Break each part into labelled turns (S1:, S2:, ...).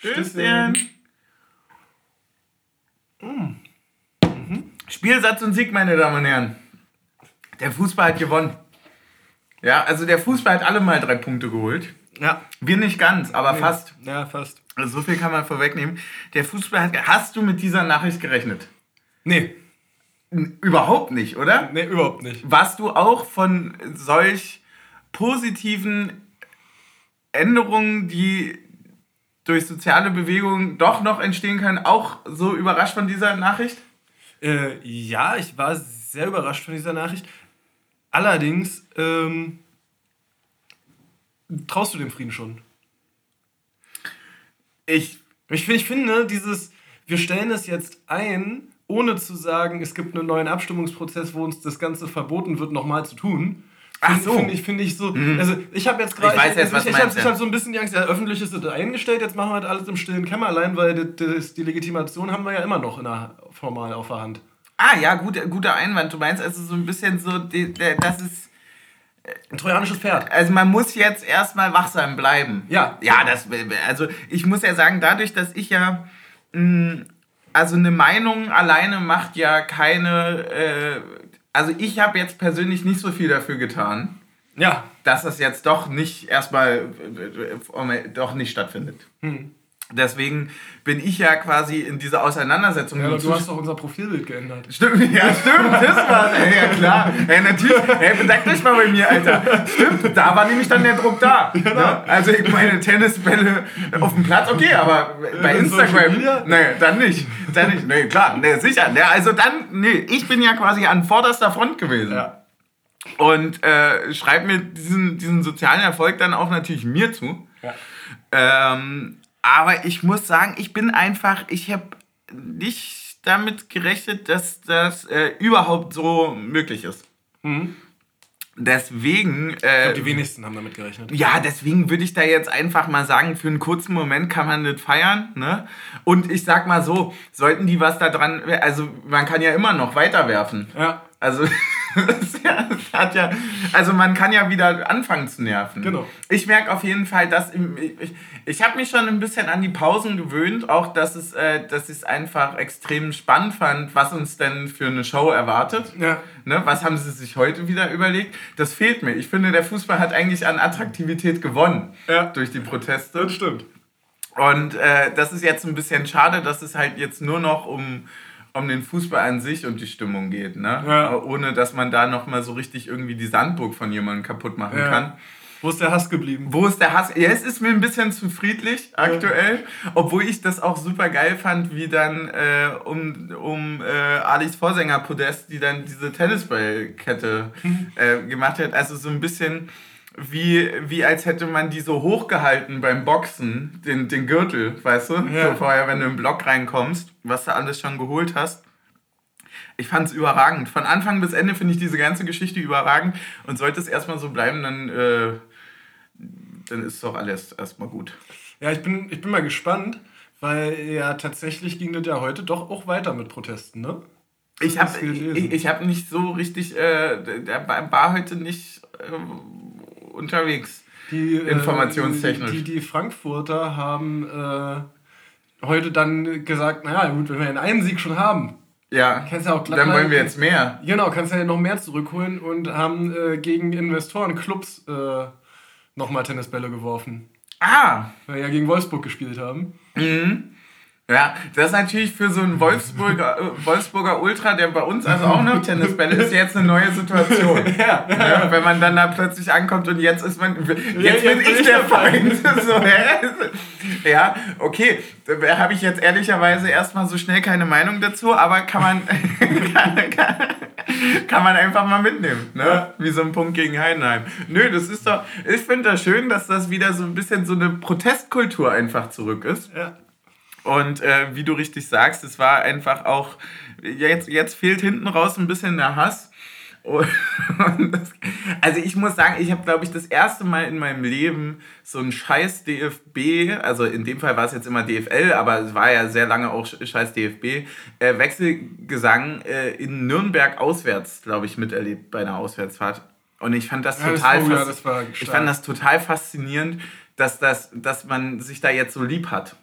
S1: Stößchen. Mm. Mhm. Spielsatz und Sieg, meine Damen und Herren. Der Fußball hat gewonnen. Ja, also der Fußball hat alle mal drei Punkte geholt.
S2: Ja.
S1: Wir nicht ganz, aber
S2: Nee.
S1: fast.
S2: Ja, fast.
S1: Also so viel kann man vorwegnehmen. Der Fußball hat. Hast du mit dieser Nachricht gerechnet?
S2: Nee.
S1: Überhaupt nicht, oder?
S2: Nee, überhaupt nicht.
S1: Warst du auch von solch positiven Änderungen, die durch soziale Bewegungen doch noch entstehen können, auch so überrascht von dieser Nachricht?
S2: Äh, ja, ich war sehr überrascht von dieser Nachricht. Allerdings, ähm, traust du dem Frieden schon?
S1: Ich.
S2: Ich, ich finde, dieses, wir stellen das jetzt ein, ohne zu sagen, es gibt einen neuen Abstimmungsprozess, wo uns das Ganze verboten wird, nochmal zu tun.
S1: Ach so. Mhm.
S2: Finde ich, finde ich so. Also, ich habe jetzt gerade.
S1: Ich weiß jetzt, was
S2: ich, ich, habe ich
S1: ja.
S2: hab so ein bisschen die Angst, ja, öffentlich ist es eingestellt, jetzt machen wir das alles im stillen Kämmerlein, weil das, das, die Legitimation haben wir ja immer noch in der, formal auf der Hand.
S1: Ah ja, guter, guter Einwand. Du meinst also so ein bisschen so, das ist.
S2: Ein trojanisches Pferd.
S1: Also man muss jetzt erstmal wachsam bleiben.
S2: Ja.
S1: Ja, das, also ich muss ja sagen, dadurch, dass ich ja, mh, also eine Meinung alleine macht ja keine, äh, also ich habe jetzt persönlich nicht so viel dafür getan,
S2: Ja.
S1: dass das jetzt doch nicht erstmal, äh, formell doch nicht stattfindet.
S2: Hm.
S1: Deswegen bin ich ja quasi in diese Auseinandersetzung
S2: Ja, aber du hast doch unser Profilbild geändert.
S1: Stimmt, ja, stimmt, das war's. Ey, ja, klar. Ey, natürlich. Ey, bedankt euch mal bei mir, Alter. Stimmt, da war nämlich dann der Druck da. Ne? Also, ich meine, Tennisbälle auf dem Platz, okay, aber bei Instagram, nee, dann nicht. Dann nicht. Nee, klar, nee, sicher. Nee, also dann, nee, ich bin ja quasi an vorderster Front gewesen.
S2: Ja.
S1: Und äh, schreibt mir diesen, diesen sozialen Erfolg dann auch natürlich mir zu.
S2: Ja.
S1: Ähm, aber ich muss sagen, ich bin einfach, ich habe nicht damit gerechnet, dass das äh, überhaupt so möglich ist.
S2: Mhm.
S1: Deswegen,
S2: Ich
S1: äh,
S2: glaub, die wenigsten haben damit gerechnet.
S1: ja, deswegen würde ich da jetzt einfach mal sagen, für einen kurzen Moment kann man das feiern. Ne? Und ich sag mal so, sollten die was da dran, also man kann ja immer noch weiterwerfen.
S2: Ja.
S1: Also, das hat ja, also man kann ja wieder anfangen zu nerven.
S2: Genau.
S1: Ich merke auf jeden Fall, dass im, ich, ich habe mich schon ein bisschen an die Pausen gewöhnt, auch dass es, äh, dass ich es einfach extrem spannend fand, was uns denn für eine Show erwartet.
S2: Ja.
S1: Ne, was haben sie sich heute wieder überlegt? Das fehlt mir. Ich finde, der Fußball hat eigentlich an Attraktivität gewonnen
S2: Ja.
S1: durch die Proteste.
S2: Das stimmt.
S1: Und äh, das ist jetzt ein bisschen schade, dass es halt jetzt nur noch um, um den Fußball an sich und die Stimmung geht, ne?
S2: Ja.
S1: Ohne dass man da nochmal so richtig irgendwie die Sandburg von jemandem kaputt machen
S2: Ja.
S1: kann.
S2: Wo ist der Hass geblieben?
S1: Wo ist der Hass? Ja, es ist mir ein bisschen zu friedlich aktuell, obwohl ich das auch super geil fand, wie dann äh, um, um äh, Alis Vorsänger-Podest, die dann diese Tennisballkette äh, gemacht hat. Also so ein bisschen wie, wie als hätte man die so hochgehalten beim Boxen, den, den Gürtel, weißt du?
S2: Ja.
S1: So vorher, wenn du im Block reinkommst, was du alles schon geholt hast. Ich fand es überragend. Von Anfang bis Ende finde ich diese ganze Geschichte überragend. Und sollte es erstmal so bleiben, dann, äh, dann ist doch alles erstmal gut.
S2: Ja, ich bin, ich bin mal gespannt, weil ja tatsächlich ging das ja heute doch auch weiter mit Protesten, ne?
S1: Ich habe ich, ich hab nicht so richtig, äh, der war heute nicht äh, unterwegs.
S2: Die, äh,
S1: Informationstechnisch.
S2: Die, die Frankfurter haben äh, heute dann gesagt, naja, gut, wenn wir einen Sieg schon haben,
S1: Ja,
S2: kannst ja auch
S1: dann
S2: mal-
S1: wollen wir jetzt mehr.
S2: Genau, kannst ja noch mehr zurückholen und haben äh, gegen Investorenclubs äh, nochmal Tennisbälle geworfen.
S1: Ah,
S2: Weil wir ja gegen Wolfsburg gespielt haben.
S1: Mhm. Ja, das ist natürlich für so einen Wolfsburger, äh, Wolfsburger Ultra, der bei uns also auch noch Tennisbälle ist, jetzt eine neue Situation.
S2: Ja,
S1: Ja, wenn man dann da plötzlich ankommt und jetzt ist man, jetzt
S2: jetzt
S1: bin
S2: bin
S1: ich
S2: ich
S1: der
S2: Feind.
S1: So, hä? ja, okay, da habe ich jetzt ehrlicherweise erstmal so schnell keine Meinung dazu, aber kann man, kann, kann, kann man einfach mal mitnehmen, ne?
S2: Ja.
S1: Wie so ein Punkt gegen Heidenheim. Nö, das ist doch, ich finde das schön, dass das wieder so ein bisschen so eine Protestkultur einfach zurück ist.
S2: Ja.
S1: Und äh, wie du richtig sagst, es war einfach auch, jetzt, jetzt fehlt hinten raus ein bisschen der Hass. Das, also ich muss sagen, ich habe, glaube ich, das erste Mal in meinem Leben so ein scheiß DFB, also in dem Fall war es jetzt immer DFL, aber es war ja sehr lange auch scheiß DFB, äh, Wechselgesang äh, in Nürnberg auswärts, glaube ich, miterlebt bei einer Auswärtsfahrt. Und ich fand das
S2: Ja, das
S1: total
S2: war- ja,
S1: fas-
S2: das war
S1: ich fand das total faszinierend, dass, das, dass man sich da jetzt so lieb hat.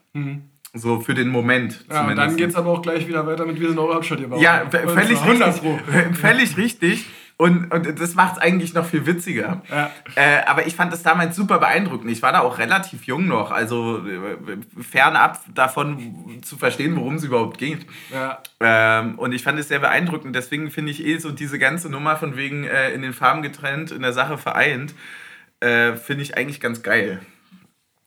S1: So für den Moment.
S2: Ja, und dann geht es aber auch gleich wieder weiter mit Wir sind eure Hauptstadt, Bauern.
S1: Ja, völlig richtig. Völlig richtig. Und, und das macht es eigentlich noch viel witziger.
S2: Ja.
S1: Äh, aber ich fand das damals super beeindruckend. Ich war da auch relativ jung noch, also äh, fernab davon zu verstehen, worum es überhaupt geht.
S2: Ja.
S1: Ähm, und ich fand es sehr beeindruckend. Deswegen finde ich eh so diese ganze Nummer von wegen äh, in den Farben getrennt, in der Sache vereint, äh, finde ich eigentlich ganz geil.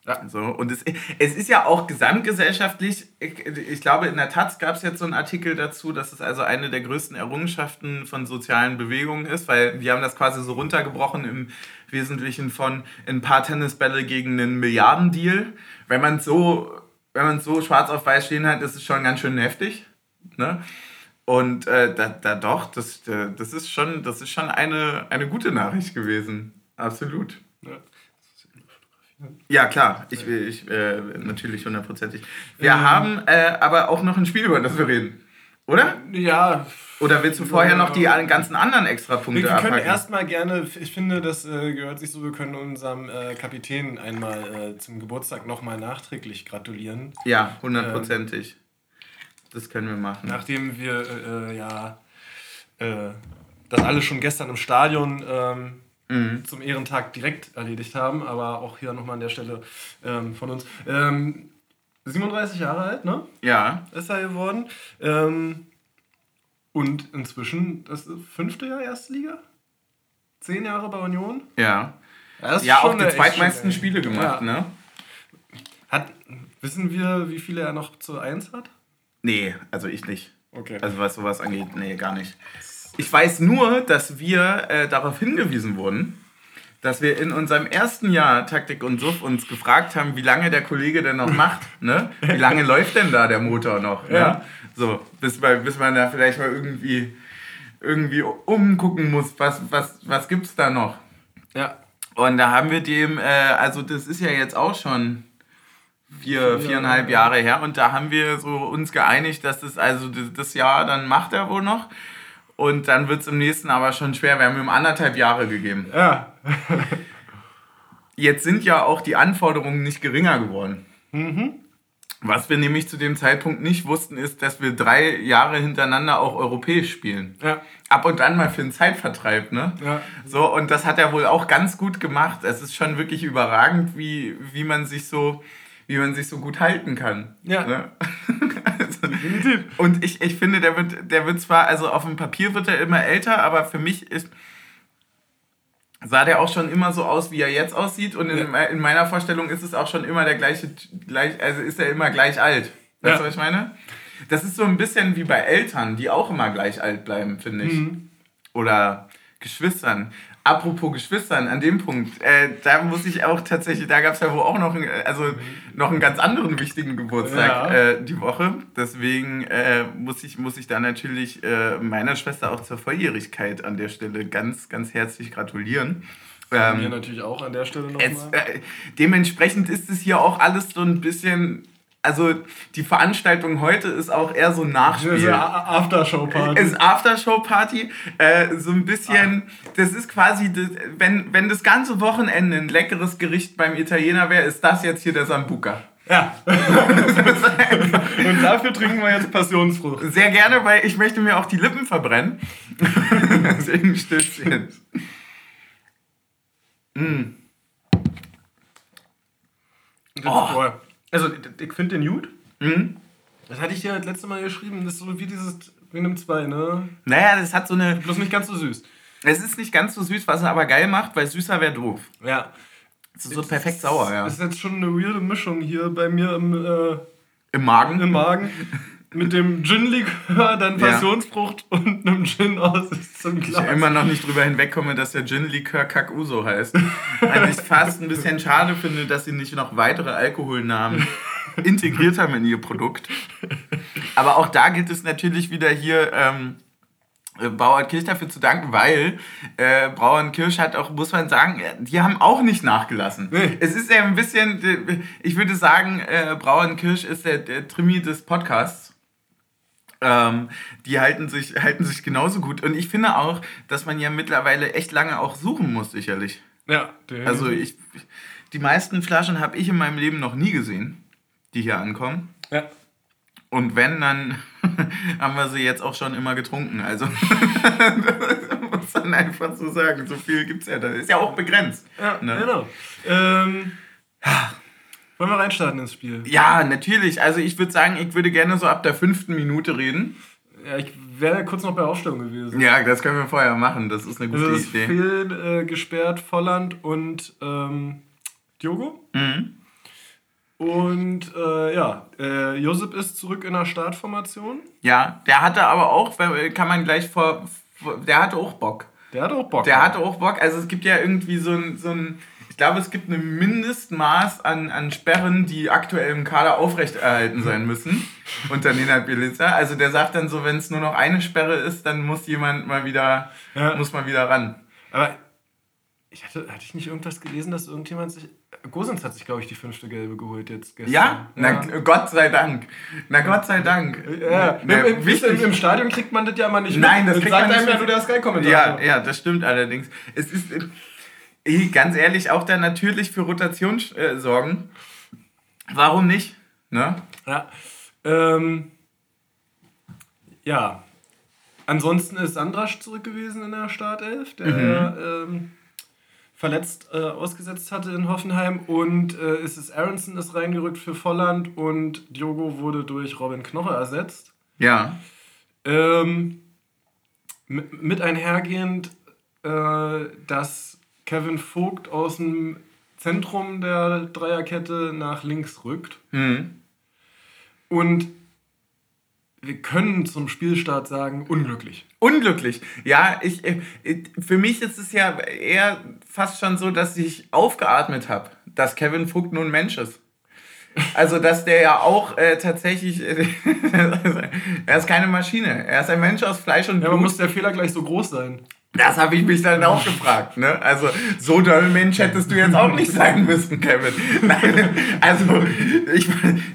S2: Ja.
S1: So, und es, es ist ja auch gesamtgesellschaftlich, ich, ich glaube, in der Taz gab es jetzt so einen Artikel dazu, dass es also eine der größten Errungenschaften von sozialen Bewegungen ist, weil die haben das quasi so runtergebrochen im Wesentlichen von ein paar Tennisbälle gegen einen Milliardendeal. Wenn man es so, wenn man so schwarz auf weiß stehen hat, ist es schon ganz schön heftig. Ne? Und äh, da, da doch, das, äh, das ist schon, das ist schon eine, eine gute Nachricht gewesen. Absolut.
S2: Ja.
S1: Klar. Ich, ich äh, natürlich hundertprozentig. Wir
S2: Ähm.
S1: haben äh, aber auch noch ein Spiel, über das wir reden. Oder?
S2: Ja.
S1: Oder willst du vorher noch die an- ganzen anderen Extrapunkte
S2: Wir, wir können
S1: abhaken?
S2: erstmal gerne, ich finde, das äh, gehört sich so, wir können unserem äh, Kapitän einmal äh, zum Geburtstag nochmal nachträglich gratulieren.
S1: Ja, hundertprozentig. Das können wir machen.
S2: Nachdem wir äh, äh, ja äh, das alles schon gestern im Stadion ähm,
S1: Mhm.
S2: zum Ehrentag direkt erledigt haben, aber auch hier nochmal an der Stelle ähm, von uns. Ähm, 37 Jahre alt, ne?
S1: Ja,
S2: Ist er geworden. Ähm, und inzwischen das fünfte Jahr erste Liga? Zehn Jahre bei Union?
S1: ja.
S2: Das
S1: Ja,
S2: schon
S1: auch die zweitmeisten Spiele gemacht,
S2: Ja.
S1: ne?
S2: Hat, wissen wir, wie viele er noch zu 1 hat?
S1: Nee, also ich nicht.
S2: Okay.
S1: Also was sowas angeht, nee, gar nicht. Ich weiß nur, dass wir äh, darauf hingewiesen wurden, dass wir in unserem ersten Jahr Taktik und Suff uns gefragt haben, wie lange der Kollege denn noch macht. Ne? Wie lange läuft denn da der Motor noch? Ne?
S2: Ja.
S1: So, bis, man- bis man da vielleicht mal irgendwie, irgendwie umgucken muss, was, was, was gibt es da noch?
S2: ja.
S1: Und da haben wir dem, äh, also das ist ja jetzt auch schon vier, viereinhalb Jahre her und da haben wir so uns geeinigt, dass das also das, das Jahr, dann macht er wohl noch. Und dann wird es im nächsten aber schon schwer. Wir haben ihm anderthalb Jahre gegeben.
S2: Ja.
S1: Jetzt sind ja auch die Anforderungen nicht geringer geworden. Was wir nämlich zu dem Zeitpunkt nicht wussten, ist, dass wir drei Jahre hintereinander auch europäisch spielen.
S2: Ja.
S1: Ab und an mal für einen Zeitvertreib, ne?
S2: Ja.
S1: So, und das hat er wohl auch ganz gut gemacht. Es ist schon wirklich überragend, wie, wie man sich so wie man sich so gut halten kann.
S2: Ja.
S1: Ne? also, und ich, ich finde, der wird, der wird zwar, also auf dem Papier wird er immer älter, aber für mich ist, sah der auch schon immer so aus, wie er jetzt aussieht. Und in, in meiner Vorstellung ist es auch schon immer der gleiche, gleich, also ist er immer gleich alt. Weißt
S2: Ja.
S1: du, was ich meine? Das ist so ein bisschen wie bei Eltern, die auch immer gleich alt bleiben, finde ich. Oder Geschwistern. Apropos Geschwistern, an dem Punkt, äh, da muss ich auch tatsächlich, da gab es ja wohl auch noch, einen, also noch einen ganz anderen wichtigen Geburtstag
S2: Ja.
S1: äh, die Woche. Deswegen äh, muss, ich, muss ich da natürlich äh, meiner Schwester auch zur Volljährigkeit an der Stelle ganz, ganz herzlich gratulieren.
S2: Mir
S1: Ähm,
S2: natürlich auch an der Stelle nochmal.
S1: äh, dementsprechend ist es hier auch alles so ein bisschen, also die Veranstaltung heute ist auch eher so ein Nachspiel.
S2: Diese A- Aftershow-Party.
S1: ist Aftershow-Party. Äh, so ein bisschen, das ist quasi, das, wenn, wenn das ganze Wochenende ein leckeres Gericht beim Italiener wäre, ist das jetzt hier der Sambuca.
S2: Ja. Und dafür trinken wir jetzt Passionsfrucht.
S1: Sehr gerne, weil ich möchte mir auch die Lippen verbrennen. Deswegen Stößchen. Mm. Oh.
S2: Also, ich finde den gut.
S1: Mm.
S2: Das hatte ich dir das letzte Mal geschrieben. Das ist so wie dieses Venom 2, ne?
S1: Naja, das hat so eine.
S2: Bloß nicht ganz so süß.
S1: Es ist nicht ganz so süß, was er aber geil macht, weil süßer wäre doof.
S2: Ja.
S1: Es ist so perfekt sauer, ja.
S2: Das ist jetzt schon eine weirde Mischung hier bei mir im, äh,
S1: Im Magen.
S2: im Magen. Mit dem Gin-Likör, dann
S1: Ja.
S2: Passionsfrucht und einem Gin aus zum
S1: ich
S2: Glas.
S1: immer noch nicht drüber hinwegkomme, dass der Gin Likör Kakuso heißt. Also ich fast ein bisschen schade finde, dass sie nicht noch weitere Alkoholnamen integriert haben in ihr Produkt. Aber auch da gilt es natürlich wieder hier ähm, äh, Bauernkirch dafür zu danken, weil äh, Brauernkirch hat auch, muss man sagen, äh, die haben auch nicht nachgelassen.
S2: Nee.
S1: Es ist ja ein bisschen, äh, ich würde sagen, äh, Brauernkirch ist der, der Trimi des Podcasts. Ähm, die halten sich, halten sich genauso gut. Und ich finde auch, dass man ja mittlerweile echt lange auch suchen muss, sicherlich.
S2: Ja,
S1: Also ich, die meisten Flaschen habe ich in meinem Leben noch nie gesehen, die hier ankommen.
S2: Ja.
S1: Und wenn, dann haben wir sie jetzt auch schon immer getrunken. Also muss man einfach so sagen. So viel gibt es ja da. Ist ja auch begrenzt.
S2: Ja,
S1: ne?
S2: genau. Ähm, wollen wir reinstarten ins Spiel?
S1: Ja, natürlich. Also ich würde sagen, ich würde gerne so ab der fünften Minute reden.
S2: Ja, ich wäre kurz noch bei Aufstellung gewesen.
S1: Ja, das können wir vorher machen. Das ist eine gute
S2: Also
S1: Idee.
S2: fehlen äh, gesperrt Volland und ähm, Diogo.
S1: Mhm.
S2: Und äh, ja, äh, Josip ist zurück in der Startformation.
S1: Ja, der hatte aber auch, kann man gleich vor, vor der hatte auch Bock.
S2: Der hat auch Bock.
S1: Der hatte auch Bock. Also es gibt ja irgendwie so ein, so ein glaube, es gibt ein Mindestmaß an, an Sperren, die aktuell im Kader aufrechterhalten sein müssen unter Nenad Bielica. Also der sagt dann so, wenn es nur noch eine Sperre ist, dann muss jemand mal wieder,
S2: Ja.
S1: muss mal wieder ran.
S2: Aber ich hatte, hatte ich nicht irgendwas gelesen, dass irgendjemand sich. Gosens hat sich, glaube ich, die fünfte gelbe geholt jetzt gestern.
S1: Ja? Na, Gott sei Dank. Na Gott sei Dank.
S2: Ja,
S1: Na,
S2: im, im, im, Stadion kriegt man das ja mal nicht
S1: Nein, das
S2: mit.
S1: kriegt man
S2: sagt
S1: nicht
S2: einem ja nur der Sky-Kommentator.
S1: Ja, ja, das stimmt allerdings. Es ist ganz ehrlich auch da natürlich für Rotation äh, sorgen. Warum nicht? Ne?
S2: Ja. Ähm, ja. Ansonsten ist Sandrasch zurück gewesen in der Startelf, der
S1: Mhm.
S2: ähm, verletzt äh, ausgesetzt hatte in Hoffenheim. Und äh, es ist Aronson ist reingerückt für Volland und Diogo wurde durch Robin Knoche ersetzt.
S1: Ja.
S2: Ähm, mit, mit einhergehend, äh, dass Kevin Vogt aus dem Zentrum der Dreierkette nach links rückt.
S1: Hm.
S2: Und wir können zum Spielstart sagen, unglücklich.
S1: Unglücklich. Ja, ich, äh, für mich ist es ja eher fast schon so, dass ich aufgeatmet habe, dass Kevin Vogt nun ein Mensch ist. Also, dass der ja auch äh, tatsächlich, äh, er ist keine Maschine, er ist ein Mensch aus Fleisch und
S2: Ja, aber
S1: Blut.
S2: muss der Fehler gleich so groß sein?
S1: Das habe ich mich dann auch gefragt. Ne? Also, so doll Mensch hättest du jetzt auch nicht sein müssen, Kevin. Nein, also, ich,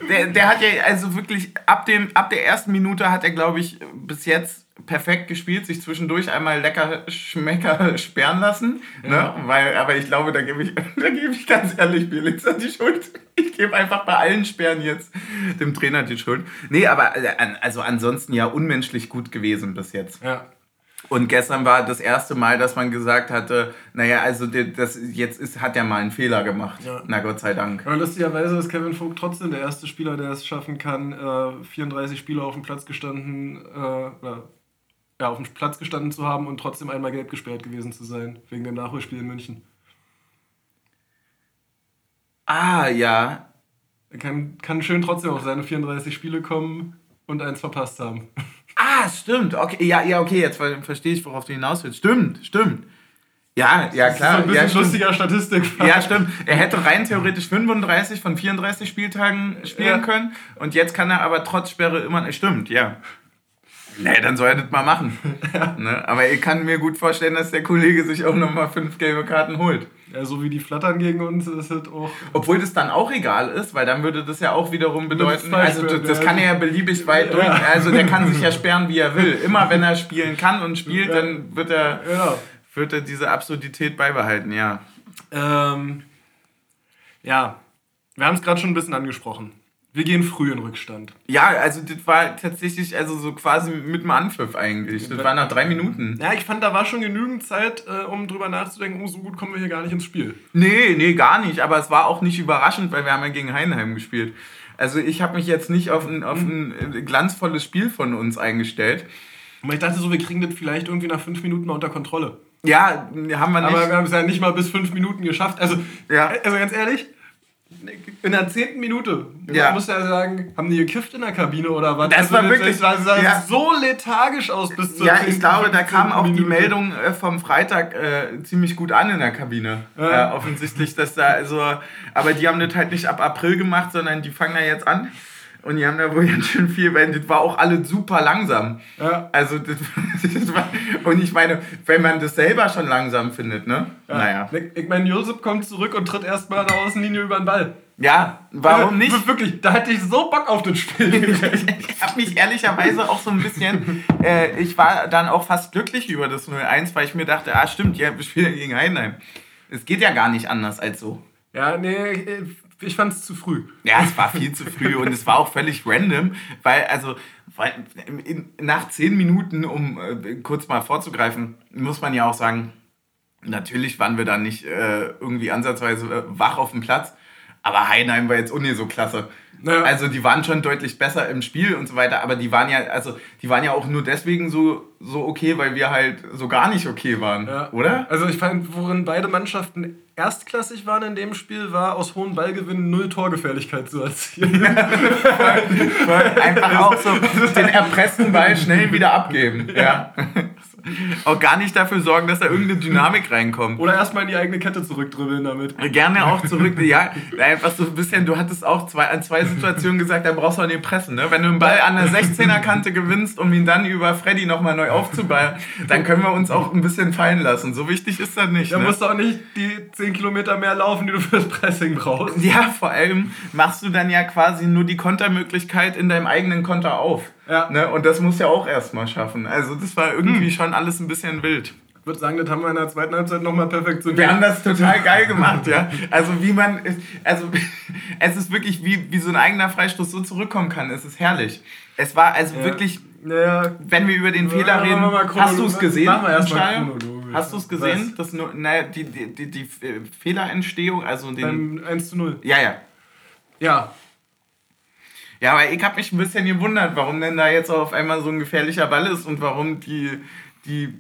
S1: der, der hat ja, also wirklich, ab, dem, ab der ersten Minute hat er, glaube ich, bis jetzt perfekt gespielt, sich zwischendurch einmal lecker Schmecker sperren lassen. Ne? Weil, aber ich glaube, da gebe ich, da gebe ich ganz ehrlich Bielitzer die Schuld. Ich gebe einfach bei allen Sperren jetzt dem Trainer die Schuld. Nee, aber äh, also ansonsten ja unmenschlich gut gewesen bis jetzt.
S2: Ja.
S1: Und gestern war das erste Mal, dass man gesagt hatte, naja, also das jetzt ist, hat er mal einen Fehler gemacht.
S2: Ja.
S1: Na Gott sei Dank.
S2: Aber lustigerweise ist Kevin Vogt trotzdem der erste Spieler, der es schaffen kann, äh, 34 Spiele auf dem Platz gestanden, äh, oder, ja, auf dem Platz gestanden zu haben und trotzdem einmal gelb gesperrt gewesen zu sein, wegen dem Nachholspiel in München.
S1: Ah, ja.
S2: Er kann, kann schön trotzdem auf seine 34 Spiele kommen und eins verpasst haben.
S1: Ah, stimmt. Okay, ja, ja, okay, jetzt ver verstehe ich, worauf du hinaus willst. Stimmt, stimmt. Ja, ja,
S2: Das ist
S1: klar.
S2: ein bisschen
S1: ja,
S2: lustiger Statistik.
S1: Ja, stimmt. Er hätte rein theoretisch 35 von 34 Spieltagen spielen
S2: Ja.
S1: können. Und jetzt kann er aber trotz Sperre immer. Stimmt, ja. Nee, dann soll er das mal machen. Ne? Aber ich kann mir gut vorstellen, dass der Kollege sich auch nochmal fünf gelbe Karten holt.
S2: Ja, so wie die flattern gegen uns, ist es auch.
S1: Obwohl das dann auch egal ist, weil dann würde das ja auch wiederum bedeuten, also das, das
S2: ja.
S1: kann er ja beliebig weit durch.
S2: Ja.
S1: Also der kann sich ja sperren, wie er will. Immer wenn er spielen kann und spielt,
S2: Ja.
S1: dann wird er,
S2: Ja.
S1: wird er diese Absurdität beibehalten, ja.
S2: Ähm, ja, wir haben es gerade schon ein bisschen angesprochen. Wir gehen früh in Rückstand.
S1: Ja, also das war tatsächlich also so quasi mit dem Anpfiff eigentlich. Das war nach drei Minuten.
S2: Ja, ich fand, da war schon genügend Zeit, äh, um drüber nachzudenken, oh, so gut kommen wir hier gar nicht ins Spiel.
S1: Nee, nee, gar nicht. Aber es war auch nicht überraschend, weil wir haben ja gegen Heidenheim gespielt. Also ich habe mich jetzt nicht auf ein, auf ein äh, glanzvolles Spiel von uns eingestellt.
S2: Aber ich dachte so, wir kriegen das vielleicht irgendwie nach fünf Minuten mal unter Kontrolle.
S1: Ja, haben wir nicht.
S2: Aber wir haben es ja nicht mal bis fünf Minuten geschafft. Also,
S1: Ja.
S2: also ganz ehrlich, in der zehnten Minute,
S1: Ja.
S2: man muss ja sagen, haben die gekifft in der Kabine oder was?
S1: Das
S2: Also
S1: war wirklich-
S2: Das sah,
S1: ja.
S2: so lethargisch aus bis zur
S1: Ja,
S2: 10.,
S1: ich glaube, da
S2: 15.
S1: kam auch die. Meldung äh, vom Freitag äh, ziemlich gut an in der Kabine.
S2: Ja.
S1: Äh, offensichtlich, dass da also, aber die haben das halt nicht ab April gemacht, sondern die fangen da jetzt an. Und die haben da wohl ganz schön viel, weil das war auch alles super langsam.
S2: Ja.
S1: Also, das, das war, und ich meine, wenn man das selber schon langsam findet, ne?
S2: Ja.
S1: Naja.
S2: Ich, ich meine, Josep kommt zurück und tritt erstmal an der Außenlinie über den Ball.
S1: Ja, warum nicht?
S2: Wir- Wirklich, da hätte ich so Bock auf das Spiel.
S1: ich habe mich ehrlicherweise auch so ein bisschen, äh, ich war dann auch fast glücklich über das 0-1, weil ich mir dachte, ah stimmt, ja, wir spielen ja gegen Heidenheim. Es geht ja gar nicht anders als so.
S2: Ja, nee, ich fand es zu früh.
S1: Ja, es war viel zu früh und es war auch völlig random, weil, also, weil in, nach zehn Minuten, um äh, kurz mal vorzugreifen, muss man ja auch sagen, natürlich waren wir da nicht äh, irgendwie ansatzweise äh, wach auf dem Platz, aber Heidenheim war jetzt auch nicht so klasse. Ja. Also die waren schon deutlich besser im Spiel und so weiter, aber die waren ja, also die waren ja auch nur deswegen so, so okay, weil wir halt so gar nicht okay waren, ja. oder?
S2: Also ich fand, worin beide Mannschaften erstklassig waren in dem Spiel, war aus hohen Ballgewinnen null Torgefährlichkeit zu erzielen.
S1: Einfach auch so den erpressten Ball schnell wieder abgeben. Ja. auch gar nicht dafür sorgen, dass da irgendeine Dynamik reinkommt.
S2: Oder erstmal in die eigene Kette zurückdribbeln damit.
S1: Gerne auch zurück. Ja, einfach so ein bisschen, du hattest auch zwei, an zwei Situationen gesagt, da brauchst du auch den Pressen. Ne? Wenn du einen Ball an der 16er-Kante gewinnst, um ihn dann über Freddy nochmal neu aufzuballen, dann können wir uns auch ein bisschen fallen lassen. So wichtig ist das nicht.
S2: Da
S1: ne?
S2: musst du auch nicht die 10 Kilometer mehr laufen, die du fürs Pressing brauchst.
S1: Ja, vor allem machst du dann ja quasi nur die Kontermöglichkeit in deinem eigenen Konter auf. Ja. Ne? Und das muss ja auch erstmal schaffen. Also das war irgendwie hm. schon alles ein bisschen wild.
S2: Ich würde sagen, das haben wir in der zweiten Halbzeit nochmal perfektioniert.
S1: Wir haben das total geil gemacht, ja. Also wie man, also es ist wirklich, wie, wie so ein eigener Freistoß so zurückkommen kann. Es ist herrlich. Es war also ja. wirklich, ja. wenn wir über den Fehler reden, hast du es gesehen? Machen wir erstmal Hast du es gesehen? Das nur, naja, die, die, die, die Fehlerentstehung, also den...
S2: Beim 1 zu 0.
S1: Ja, ja.
S2: Ja,
S1: ja, aber ich habe mich ein bisschen gewundert, warum denn da jetzt auf einmal so ein gefährlicher Ball ist und warum die, die,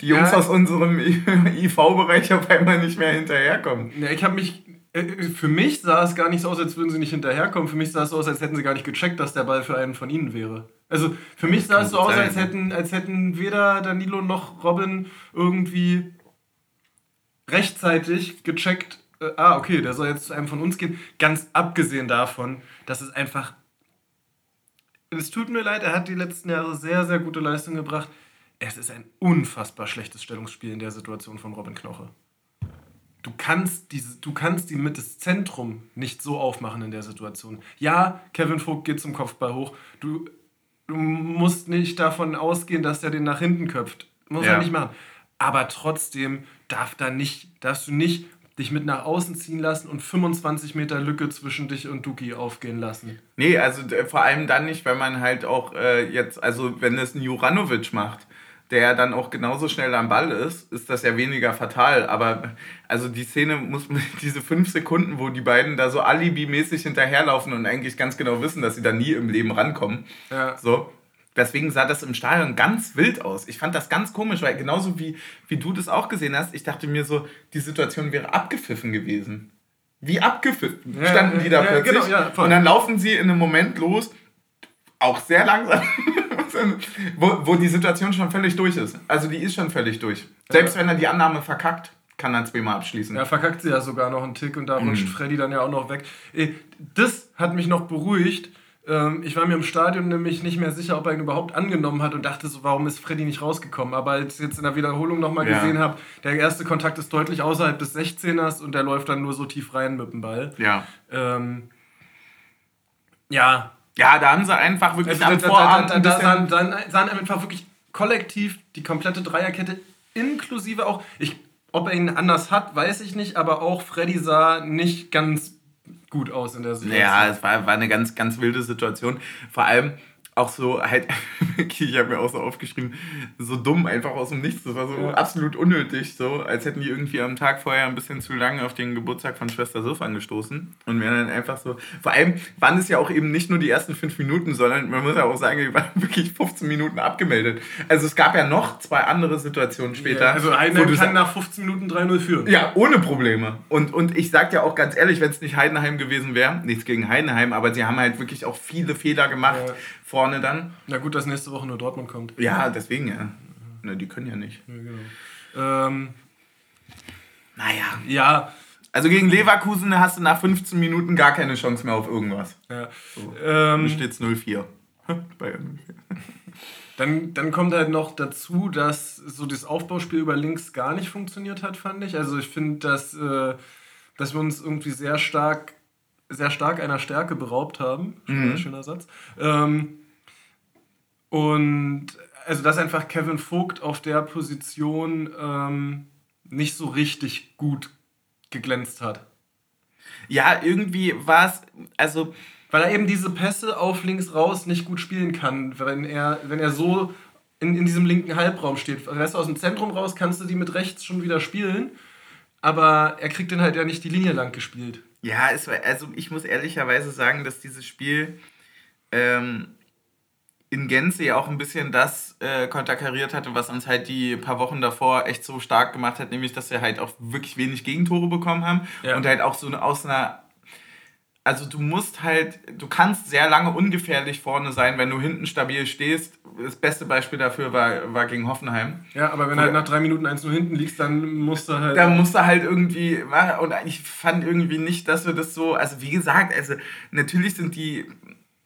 S1: die Jungs ja. aus unserem IV-Bereich auf einmal nicht mehr hinterherkommen.
S2: Ja, ich habe mich. Äh, für mich sah es gar nicht so aus, als würden sie nicht hinterherkommen. Für mich sah es so aus, als hätten sie gar nicht gecheckt, dass der Ball für einen von ihnen wäre. Also für mich sah es so aus, als hätten, als hätten weder Danilo noch Robin irgendwie rechtzeitig gecheckt, äh, ah, okay, der soll jetzt zu einem von uns gehen. Ganz abgesehen davon, dass es einfach es tut mir leid, er hat die letzten Jahre sehr, sehr gute Leistung gebracht. Es ist ein unfassbar schlechtes Stellungsspiel in der Situation von Robin Knoche. Du kannst, diese, du kannst die mit das Zentrum nicht so aufmachen in der Situation. Ja, Kevin Vogt geht zum Kopfball hoch. Du, du musst nicht davon ausgehen, dass er den nach hinten köpft. Muss ja. er nicht machen. Aber trotzdem darf da nicht, darfst du nicht dich mit nach außen ziehen lassen und 25 Meter Lücke zwischen dich und Duki aufgehen lassen.
S1: Nee, also vor allem dann nicht, wenn man halt auch äh, jetzt, also wenn es ein Juranovic macht, der dann auch genauso schnell am Ball ist, ist das ja weniger fatal. Aber also die Szene muss diese fünf Sekunden, wo die beiden da so alibimäßig hinterherlaufen und eigentlich ganz genau wissen, dass sie da nie im Leben rankommen. Ja. So, Deswegen sah das im Stadion ganz wild aus. Ich fand das ganz komisch, weil genauso wie, wie du das auch gesehen hast, ich dachte mir so, die Situation wäre abgepfiffen gewesen. Wie abgepfiffen ja, standen die da ja, plötzlich. Genau, und dann laufen sie in einem Moment los, auch sehr langsam, wo, wo die Situation schon völlig durch ist. Also die ist schon völlig durch. Selbst wenn er die Annahme verkackt, kann er zweimal abschließen.
S2: Ja, verkackt sie ja sogar noch einen Tick und da rutscht mhm. Freddy dann ja auch noch weg. Das hat mich noch beruhigt, ich war mir im Stadion nämlich nicht mehr sicher, ob er ihn überhaupt angenommen hat und dachte so, warum ist Freddy nicht rausgekommen? Aber als ich jetzt in der Wiederholung nochmal ja. gesehen habe, der erste Kontakt ist deutlich außerhalb des 16ers und der läuft dann nur so tief rein mit dem Ball.
S1: Ja.
S2: Ähm, ja.
S1: Ja, da haben sie einfach wirklich
S2: also, am Vorabend da, da, da, da sahen, sahen einfach wirklich kollektiv die komplette Dreierkette inklusive auch, ich, ob er ihn anders hat, weiß ich nicht, aber auch Freddy sah nicht ganz gut aus in der
S1: Situation. Ja, es war, war eine ganz, ganz wilde Situation. Vor allem, auch so halt, ich habe mir auch so aufgeschrieben, so dumm einfach aus dem Nichts. Das war so ja. absolut unnötig, so als hätten die irgendwie am Tag vorher ein bisschen zu lange auf den Geburtstag von Schwester Sof angestoßen und wären dann einfach so. Vor allem waren es ja auch eben nicht nur die ersten fünf Minuten, sondern man muss ja auch sagen, die waren wirklich 15 Minuten abgemeldet. Also es gab ja noch zwei andere Situationen später. Ja,
S2: also Heidenheim kann nach 15 Minuten 3-0 führen.
S1: Ja, ohne Probleme. Und, und ich sag ja auch ganz ehrlich, wenn es nicht Heidenheim gewesen wäre, nichts gegen Heidenheim, aber sie haben halt wirklich auch viele Fehler gemacht. Ja vorne dann.
S2: Na gut, dass nächste Woche nur Dortmund kommt.
S1: Ja, deswegen ja. Na, die können ja nicht. Ja,
S2: genau. Ähm,
S1: naja. Ja. Also gegen Leverkusen hast du nach 15 Minuten gar keine Chance mehr auf irgendwas.
S2: Ja.
S1: So. Ähm, steht es 0-4.
S2: Dann, dann kommt halt noch dazu, dass so das Aufbauspiel über links gar nicht funktioniert hat, fand ich. Also ich finde, dass, äh, dass wir uns irgendwie sehr stark sehr stark einer Stärke beraubt haben. Schöner, mhm. schöner Satz. Ähm, und also, dass einfach Kevin Vogt auf der Position ähm, nicht so richtig gut geglänzt hat.
S1: Ja, irgendwie war es, also.
S2: Weil er eben diese Pässe auf links raus nicht gut spielen kann, wenn er, wenn er so in, in diesem linken Halbraum steht. Weißt du, aus dem Zentrum raus kannst du die mit rechts schon wieder spielen, aber er kriegt dann halt ja nicht die Linie lang gespielt.
S1: Ja, es war, also ich muss ehrlicherweise sagen, dass dieses Spiel ähm, in Gänze ja auch ein bisschen das äh, konterkariert hatte, was uns halt die paar Wochen davor echt so stark gemacht hat, nämlich dass wir halt auch wirklich wenig Gegentore bekommen haben ja. und halt auch so aus einer also du musst halt, du kannst sehr lange ungefährlich vorne sein, wenn du hinten stabil stehst. Das beste Beispiel dafür war, war gegen Hoffenheim.
S2: Ja, aber wenn du halt nach drei Minuten eins nur hinten liegst, dann musst du halt.
S1: Da musst du halt irgendwie, und ich fand irgendwie nicht, dass wir das so, also wie gesagt, also natürlich sind die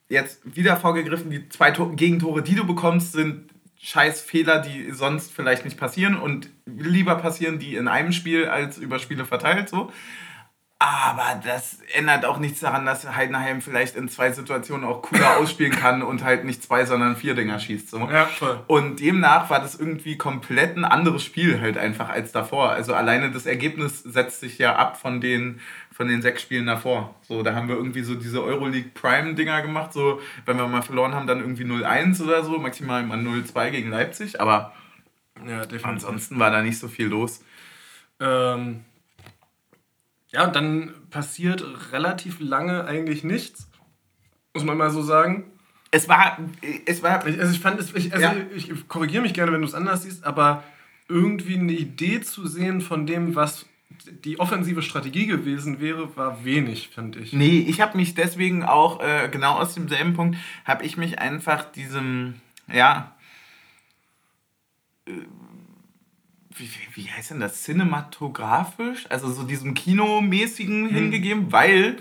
S1: jetzt wieder vorgegriffen, die zwei Gegentore, die du bekommst, sind scheiß Fehler, die sonst vielleicht nicht passieren und lieber passieren die in einem Spiel als über Spiele verteilt so. Aber das ändert auch nichts daran, dass Heidenheim vielleicht in zwei Situationen auch cooler ausspielen kann und halt nicht zwei, sondern vier Dinger schießt. So. Ja, voll. Und demnach war das irgendwie komplett ein anderes Spiel halt einfach als davor. Also alleine das Ergebnis setzt sich ja ab von den, von den sechs Spielen davor. So, da haben wir irgendwie so diese Euroleague Prime-Dinger gemacht. So, wenn wir mal verloren haben, dann irgendwie 0-1 oder so, maximal mal 0-2 gegen Leipzig. Aber ja, ansonsten war da nicht so viel los.
S2: Ähm ja, und dann passiert relativ lange eigentlich nichts, muss man mal so sagen.
S1: Es war, es war.
S2: Also ich fand es, ich, also ja. ich korrigiere mich gerne, wenn du es anders siehst, aber irgendwie eine Idee zu sehen von dem, was die offensive Strategie gewesen wäre, war wenig, finde ich.
S1: Nee, ich habe mich deswegen auch, äh, genau aus demselben Punkt, habe ich mich einfach diesem, ja, äh, wie, wie heißt denn das, cinematografisch, also so diesem Kinomäßigen hm. hingegeben, weil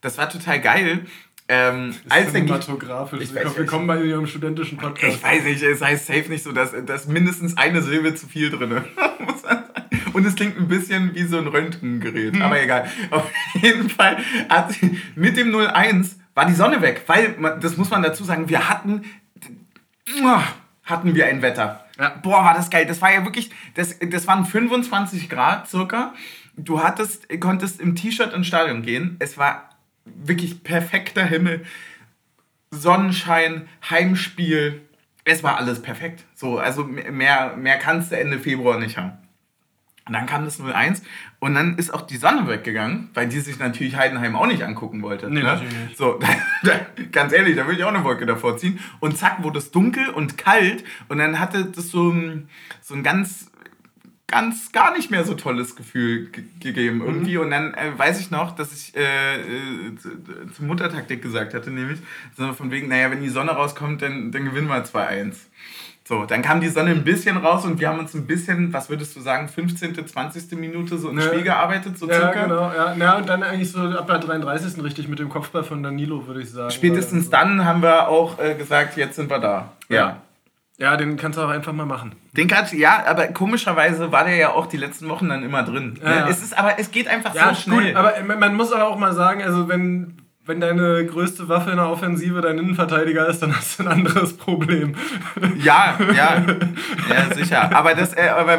S1: das war total geil. Ähm, als cinematografisch.
S2: Ich, ich, wir kommen bei Ihrem studentischen Podcast.
S1: Ich weiß nicht, es heißt safe nicht so, dass, dass mindestens eine Silbe zu viel drin ist. Und es klingt ein bisschen wie so ein Röntgengerät, hm. aber egal. Auf jeden Fall hat mit dem 01 war die Sonne weg, weil, das muss man dazu sagen, wir hatten, hatten wir ein Wetter. Ja. Boah, war das geil. Das war ja wirklich, das, das waren 25 Grad circa. Du hattest, konntest im T-Shirt ins Stadion gehen. Es war wirklich perfekter Himmel. Sonnenschein, Heimspiel. Es war alles perfekt. So, also mehr, mehr kannst du Ende Februar nicht haben. Und dann kam das 01 und dann ist auch die Sonne weggegangen, weil die sich natürlich Heidenheim auch nicht angucken wollte. Nee, ne? natürlich nicht. So, da, da, ganz ehrlich, da würde ich auch eine Wolke davor ziehen. Und zack, wurde es dunkel und kalt und dann hatte das so ein, so ein ganz, ganz gar nicht mehr so tolles Gefühl gegeben mhm. irgendwie. Mhm. Und dann äh, weiß ich noch, dass ich äh, äh, zur Muttertaktik gesagt hatte, nämlich, so von wegen, naja, wenn die Sonne rauskommt, dann, dann gewinnen wir 2-1. So, dann kam die Sonne ein bisschen raus und wir haben uns ein bisschen, was würdest du sagen, 15., 20. Minute so ins ne, Spiel gearbeitet, so
S2: ja, circa? genau, ja. ja. Und dann eigentlich so ab der 33. richtig mit dem Kopfball von Danilo, würde ich sagen.
S1: Spätestens dann haben wir auch äh, gesagt, jetzt sind wir da.
S2: Ja. ja. Ja, den kannst du auch einfach mal machen.
S1: Den kannst ja, aber komischerweise war der ja auch die letzten Wochen dann immer drin. Ja, ne? Es ist aber es geht einfach ja, so schnell.
S2: Gut, aber man muss aber auch mal sagen, also wenn wenn deine größte Waffe in der Offensive dein Innenverteidiger ist, dann hast du ein anderes Problem.
S1: Ja, ja, ja, sicher. Aber das, äh, aber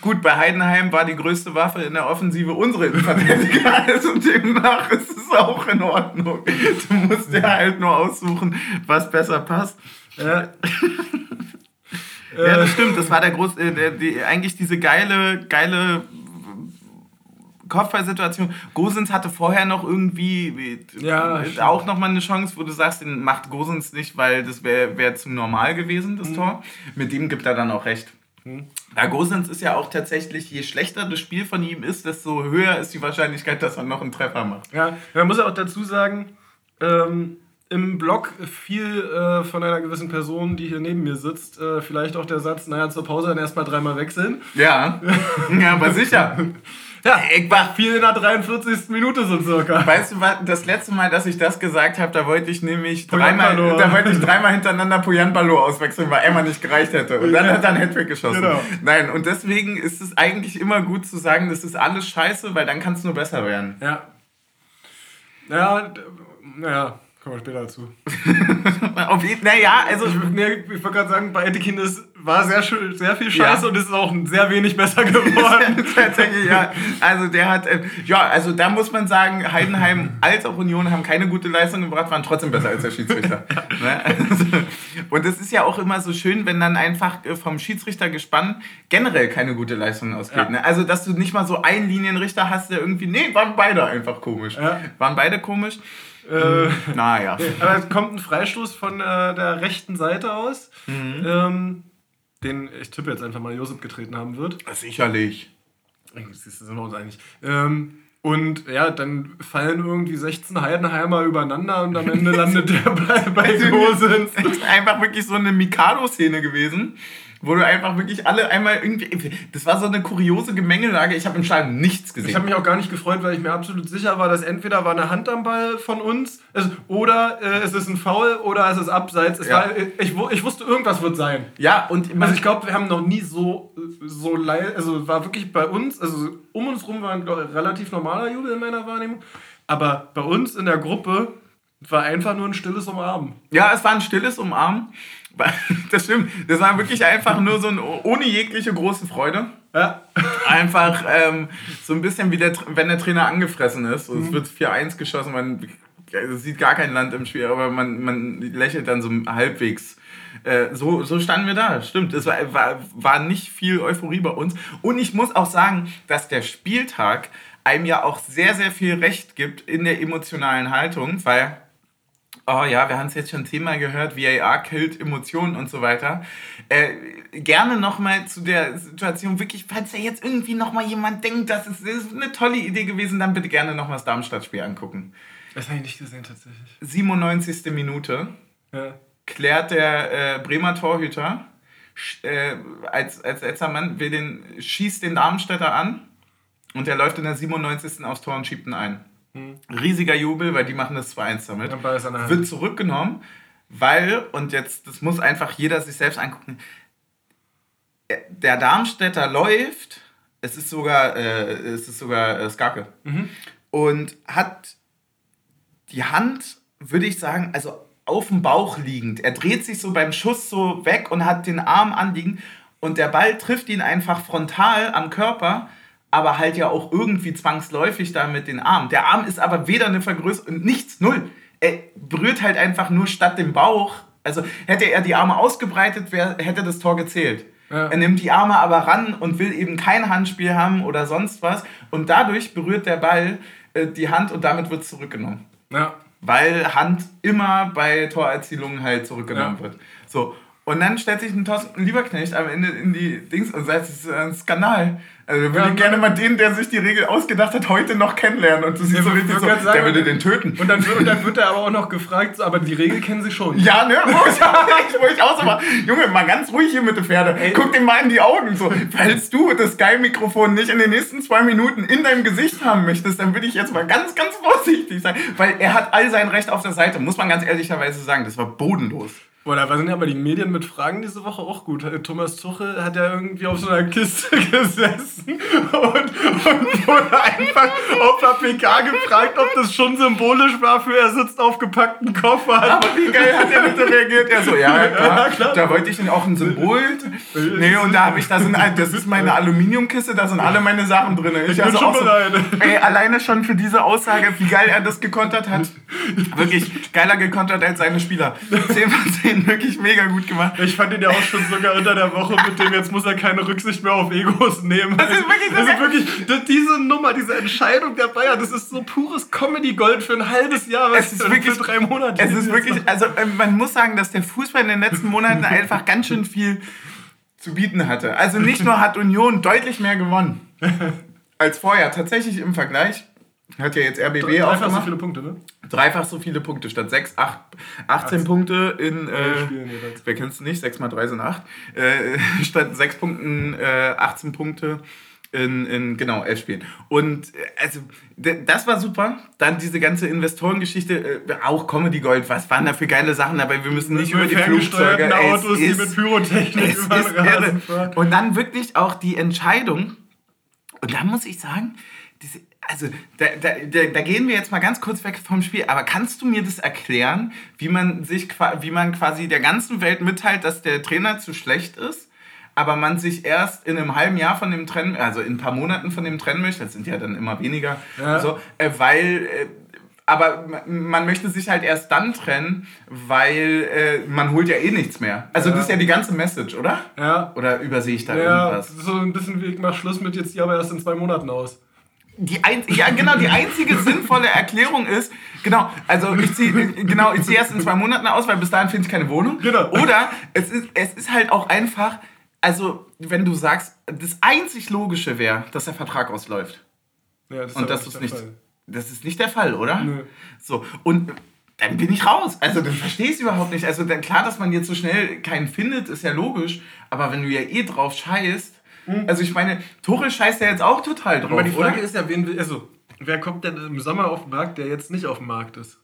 S1: gut, bei Heidenheim war die größte Waffe in der Offensive unsere Innenverteidiger. Also demnach ist es auch in Ordnung. Du musst dir halt nur aussuchen, was besser passt. Ja. ja, das stimmt. Das war der groß, äh, die, eigentlich diese geile, geile Kopfballsituation. Gosens hatte vorher noch irgendwie ja, auch nochmal eine Chance, wo du sagst, den macht Gosens nicht, weil das wäre wär zu normal gewesen, das mhm. Tor. Mit dem gibt er dann auch recht. Mhm. Ja, Gosens ist ja auch tatsächlich, je schlechter das Spiel von ihm ist, desto höher ist die Wahrscheinlichkeit, dass er noch einen Treffer macht.
S2: Ja, man muss auch dazu sagen, ähm, im Blog fiel äh, von einer gewissen Person, die hier neben mir sitzt, äh, vielleicht auch der Satz, naja, zur Pause dann erstmal dreimal wechseln.
S1: Ja, ja aber sicher.
S2: Ja, ich war viel in der 43. Minute so circa.
S1: Weißt du, das letzte Mal, dass ich das gesagt habe, da wollte ich nämlich dreimal, da wollte ich dreimal hintereinander Puyan Balo auswechseln, weil Emma nicht gereicht hätte. Und dann hat er einen Hattrick geschossen. Genau. Nein, und deswegen ist es eigentlich immer gut zu sagen, das ist alles scheiße, weil dann kann es nur besser werden.
S2: Ja. Ja, naja. Kommen wir später dazu.
S1: Auf jeden Naja, also.
S2: Ich, nee, ich wollte gerade sagen, bei Etikin ist war sehr, sehr viel Scheiße ja. und ist auch sehr wenig besser geworden.
S1: Tatsächlich, ja. Also der hat, äh, ja, also da muss man sagen, Heidenheim als auch Union haben keine gute Leistung gebracht, waren trotzdem besser als der Schiedsrichter. ne? also, und es ist ja auch immer so schön, wenn dann einfach äh, vom Schiedsrichter gespannt generell keine gute Leistung ausgeht. Ja. Ne? Also dass du nicht mal so einen Linienrichter hast, der irgendwie, nee, waren beide einfach komisch. Ja. Waren beide komisch.
S2: Äh, naja. Aber es kommt ein Freistoß von äh, der rechten Seite aus. Mhm. Ähm, den ich tippe jetzt einfach mal Josep getreten haben wird.
S1: Sicherlich.
S2: Siehst du, sind wir uns einig. Ähm, und ja, dann fallen irgendwie 16 Heidenheimer übereinander und am Ende landet der bei, bei Gosens.
S1: Das ist einfach wirklich so eine Mikado-Szene gewesen wo du einfach wirklich alle einmal irgendwie. Das war so eine kuriose Gemengelage. Ich habe im Stadion nichts gesehen.
S2: Ich habe mich auch gar nicht gefreut, weil ich mir absolut sicher war, dass entweder war eine Hand am Ball von uns oder äh, es ist ein Foul oder es ist abseits. Es ja. war, ich, ich wusste, irgendwas wird sein.
S1: Ja, und.
S2: Also ich glaube, wir haben noch nie so, so leid. Also war wirklich bei uns, also um uns rum war ein relativ normaler Jubel in meiner Wahrnehmung. Aber bei uns in der Gruppe war einfach nur ein stilles Umarmen.
S1: Ja, es war ein stilles Umarmen. Das stimmt. Das war wirklich einfach nur so ein ohne jegliche große Freude. Ja. Einfach ähm, so ein bisschen wie der, wenn der Trainer angefressen ist. Und es mhm. wird 4-1 geschossen, man sieht gar kein Land im Spiel, aber man, man lächelt dann so halbwegs. Äh, so, so standen wir da, stimmt. Es war, war, war nicht viel Euphorie bei uns. Und ich muss auch sagen, dass der Spieltag einem ja auch sehr, sehr viel Recht gibt in der emotionalen Haltung, weil oh ja, wir haben es jetzt schon Thema gehört, VAR killt Emotionen und so weiter. Äh, gerne nochmal zu der Situation, wirklich, falls da jetzt irgendwie nochmal jemand denkt, das ist, das ist eine tolle Idee gewesen, dann bitte gerne nochmal das Darmstadt-Spiel angucken.
S2: Das habe ich nicht gesehen tatsächlich.
S1: 97. Minute ja. klärt der äh, Bremer Torhüter äh, als, als letzter Mann, will den, schießt den Darmstädter an und der läuft in der 97. aufs Tor und schiebt ihn ein. Mhm. Riesiger Jubel, weil die machen das 2-1 damit. Wird zurückgenommen, weil, und jetzt, das muss einfach jeder sich selbst angucken, äh, der Darmstädter läuft, es ist sogar, äh, es ist sogar äh, Skarke, mhm. und hat die Hand, würde ich sagen, also auf dem Bauch liegend. Er dreht sich so beim Schuss so weg und hat den Arm anliegen und der Ball trifft ihn einfach frontal am Körper aber halt ja auch irgendwie zwangsläufig da mit den Armen. Der Arm ist aber weder eine Vergrößerung, nichts, null. Er berührt halt einfach nur statt dem Bauch. Also hätte er die Arme ausgebreitet, wär, hätte das Tor gezählt. Ja. Er nimmt die Arme aber ran und will eben kein Handspiel haben oder sonst was. Und dadurch berührt der Ball äh, die Hand und damit wird es zurückgenommen. Ja. Weil Hand immer bei Torerzielungen halt zurückgenommen ja. wird. So. Und dann stellt sich ein Thorsten Lieberknecht am Ende in die Dings und sagt, es ist ein Skandal. Also würde ja, gerne mal den, der sich die Regel ausgedacht hat, heute noch kennenlernen. Und du siehst so richtig so, sagen, der würde den töten.
S2: Und dann, und dann wird er aber auch noch gefragt, so, aber die Regel kennen sie schon.
S1: Ja, ne? Wo ich, wo ich auch so war, Junge, mal ganz ruhig hier mit der Pferde. Ey. Guck dir mal in die Augen. So, falls du das Sky-Mikrofon nicht in den nächsten zwei Minuten in deinem Gesicht haben möchtest, dann würde ich jetzt mal ganz, ganz vorsichtig sein. Weil er hat all sein Recht auf der Seite, muss man ganz ehrlicherweise sagen. Das war bodenlos.
S2: Boah, da sind ja aber die Medien mit Fragen diese Woche auch gut. Thomas Tuchel hat ja irgendwie auf so einer Kiste gesessen und, und wurde einfach auf der PK gefragt, ob das schon symbolisch war für er sitzt auf gepackten Koffern.
S1: Aber wie geil hat er bitte reagiert? Er so, ja, klar, ja, klar. da wollte ich denn auch ein Symbol. Nee, und da habe ich, da sind, das ist meine Aluminiumkiste, da sind alle meine Sachen drin. Ich, ich bin also schon so, ey, alleine schon für diese Aussage, wie geil er das gekontert hat. Wirklich geiler gekontert als seine Spieler. 10 von 10 ihn wirklich mega gut gemacht.
S2: Ich fand ihn ja auch schon sogar unter der Woche mit dem, jetzt muss er keine Rücksicht mehr auf Egos nehmen. Das ist wirklich, ist wirklich diese Nummer, diese Entscheidung der Bayern, das ist so pures Comedy-Gold für ein halbes Jahr,
S1: was es ist wirklich, für drei Monate. Es ist wirklich, also äh, man muss sagen, dass der Fußball in den letzten Monaten einfach ganz schön viel zu bieten hatte. Also nicht nur hat Union deutlich mehr gewonnen als vorher, tatsächlich im Vergleich. Hat ja jetzt RBB Dreifach auch gemacht. so viele Punkte, ne? Dreifach so viele Punkte. Statt 6, 8, 18 Punkte in. Äh, wer kennt es nicht? 6 mal 3 sind 8. Äh, statt 6 Punkten äh, 18 Punkte in, in genau, 11 Spielen. Und äh, also, das war super. Dann diese ganze Investorengeschichte, äh, auch Comedy Gold, was waren da für geile Sachen dabei? Wir müssen nicht über die Flugzeuge. Autos, die mit Pyrotechnik über Und dann wirklich auch die Entscheidung. Und da muss ich sagen, diese also da, da, da, gehen wir jetzt mal ganz kurz weg vom Spiel, aber kannst du mir das erklären, wie man sich wie man quasi der ganzen Welt mitteilt, dass der Trainer zu schlecht ist? aber man sich erst in einem halben Jahr von dem trennen, also in ein paar Monaten von dem trennen möchte, das sind ja dann immer weniger,
S2: Ja.
S1: so, äh, weil, äh, aber ma- man möchte sich halt erst dann trennen, weil äh, man holt ja eh nichts mehr. Also
S2: Ja.
S1: das ist ja die ganze Message, oder?
S2: Ja.
S1: Oder übersehe ich da
S2: Ja,
S1: irgendwas?
S2: so ein bisschen wie ich mach Schluss mit jetzt die aber erst in zwei Monaten aus.
S1: Die ein, ja, genau, die einzige sinnvolle Erklärung ist, genau, also ich ziehe genau, ich zieh erst in zwei Monaten aus, weil bis dahin finde ich keine Wohnung.
S2: Genau.
S1: Oder es ist, es ist halt auch einfach, also wenn du sagst, das einzig Logische wäre, dass der Vertrag ausläuft.
S2: Ja, das ist
S1: Und das ist nicht,
S2: Fall.
S1: das ist nicht der Fall, oder?
S2: Nö.
S1: So, und dann bin ich raus. Also dann verstehe ich es überhaupt nicht. Also dann, klar, dass man jetzt so schnell keinen findet, ist ja logisch, aber wenn du ja eh drauf scheißt, also ich meine, Tuchel scheißt ja jetzt auch total drauf,
S2: Aber die Frage
S1: oder?
S2: ist ja, wen will, also, wer kommt denn im Sommer auf den Markt, der jetzt nicht auf dem Markt ist?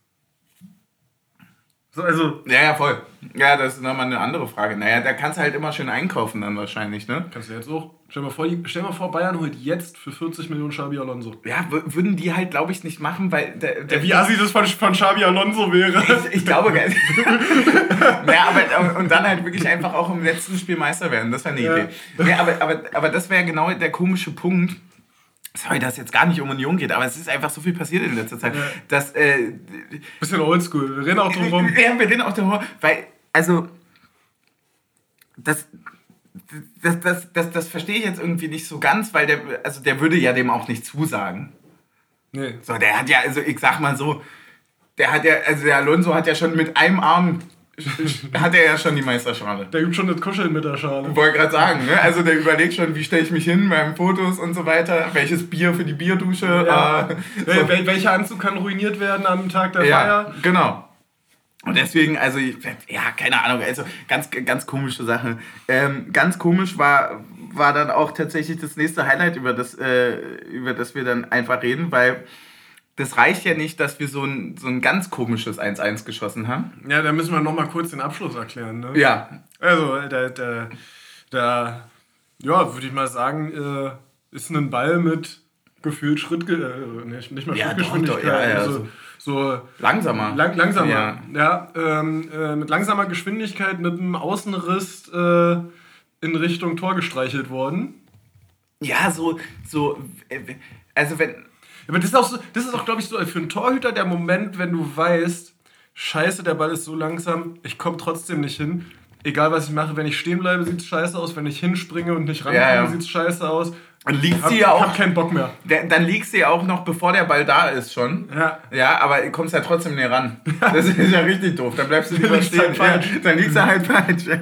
S2: So, also,
S1: Ja, ja, voll. Ja, das ist nochmal eine andere Frage. Naja, da kannst du halt immer schön einkaufen dann wahrscheinlich, ne?
S2: kannst du jetzt auch. Stell dir mal vor, stell mal vor Bayern holt jetzt für 40 Millionen Xabi Alonso.
S1: Ja, würden die halt, glaube ich, nicht machen, weil... Der, der,
S2: Wie assi das von, von Xabi Alonso wäre.
S1: ich, ich glaube gar nicht. naja, aber, und dann halt wirklich einfach auch im letzten Spiel Meister werden. Das wäre eine
S2: Ja.
S1: Idee. Ja, aber, aber, aber das wäre genau der komische Punkt. Sorry, dass es jetzt gar nicht um Union geht, aber es ist einfach so viel passiert in letzter Zeit,
S2: Ja.
S1: dass... Äh,
S2: Bisschen oldschool. Wir reden auch drum rum.
S1: Ja, wir reden auch darüber, weil, also, das, das, das, das, das verstehe ich jetzt irgendwie nicht so ganz, weil der, also der würde ja dem auch nicht zusagen.
S2: Nee.
S1: So, der hat ja, also ich sag mal so, der hat ja, also der Alonso hat ja schon mit einem Arm, hat er ja schon die Meisterschale.
S2: Der gibt schon das Kuscheln mit der Schale.
S1: Wollte gerade sagen, ne? Also der überlegt schon, wie stelle ich mich hin beim Fotos und so weiter, welches Bier für die Bierdusche.
S2: Ja.
S1: Äh, so.
S2: wel- welcher Anzug kann ruiniert werden am Tag der
S1: Ja,
S2: Feier?
S1: genau. Und deswegen, also, ja, keine Ahnung, also ganz, ganz komische Sache. Ähm, ganz komisch war, war dann auch tatsächlich das nächste Highlight, über das, äh, über das wir dann einfach reden, weil das reicht ja nicht, dass wir so ein, so ein ganz komisches 1-1 geschossen haben.
S2: Ja, da müssen wir noch mal kurz den Abschluss erklären. Ne?
S1: Ja,
S2: Also, der, der, der ja, würde ich mal sagen, äh, ist ein Ball mit gefühlt Schritt, äh, nicht, nicht mal
S1: Ja,
S2: Schrittgeschwindigkeit,
S1: doch, doch, ja, ja,
S2: also, so
S1: langsamer.
S2: lang, langsamer.
S1: Ja.
S2: Ja, ähm, äh, mit langsamer Geschwindigkeit mit einem Außenriss äh, in Richtung Tor gestreichelt worden.
S1: Ja, so, so, also wenn,
S2: Aber das ist auch, so, das ist auch glaube ich, so für einen Torhüter der Moment, wenn du weißt, scheiße, der Ball ist so langsam, ich komme trotzdem nicht hin. Egal was ich mache, wenn ich stehen bleibe, sieht es scheiße aus. Wenn ich hinspringe und nicht rankomme,
S1: Ja, ja.
S2: sieht es scheiße aus.
S1: dann liegt
S2: Hab,
S1: sie ja auch,
S2: hab keinen Bock mehr.
S1: der- dann liegt sie ja auch noch, bevor der Ball da ist schon.
S2: Ja.
S1: Ja, aber du kommst ja trotzdem näher ran. Das ist ja richtig doof. Dann bleibst du lieber
S2: liegst
S1: stehen.
S2: halt falsch.
S1: Ja, dann liegst du halt falsch.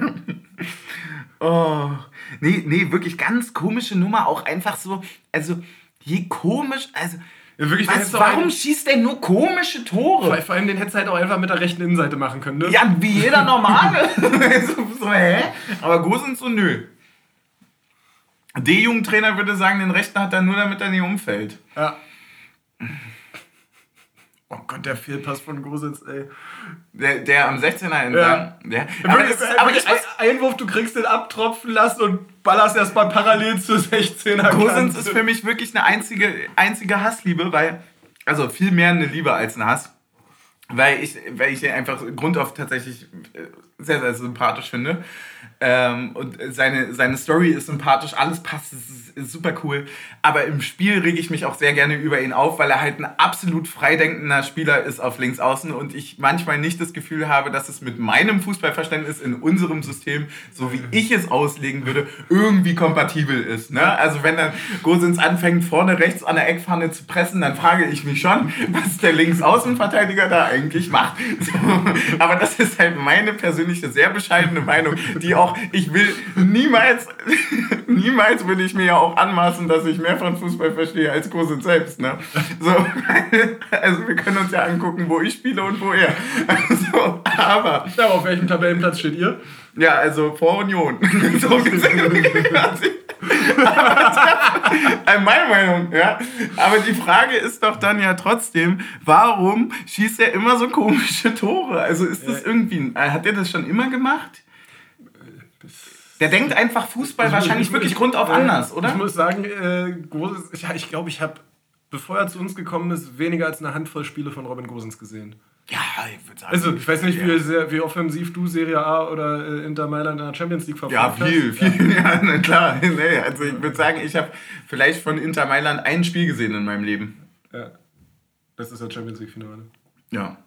S1: Oh. Nee, nee, wirklich ganz komische Nummer. Auch einfach so, also je komisch, also.
S2: Ja, wirklich,
S1: was, warum
S2: auch-
S1: schießt der nur komische
S2: Vor,
S1: Tore?
S2: vor allem den hättest du halt auch einfach mit der rechten Innenseite machen können, ne?
S1: Ja, wie jeder Normale. so, so, hä? Aber Gosens so, nö. Der Jugendtrainer würde sagen, den rechten hat er nur, damit er nicht umfällt.
S2: Ja. Oh Gott, der Fehlpass von Gositz, ey.
S1: Der, der am 16er entlang. Der,
S2: Aber,
S1: das, aber ich
S2: Einwurf, du kriegst den abtropfen lassen und ballerst erstmal parallel zur 16er.
S1: Gosens ist für mich wirklich eine einzige, einzige Hassliebe, weil, also viel mehr eine Liebe als ein Hass. Weil ich, weil ich einfach grundauf tatsächlich äh, sehr, sehr sympathisch finde. Ähm, und seine, seine Story ist sympathisch, alles passt, es ist, ist super cool. Aber im Spiel rege ich mich auch sehr gerne über ihn auf, weil er halt ein absolut freidenkender Spieler ist auf links außen und ich manchmal nicht das Gefühl habe, dass es mit meinem Fußballverständnis in unserem System, so wie ich es auslegen würde, irgendwie kompatibel ist. Ne? Also wenn dann Gosens anfängt, vorne rechts an der Eckpfanne zu pressen, dann frage ich mich schon, was der Linksaußenverteidiger da eigentlich macht. So, aber das ist halt meine persönliche, sehr bescheidene Meinung, die auch, ich will niemals, niemals würde ich mir ja auch anmaßen, dass ich mehr von Fußball verstehe als Gosens selbst. Ne? So, also wir können uns ja angucken, wo ich spiele und wo er. Also, aber
S2: Ja, auf welchem Tabellenplatz steht ihr?
S1: Ja, also vor Union. so gesehen. Aber Meine Meinung, ja. Aber die Frage ist doch dann ja trotzdem, warum schießt er immer so komische Tore? Also ist das irgendwie, äh, hat er das schon immer gemacht? Der denkt einfach Fußball wahrscheinlich
S2: Ich-
S1: wirklich
S2: ich-
S1: grundauf
S2: äh,
S1: anders, oder?
S2: Ich muss sagen, äh, Gosens, ich, ich glaube, ich habe, bevor er zu uns gekommen ist, weniger als eine Handvoll Spiele von Robin Gosens gesehen.
S1: Ja, ich würde sagen.
S2: Also, ich weiß nicht,
S1: ja.
S2: wie, wie offensiv du Serie A oder äh, Inter Mailand in der Champions League
S1: Ja,
S2: verfolgt
S1: viel,
S2: hast.
S1: viel. Ja, na klar. Nee, also ich würde sagen, ich habe vielleicht von Inter Mailand ein Spiel gesehen in meinem Leben.
S2: Ja. Das ist das Champions League-Finale.
S1: Ja.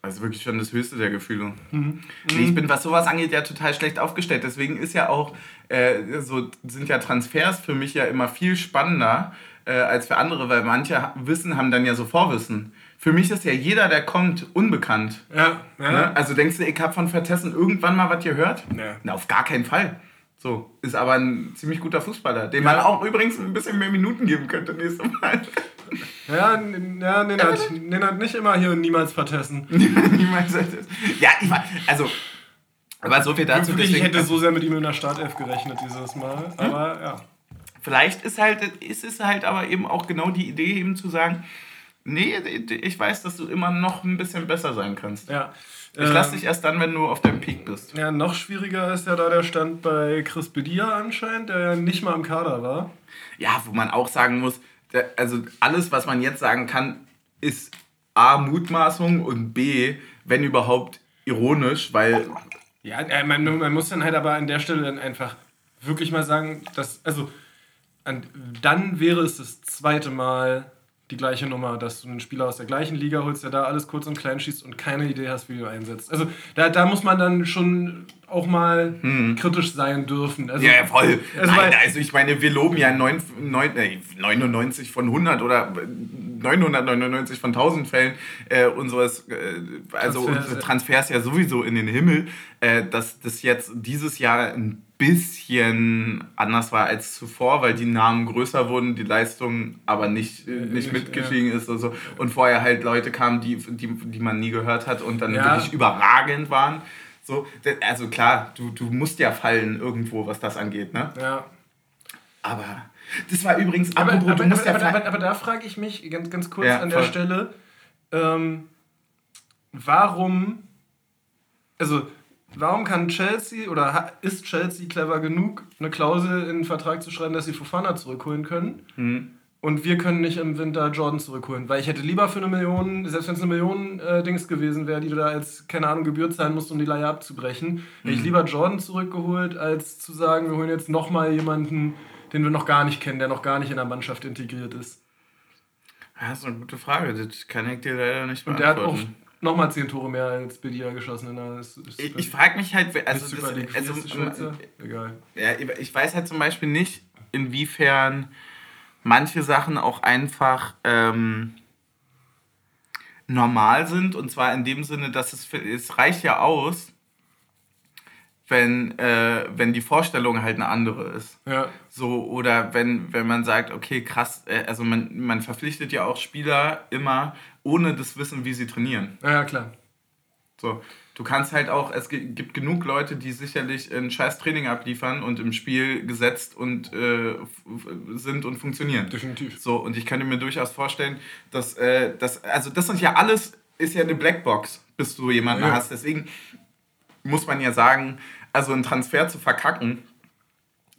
S1: Also wirklich schon das höchste der Gefühle.
S2: Mhm.
S1: Nee, ich bin, was sowas angeht, ja total schlecht aufgestellt. Deswegen ist ja auch, äh, so sind ja Transfers für mich ja immer viel spannender äh, als für andere, weil manche Wissen haben dann ja so Vorwissen. Für mich ist ja jeder, der kommt, unbekannt.
S2: Ja, ja.
S1: Ne? Also denkst du, ich habe von Vertessen irgendwann mal was gehört?
S2: Nee.
S1: Na, auf gar keinen Fall. So, ist aber ein ziemlich guter Fußballer, dem man
S2: Ja.
S1: auch übrigens ein bisschen mehr Minuten geben könnte nächstes Mal.
S2: Ja, ja Nenad, Nenad nicht immer hier niemals vertessen.
S1: Sagt das. Ja, ich war, also, aber so viel dazu.
S2: Wirklich, ich hätte so sehr mit ihm in der Startelf gerechnet dieses Mal. Aber ja.
S1: Vielleicht ist halt, ist es halt aber eben auch genau die Idee, eben zu sagen, nee, ich weiß, dass du immer noch ein bisschen besser sein kannst.
S2: ja.
S1: Ich lass
S2: Ähm,
S1: dich erst dann, wenn du auf deinem Peak bist.
S2: Ja, noch schwieriger ist ja da der Stand bei Chris Bedia anscheinend, der ja nicht mal im Kader war.
S1: Ja, wo man auch sagen muss, also alles, was man jetzt sagen kann, ist A, Mutmaßung und B, wenn überhaupt ironisch, weil
S2: Ja, äh, man, man muss dann halt aber an der Stelle dann einfach wirklich mal sagen, dass, also, an, dann wäre es das zweite Mal die gleiche Nummer, dass du einen Spieler aus der gleichen Liga holst, der da alles kurz und klein schießt und keine Idee hast, wie du einsetzt. Also da, da muss man dann schon auch mal kritisch sein dürfen. Also,
S1: Ja, ja, voll.
S2: Also,
S1: Nein, also ich meine, wir loben ja neun, neun, äh, 99 von 100 oder 999 von 1000 Fällen äh, unseres, äh, also
S2: Transfers,
S1: unsere
S2: ja.
S1: Transfers ja sowieso in den Himmel, äh, dass das jetzt dieses Jahr ein bisschen anders war als zuvor, weil die Namen größer wurden, die Leistung aber nicht, äh, nicht mitgestiegen ist und so. Und vorher halt Leute kamen, die, die, die man nie gehört hat und dann
S2: Ja.
S1: wirklich überragend waren. So, also klar, du, du musst ja fallen irgendwo, was das angeht, ne?
S2: ja.
S1: Aber das war übrigens,
S2: Aber,
S1: apropos,
S2: aber,
S1: du musst
S2: aber,
S1: ja
S2: aber, aber, da frage ich mich ganz, ganz kurz
S1: Ja,
S2: an der
S1: voll.
S2: Stelle, ähm, warum, also warum kann Chelsea oder ist Chelsea clever genug, eine Klausel in den Vertrag zu schreiben, dass sie Fofana zurückholen können?
S1: Hm.
S2: Und wir können nicht im Winter Jordan zurückholen. Weil ich hätte lieber für eine Million, selbst wenn es eine Million äh, Dings gewesen wäre, die du da als, keine Ahnung, Gebühr zahlen musst, um die Leihe abzubrechen, hätte ich lieber Jordan zurückgeholt, als zu sagen, wir holen jetzt nochmal jemanden, den wir noch gar nicht kennen, der noch gar nicht in der Mannschaft integriert ist.
S1: Ja, das ist eine gute Frage, das kann ich dir leider nicht
S2: Und der hat auch
S1: beantworten.
S2: Nochmal 10 Tore mehr als Bedia geschossen S- S-
S1: Ich, ich frage mich halt, also, das, also
S2: ist Schweizer? Egal.
S1: ja, ich weiß halt zum Beispiel nicht, inwiefern manche Sachen auch einfach ähm, normal sind. Und zwar in dem Sinne, dass es, es reicht ja aus, wenn, äh, wenn die Vorstellung halt eine andere ist.
S2: Ja.
S1: So, oder wenn, wenn man sagt, okay, krass, äh, also man, man verpflichtet ja auch Spieler immer ohne das Wissen, wie sie trainieren.
S2: ja, klar.
S1: So, du kannst halt auch, es gi- gibt genug Leute, die sicherlich ein scheiß Training abliefern und im Spiel gesetzt und äh, sind und funktionieren.
S2: Definitiv.
S1: So, und ich könnte mir durchaus vorstellen, dass äh, das, also das sind ja alles, ist ja eine Blackbox, bis du jemanden
S2: Ja.
S1: hast. Deswegen muss man ja sagen, also einen Transfer zu verkacken,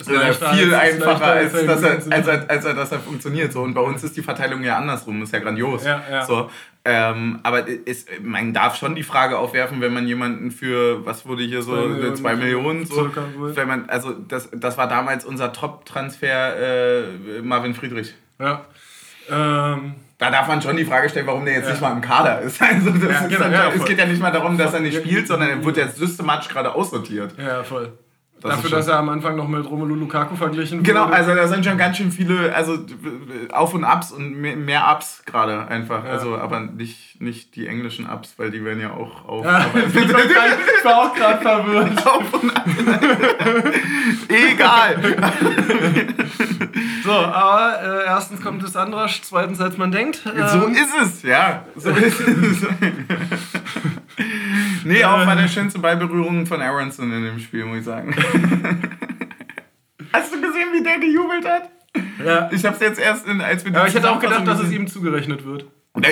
S1: ist ja viel
S2: als- ist
S1: einfacher, als,
S2: als er
S1: dass er, als, als er, dass er funktioniert. So, und bei uns ist die Verteilung ja andersrum, ist ja grandios.
S2: Ja, ja.
S1: So, ähm, aber ist, man darf schon die Frage aufwerfen, wenn man jemanden für, was wurde hier so,
S2: Zwei Millionen,
S1: 2 Millionen, so, wenn man, also das, das war damals unser Top-Transfer, äh, Marvin Friedrich.
S2: Ja. Ähm,
S1: Da darf man schon die Frage stellen, warum der jetzt
S2: Ja.
S1: nicht mal im Kader ist. Also das
S2: Ja,
S1: ist
S2: genau,
S1: dann,
S2: ja,
S1: es geht ja nicht mal darum, dass er nicht spielt, sondern er wird jetzt systematisch gerade aussortiert.
S2: ja, voll.
S1: Das
S2: Dafür, dass er am Anfang noch mit Romelu Lukaku verglichen
S1: Genau,
S2: wurde.
S1: also da sind schon ganz schön viele, also Auf und Ups und mehr, Ups gerade einfach.
S2: Ja.
S1: Also, aber nicht, nicht die englischen Ups, weil die werden ja auch auf.
S2: Ja, ich war auch gerade verwirrt.
S1: auf und Up. Egal.
S2: So, aber äh, erstens kommt es anders, zweitens als man denkt.
S1: So
S2: Ähm,
S1: ist es, ja. So ist es. nee, auch war der schönste Ballberührung von Aronson in dem Spiel, muss ich sagen. Hast du gesehen, wie der gejubelt hat?
S2: ja.
S1: Ich hab's jetzt erst, in, als wir die
S2: Aber ich hätte auch gedacht, dass es ihm zugerechnet wird.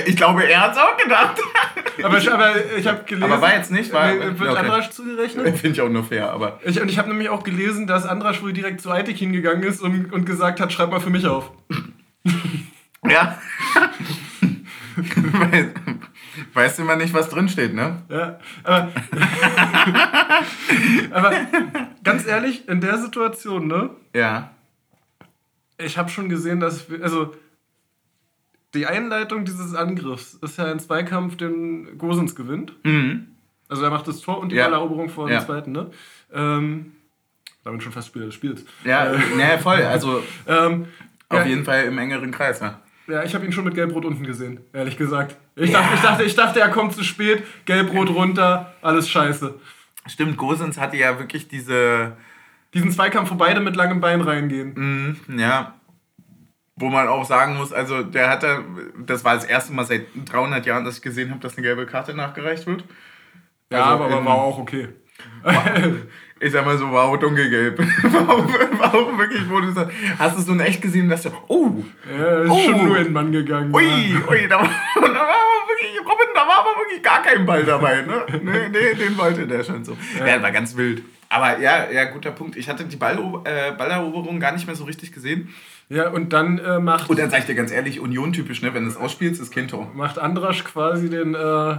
S1: Ich glaube, er hat's auch gedacht.
S2: Aber ich, aber ich habe gelesen.
S1: Aber war jetzt nicht, war-
S2: Nee, wird
S1: okay.
S2: Andrasch zugerechnet?
S1: Finde ich auch nur fair, aber.
S2: Ich, und ich habe nämlich auch gelesen, dass Andrasch wohl direkt zu Aitik hingegangen ist und, und gesagt hat, schreib mal für mich auf.
S1: Ja. Weil- Weißt du immer nicht, was drinsteht, ne?
S2: Ja, aber, aber ganz ehrlich, in der Situation, ne?
S1: Ja.
S2: Ich habe schon gesehen, dass wir, also die Einleitung dieses Angriffs ist ja ein Zweikampf, den Gosens gewinnt.
S1: Mhm.
S2: Also er macht das Tor und die
S1: Ja.
S2: Balleroberung vor dem
S1: Ja.
S2: zweiten, ne? Ähm, damit schon fast Spieler des Spiels.
S1: Ja,
S2: Äh,
S1: ne, voll. Also
S2: ähm,
S1: auf
S2: ja,
S1: jeden Fall im engeren Kreis, ne?
S2: Ja, ich habe ihn schon mit Gelb-Rot unten gesehen, ehrlich gesagt. Ich, dachte, ich, dachte, ich dachte, er kommt zu spät, Gelb-Rot runter, alles scheiße.
S1: Stimmt, Gosens hatte ja wirklich diese,
S2: Diesen Zweikampf, wo beide mit langem Bein reingehen.
S1: mh, ja, wo man auch sagen muss, also der hatte, das war das erste Mal seit 300 Jahren, dass ich gesehen habe, dass eine gelbe Karte nachgereicht wird.
S2: Ja,
S1: Also
S2: aber
S1: in-
S2: war auch okay.
S1: Ich sag mal so, auch dunkelgelb. war, auch, war auch wirklich, wo du sagst, hast du es nun echt gesehen, dass du, oh,
S2: Er ist
S1: Oh.
S2: schon nur in den Mann gegangen.
S1: ui,
S2: ja.
S1: ui, da war, da war aber wirklich, Robin, da war aber wirklich gar kein Ball dabei, ne? Nee, nee, den wollte der schon so. Ja, war ganz wild. Aber ja, ja, guter Punkt. Ich hatte die Ball, äh, Balleroberung gar nicht mehr so richtig gesehen.
S2: Ja, und dann äh, macht,
S1: Und dann sag ich dir ganz ehrlich, Union-typisch, ne? Wenn du es ausspielst, ist kein Tor.
S2: macht Andrasch quasi den, äh,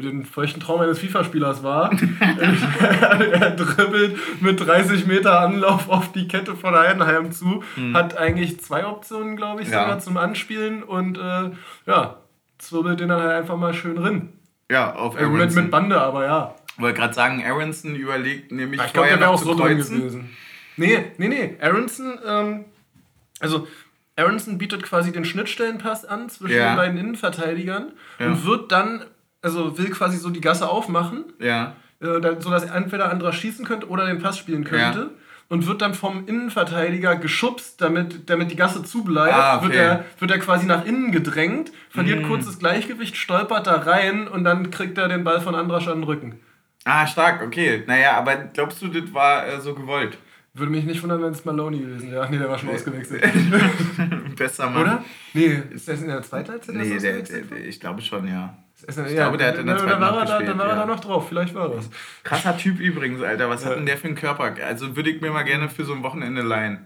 S2: den feuchten Traum eines FIFA-Spielers war. er dribbelt mit 30 Meter Anlauf auf die Kette von Heidenheim zu. Hat eigentlich zwei Optionen, glaube ich,
S1: Ja.
S2: sogar zum Anspielen. Und äh, ja, zwirbelt den dann halt einfach mal schön rin.
S1: Ja, auf
S2: Also mit,
S1: Aronson.
S2: mit Bande, aber ja.
S1: Wollte gerade sagen, Aronson überlegt nämlich
S2: Ich glaube, der wäre auch so drin
S1: kreuzen.
S2: gewesen. Nee, nee, nee. Aronson, ähm, also Aronson bietet quasi den Schnittstellenpass an zwischen
S1: Ja.
S2: den beiden Innenverteidigern
S1: Ja.
S2: und wird dann, also will quasi so die Gasse aufmachen,
S1: Ja,
S2: äh, da- sodass entweder Andra schießen könnte oder den Pass spielen könnte.
S1: Ja.
S2: Und wird dann vom Innenverteidiger geschubst, damit, damit die Gasse zubleibt.
S1: Ah, okay.
S2: wird, er, wird er quasi nach innen gedrängt, verliert
S1: Mm.
S2: kurz das Gleichgewicht, stolpert da rein und dann kriegt er den Ball von Andrasch an den Rücken.
S1: Ah, stark, okay. Naja, aber glaubst du, das war äh, so gewollt?
S2: Würde mich nicht wundern, wenn es Maloney gewesen wäre. Ach nee, der war schon ausgewechselt.
S1: Besser Mann.
S2: Oder? Nee, ist das in der zweiten Halbzeit?
S1: Nee, der, der, der, ich glaube schon, ja.
S2: Er-
S1: ich glaube, der hat in der zweiten
S2: war er da,
S1: gespielt,
S2: Dann war er
S1: ja.
S2: da noch drauf, vielleicht war das.
S1: Krasser Typ übrigens, Alter. Was hat
S2: Ja.
S1: denn der für einen Körper? Also würde ich mir mal gerne für so ein Wochenende leihen.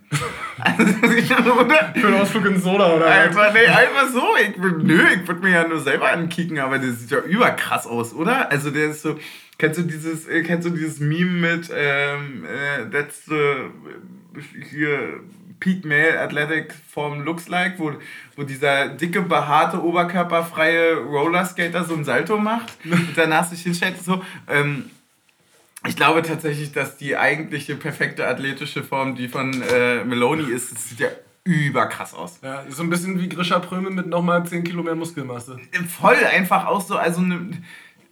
S1: also, oder?
S2: Für einen Ausflug in Soda oder
S1: Einfach, nee, einfach so. Ich, nö, ich würde mir ja nur selber ankicken, aber der sieht ja überkrass aus, oder? Also der ist so. Kennst du dieses, äh, kennst du dieses Meme mit ähm, äh, that's the hier Peak Male Athletic Form looks like, wo, wo dieser dicke, behaarte, oberkörperfreie Rollerskater so ein Salto macht und danach sich hinstellt so. Ähm, ich glaube tatsächlich, dass die eigentliche perfekte athletische Form, die von äh, Meloni ist, das sieht ja überkrass aus.
S2: Ja, ist so ein bisschen wie Grisha Pröme mit nochmal 10 Kilo mehr Muskelmasse.
S1: Voll einfach auch so, also ne,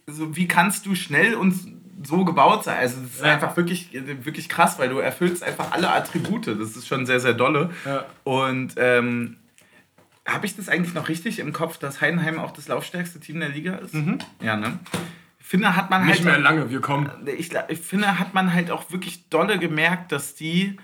S1: so wie kannst du schnell und so gebaut sein? Also das ist
S2: Ja.
S1: einfach wirklich, wirklich krass, weil du erfüllst einfach alle Attribute. Das ist schon sehr, sehr dolle.
S2: Ja.
S1: Und ähm, habe ich das eigentlich noch richtig im Kopf, dass Heidenheim auch das laufstärkste Team der Liga ist? Ja, ne? Ich finde, hat man
S2: Nicht
S1: halt
S2: mehr lange, wir kommen.
S1: ich, gla- ich finde, hat man halt auch wirklich dolle gemerkt, dass die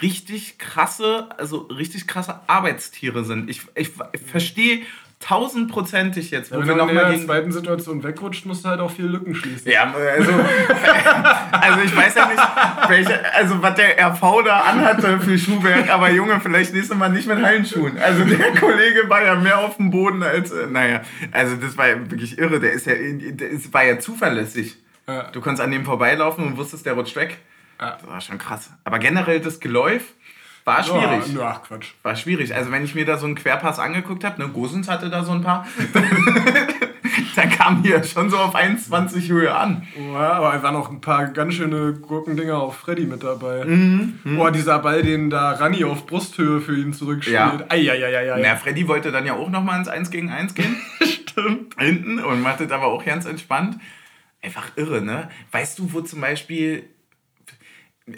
S1: richtig krasse, also richtig krasse Arbeitstiere sind. Ich, ich, ich verstehe tausendprozentig jetzt, wo
S2: Wenn
S1: wir
S2: du in
S1: nochmal
S2: der
S1: gegen.
S2: zweiten Situation wegrutscht, musst du halt auch viele Lücken schließen.
S1: Ja, also, also ich weiß ja nicht, welche, also was der RV da anhatte für Schuhwerk, aber Junge, vielleicht nächstes Mal nicht mit Hallenschuhen. Also der Kollege war ja mehr auf dem Boden als, äh, naja, also das war ja wirklich irre, der ist ja, ist, war ja zuverlässig.
S2: Ja.
S1: Du konntest an dem vorbeilaufen und wusstest, der rutscht weg.
S2: Ja.
S1: Das war schon krass. Aber generell das Geläuf war schwierig.
S2: Ja, ach Quatsch.
S1: War schwierig. Also wenn ich mir da so einen Querpass angeguckt habe, ne, Gosens hatte da so ein paar, dann kam hier schon so auf 21 Höhe an.
S2: Ja, aber es waren auch ein paar ganz schöne Gurkendinger auf Freddy mit dabei.
S1: Mhm,
S2: Boah, dieser Ball, den da Rani auf Brusthöhe für ihn zurückspielt.
S1: Ja.
S2: Eieieiei.
S1: Na, Freddy wollte dann ja auch nochmal ins 1 gegen 1 gehen.
S2: Stimmt.
S1: hinten und macht das aber auch ganz entspannt. Einfach irre, ne? Weißt du, wo zum Beispiel.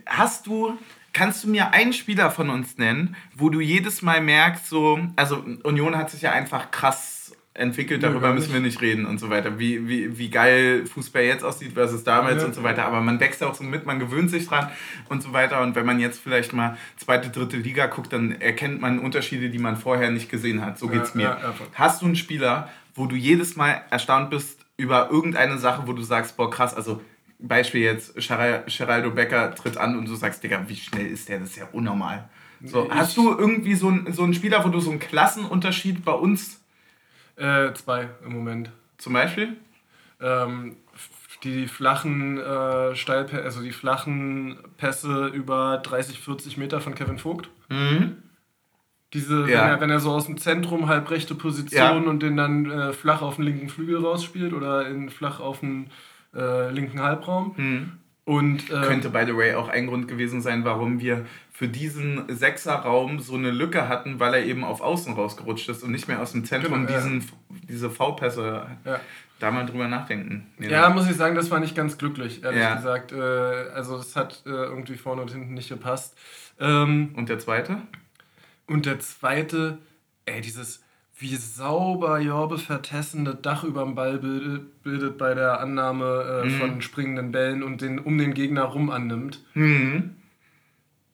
S1: Hast du. Kannst du mir einen Spieler von uns nennen, wo du jedes Mal merkst, so. Also, Union hat sich ja einfach krass entwickelt, darüber
S2: gar
S1: müssen wir nicht reden und so weiter. Wie, wie, wie geil Fußball jetzt aussieht versus damals
S2: Ja.
S1: und so weiter. Aber man wächst auch so mit, man gewöhnt sich dran und so weiter. Und wenn man jetzt vielleicht mal zweite, dritte Liga guckt, dann erkennt man Unterschiede, die man vorher nicht gesehen hat. So
S2: Ja,
S1: geht's mir.
S2: ja, ja, voll.
S1: Hast du einen Spieler, wo du jedes Mal erstaunt bist über irgendeine Sache, wo du sagst, boah, krass, also Beispiel jetzt, Geral- Geraldo Becker tritt an und du sagst, Digga, wie schnell ist der? Das ist ja unnormal. So,
S2: Ich-
S1: hast du irgendwie so einen, so einen Spieler, wo du so einen Klassenunterschied bei uns
S2: Äh, zwei im Moment.
S1: Zum Beispiel?
S2: Ähm, die flachen äh, Steilpässe, also die flachen Pässe über 30, 40 Meter von Kevin Vogt.
S1: Mhm.
S2: Diese,
S1: Ja.
S2: wenn, er, wenn er so aus dem Zentrum halb rechte Position und den dann äh, flach auf den linken Flügel rausspielt oder in flach auf den äh, linken Halbraum.
S1: Mhm.
S2: Und äh,
S1: Könnte, by the way, auch ein Grund gewesen sein, warum wir für diesen Sechserraum so eine Lücke hatten, weil er eben auf Außen rausgerutscht ist und nicht mehr aus dem Zentrum
S2: Genau, ja.
S1: diesen, diese V-Pässe.
S2: Ja.
S1: Da mal drüber nachdenken.
S2: Ja, muss ich sagen, das war nicht ganz glücklich, ehrlich
S1: Ja.
S2: gesagt. Äh, also es hat äh, irgendwie vorne und hinten nicht gepasst. Ähm,
S1: Und der zweite?
S2: und der zweite, ey, dieses wie sauber Jorbe vertessende Dach über dem Ball bildet, bildet bei der Annahme äh,
S1: Mhm.
S2: von springenden Bällen und den um den Gegner rum annimmt.
S1: Mhm.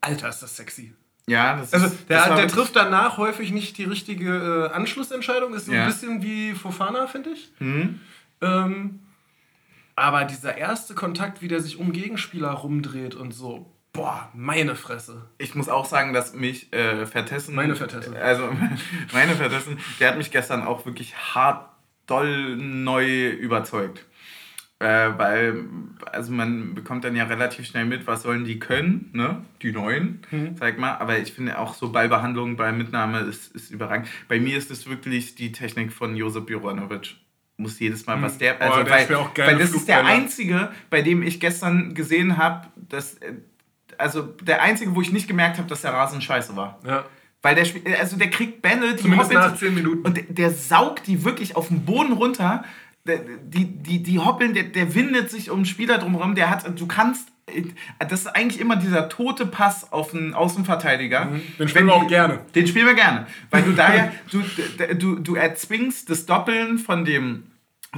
S2: Alter, ist das sexy.
S1: Ja, das
S2: Also
S1: ist,
S2: der,
S1: das
S2: der trifft danach häufig nicht die richtige äh, Anschlussentscheidung. Ist so
S1: Ja.
S2: ein bisschen wie Fofana, finde ich.
S1: Mhm.
S2: Ähm, aber dieser erste Kontakt, wie der sich um Gegenspieler rumdreht und so, boah, meine Fresse.
S1: Ich muss auch sagen, dass mich äh, Vertessen.
S2: Meine Vertessen.
S1: Also, meine Vertessen, der hat mich gestern auch wirklich hart doll neu überzeugt. Äh, weil, also man bekommt dann ja relativ schnell mit, was sollen die können, ne? Die Neuen,
S2: Mhm.
S1: sag mal. Aber ich finde auch so Ballbehandlung bei Mitnahme ist, ist überragend. Bei mir ist es wirklich die Technik von Josip Juranovic. Muss jedes Mal, was der.
S2: Oh,
S1: Also,
S2: der
S1: weil, weil das ist der
S2: Flugbälle.
S1: einzige, bei dem ich gestern gesehen habe, dass. Also der einzige, wo ich nicht gemerkt habe, dass der Rasen scheiße war.
S2: Ja.
S1: Weil der also der kriegt Bälle, die
S2: Zumindest
S1: hoppeln-
S2: nach 10 Minuten.
S1: Und der, der saugt die wirklich auf den Boden runter. Der, die, die, die hoppeln, der, der windet sich um den Spieler drumherum. Der hat, du kannst, das ist eigentlich immer dieser tote Pass auf den Außenverteidiger.
S2: Den
S1: Wenn
S2: spielen wir auch gerne.
S1: Den spielen wir gerne. Weil du daher, du, du, du erzwingst das Doppeln von dem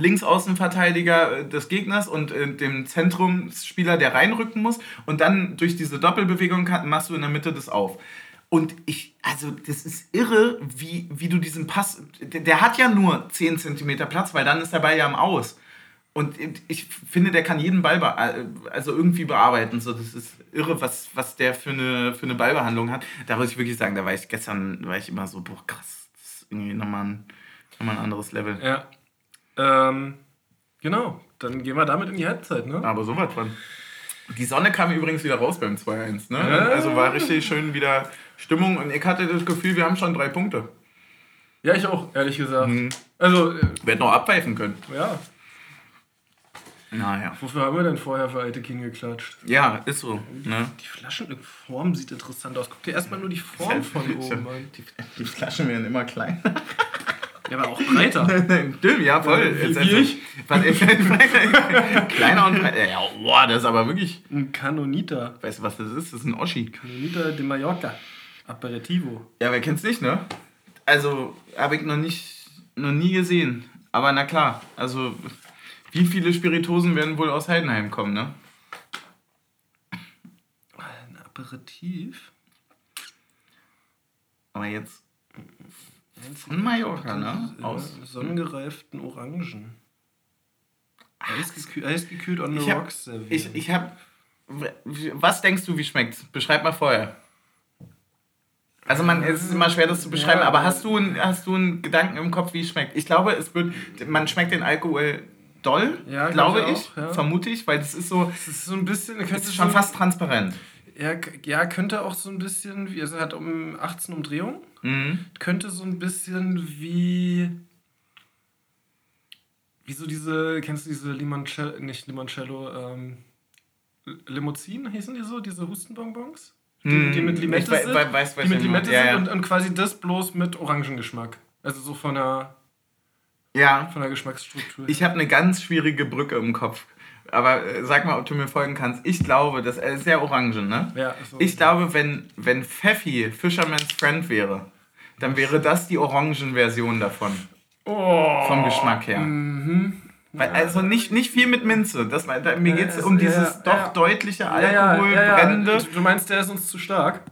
S1: Linksaußenverteidiger äh, des Gegners und äh, dem Zentrumsspieler, der reinrücken muss. Und dann durch diese Doppelbewegung machst du in der Mitte das auf. Und ich, also das ist irre, wie, wie du diesen Pass, der, der hat ja nur 10 cm Platz, weil dann ist der Ball ja am Aus. Und ich finde, der kann jeden Ball be also irgendwie bearbeiten. So, das ist irre, was, was der für eine, für eine Ballbehandlung hat. Da muss ich wirklich sagen, da war ich gestern, war ich immer so, boah, krass, das ist irgendwie nochmal ein, nochmal ein anderes Level.
S2: Ja. Ähm, genau. Dann gehen wir damit in die Halbzeit, ne?
S1: Aber so was von. Die Sonne kam übrigens wieder raus beim 2-1, ne?
S2: Ja.
S1: Also war richtig schön wieder Stimmung und ich hatte das Gefühl, wir haben schon drei Punkte.
S2: Ja, ich auch, ehrlich gesagt.
S1: Mhm.
S2: Also, äh,
S1: Wir hätten auch abpfeifen können.
S2: ja.
S1: Naja.
S2: Wofür haben wir denn vorher für alte King geklatscht?
S1: Ja, ist so. Ne?
S2: Die Flaschenform sieht interessant aus. Guck dir erstmal nur die Form von oben an.
S1: Die, die Flaschen werden immer kleiner.
S2: Ja, aber auch breiter.
S1: Stimmt, ja, voll. Jetzt
S2: wie
S1: also-
S2: ich?
S1: Kleiner und breiter. Ja, boah, das ist aber wirklich.
S2: Ein Canonita.
S1: Weißt du, was das ist? Das ist ein Oschi.
S2: Canonita de Mallorca. Aperitivo.
S1: Ja, wer kennt's nicht, ne? Also, habe ich noch nicht, noch nie gesehen. Aber na klar, also, wie viele Spiritosen werden wohl aus Heidenheim kommen, ne?
S2: Ein Aperitif?
S1: Aber jetzt von Mallorca, ne?
S2: Aus
S1: Aus.
S2: sonnengereiften Orangen. Eisgekühlt, eisgekühlt on the
S1: Ich hab-
S2: rocks serviert.
S1: Ich, ich hab. Was denkst du, wie schmeckt's? Beschreib mal vorher. Also man, es ist immer schwer, das zu beschreiben,
S2: Ja.
S1: aber hast du, einen, hast du einen Gedanken im Kopf, wie es schmeckt? Ich glaube, es wird, man schmeckt den Alkohol doll,
S2: Ja,
S1: glaube
S2: glaub ich
S1: ich,
S2: auch, ja.
S1: vermute ich, weil das ist so,
S2: Es ist so ein bisschen,
S1: es ist schon fast transparent.
S2: Ja, ja, könnte auch so ein bisschen, wie, also hat um 18 Umdrehungen,
S1: Mhm.
S2: könnte so ein bisschen wie, wie so diese, kennst du diese Limoncello, nicht Limoncello, ähm, Limousin hießen die so, diese Hustenbonbons? Die,
S1: Mhm.
S2: die mit Limette
S1: Ich
S2: sind,
S1: wei- weiß, weiß,
S2: die mit Limette.
S1: Ja,
S2: sind
S1: ja.
S2: Und, und quasi das bloß mit Orangengeschmack. Also so von der,
S1: Ja,
S2: von der Geschmacksstruktur.
S1: ich habe eine ganz schwierige Brücke im Kopf. Aber äh, sag mal, ob du mir folgen kannst. Ich glaube, das ist sehr orangen, ne?
S2: ja, so.
S1: Ich glaube, wenn, wenn Pfeffi Fisherman's Friend wäre, dann wäre das die Orangenversion davon.
S2: oh.
S1: Vom Geschmack her.
S2: Mhm.
S1: Weil, also nicht, nicht viel mit Minze. Das, da, mir geht es um dieses
S2: ja,
S1: doch
S2: ja.
S1: deutliche
S2: Ja, ja,
S1: Alkohol,
S2: ja, ja.
S1: brennende.
S2: Du meinst, der ist uns zu stark?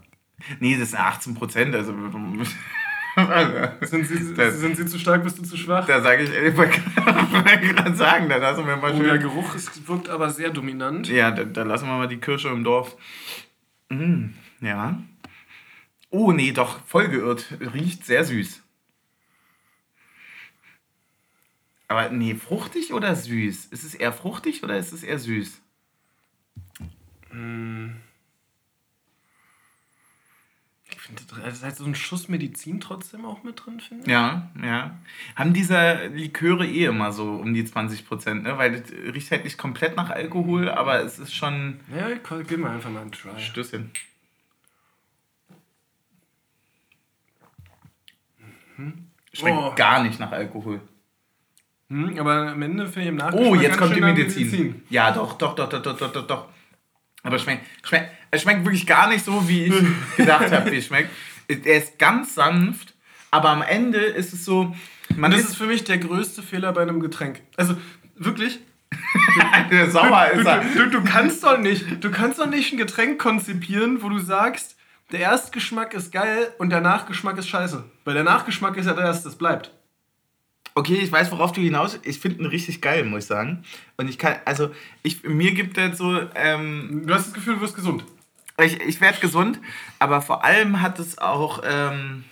S1: Nee, das sind 18 Prozent. Also,
S2: Sind sie,
S1: Das-
S2: sind sie zu stark, bist du zu schwach?
S1: da sage ich, ich wollte gerade sagen, da lassen wir mal
S2: Oh, der
S1: schön.
S2: Geruch ist, wirkt aber sehr dominant.
S1: Ja, da, da lassen wir mal die Kirsche im Dorf. Mm, ja. Oh, nee, doch, voll geirrt. Riecht sehr süß. Aber nee, fruchtig oder süß? Ist es eher fruchtig oder ist es eher süß?
S2: Ich finde, das heißt, so ein Schuss Medizin trotzdem auch mit drin, finde ich.
S1: Ja, ja. Haben diese Liköre eh immer so um die 20 Prozent, ne? Weil das riecht halt nicht komplett nach Alkohol, aber es ist schon.
S2: Ja, gib mir einfach mal einen Try.
S1: Stößchen. Mhm. Schmeckt
S2: oh.
S1: gar nicht nach Alkohol.
S2: Hm, aber am Ende finde ich im Nachhinein.
S1: Oh, jetzt kommt die Medizin. Medizin. Ja, doch, doch, doch, doch, doch, doch, doch. Aber schmeckt, schmeckt, es schmeckt wirklich gar nicht so, wie ich gedacht habe, wie es schmeckt. Er ist ganz sanft, aber am Ende ist es so, man
S2: Das
S1: ist,
S2: ist für mich der größte Fehler bei einem Getränk. Also wirklich,
S1: sauer ist er.
S2: Du, du, du kannst doch nicht, du kannst doch nicht ein Getränk konzipieren, wo du sagst, der Erstgeschmack ist geil und der Nachgeschmack ist scheiße. Weil der Nachgeschmack ist ja das, das bleibt.
S1: Okay, ich weiß, worauf du hinaus. Ich finde ihn richtig geil, muss ich sagen. Und ich kann, also, ich, mir gibt er so, ähm,
S2: Du hast das Gefühl, du wirst gesund.
S1: Ich, ich werde gesund, aber vor allem hat es auch, ähm,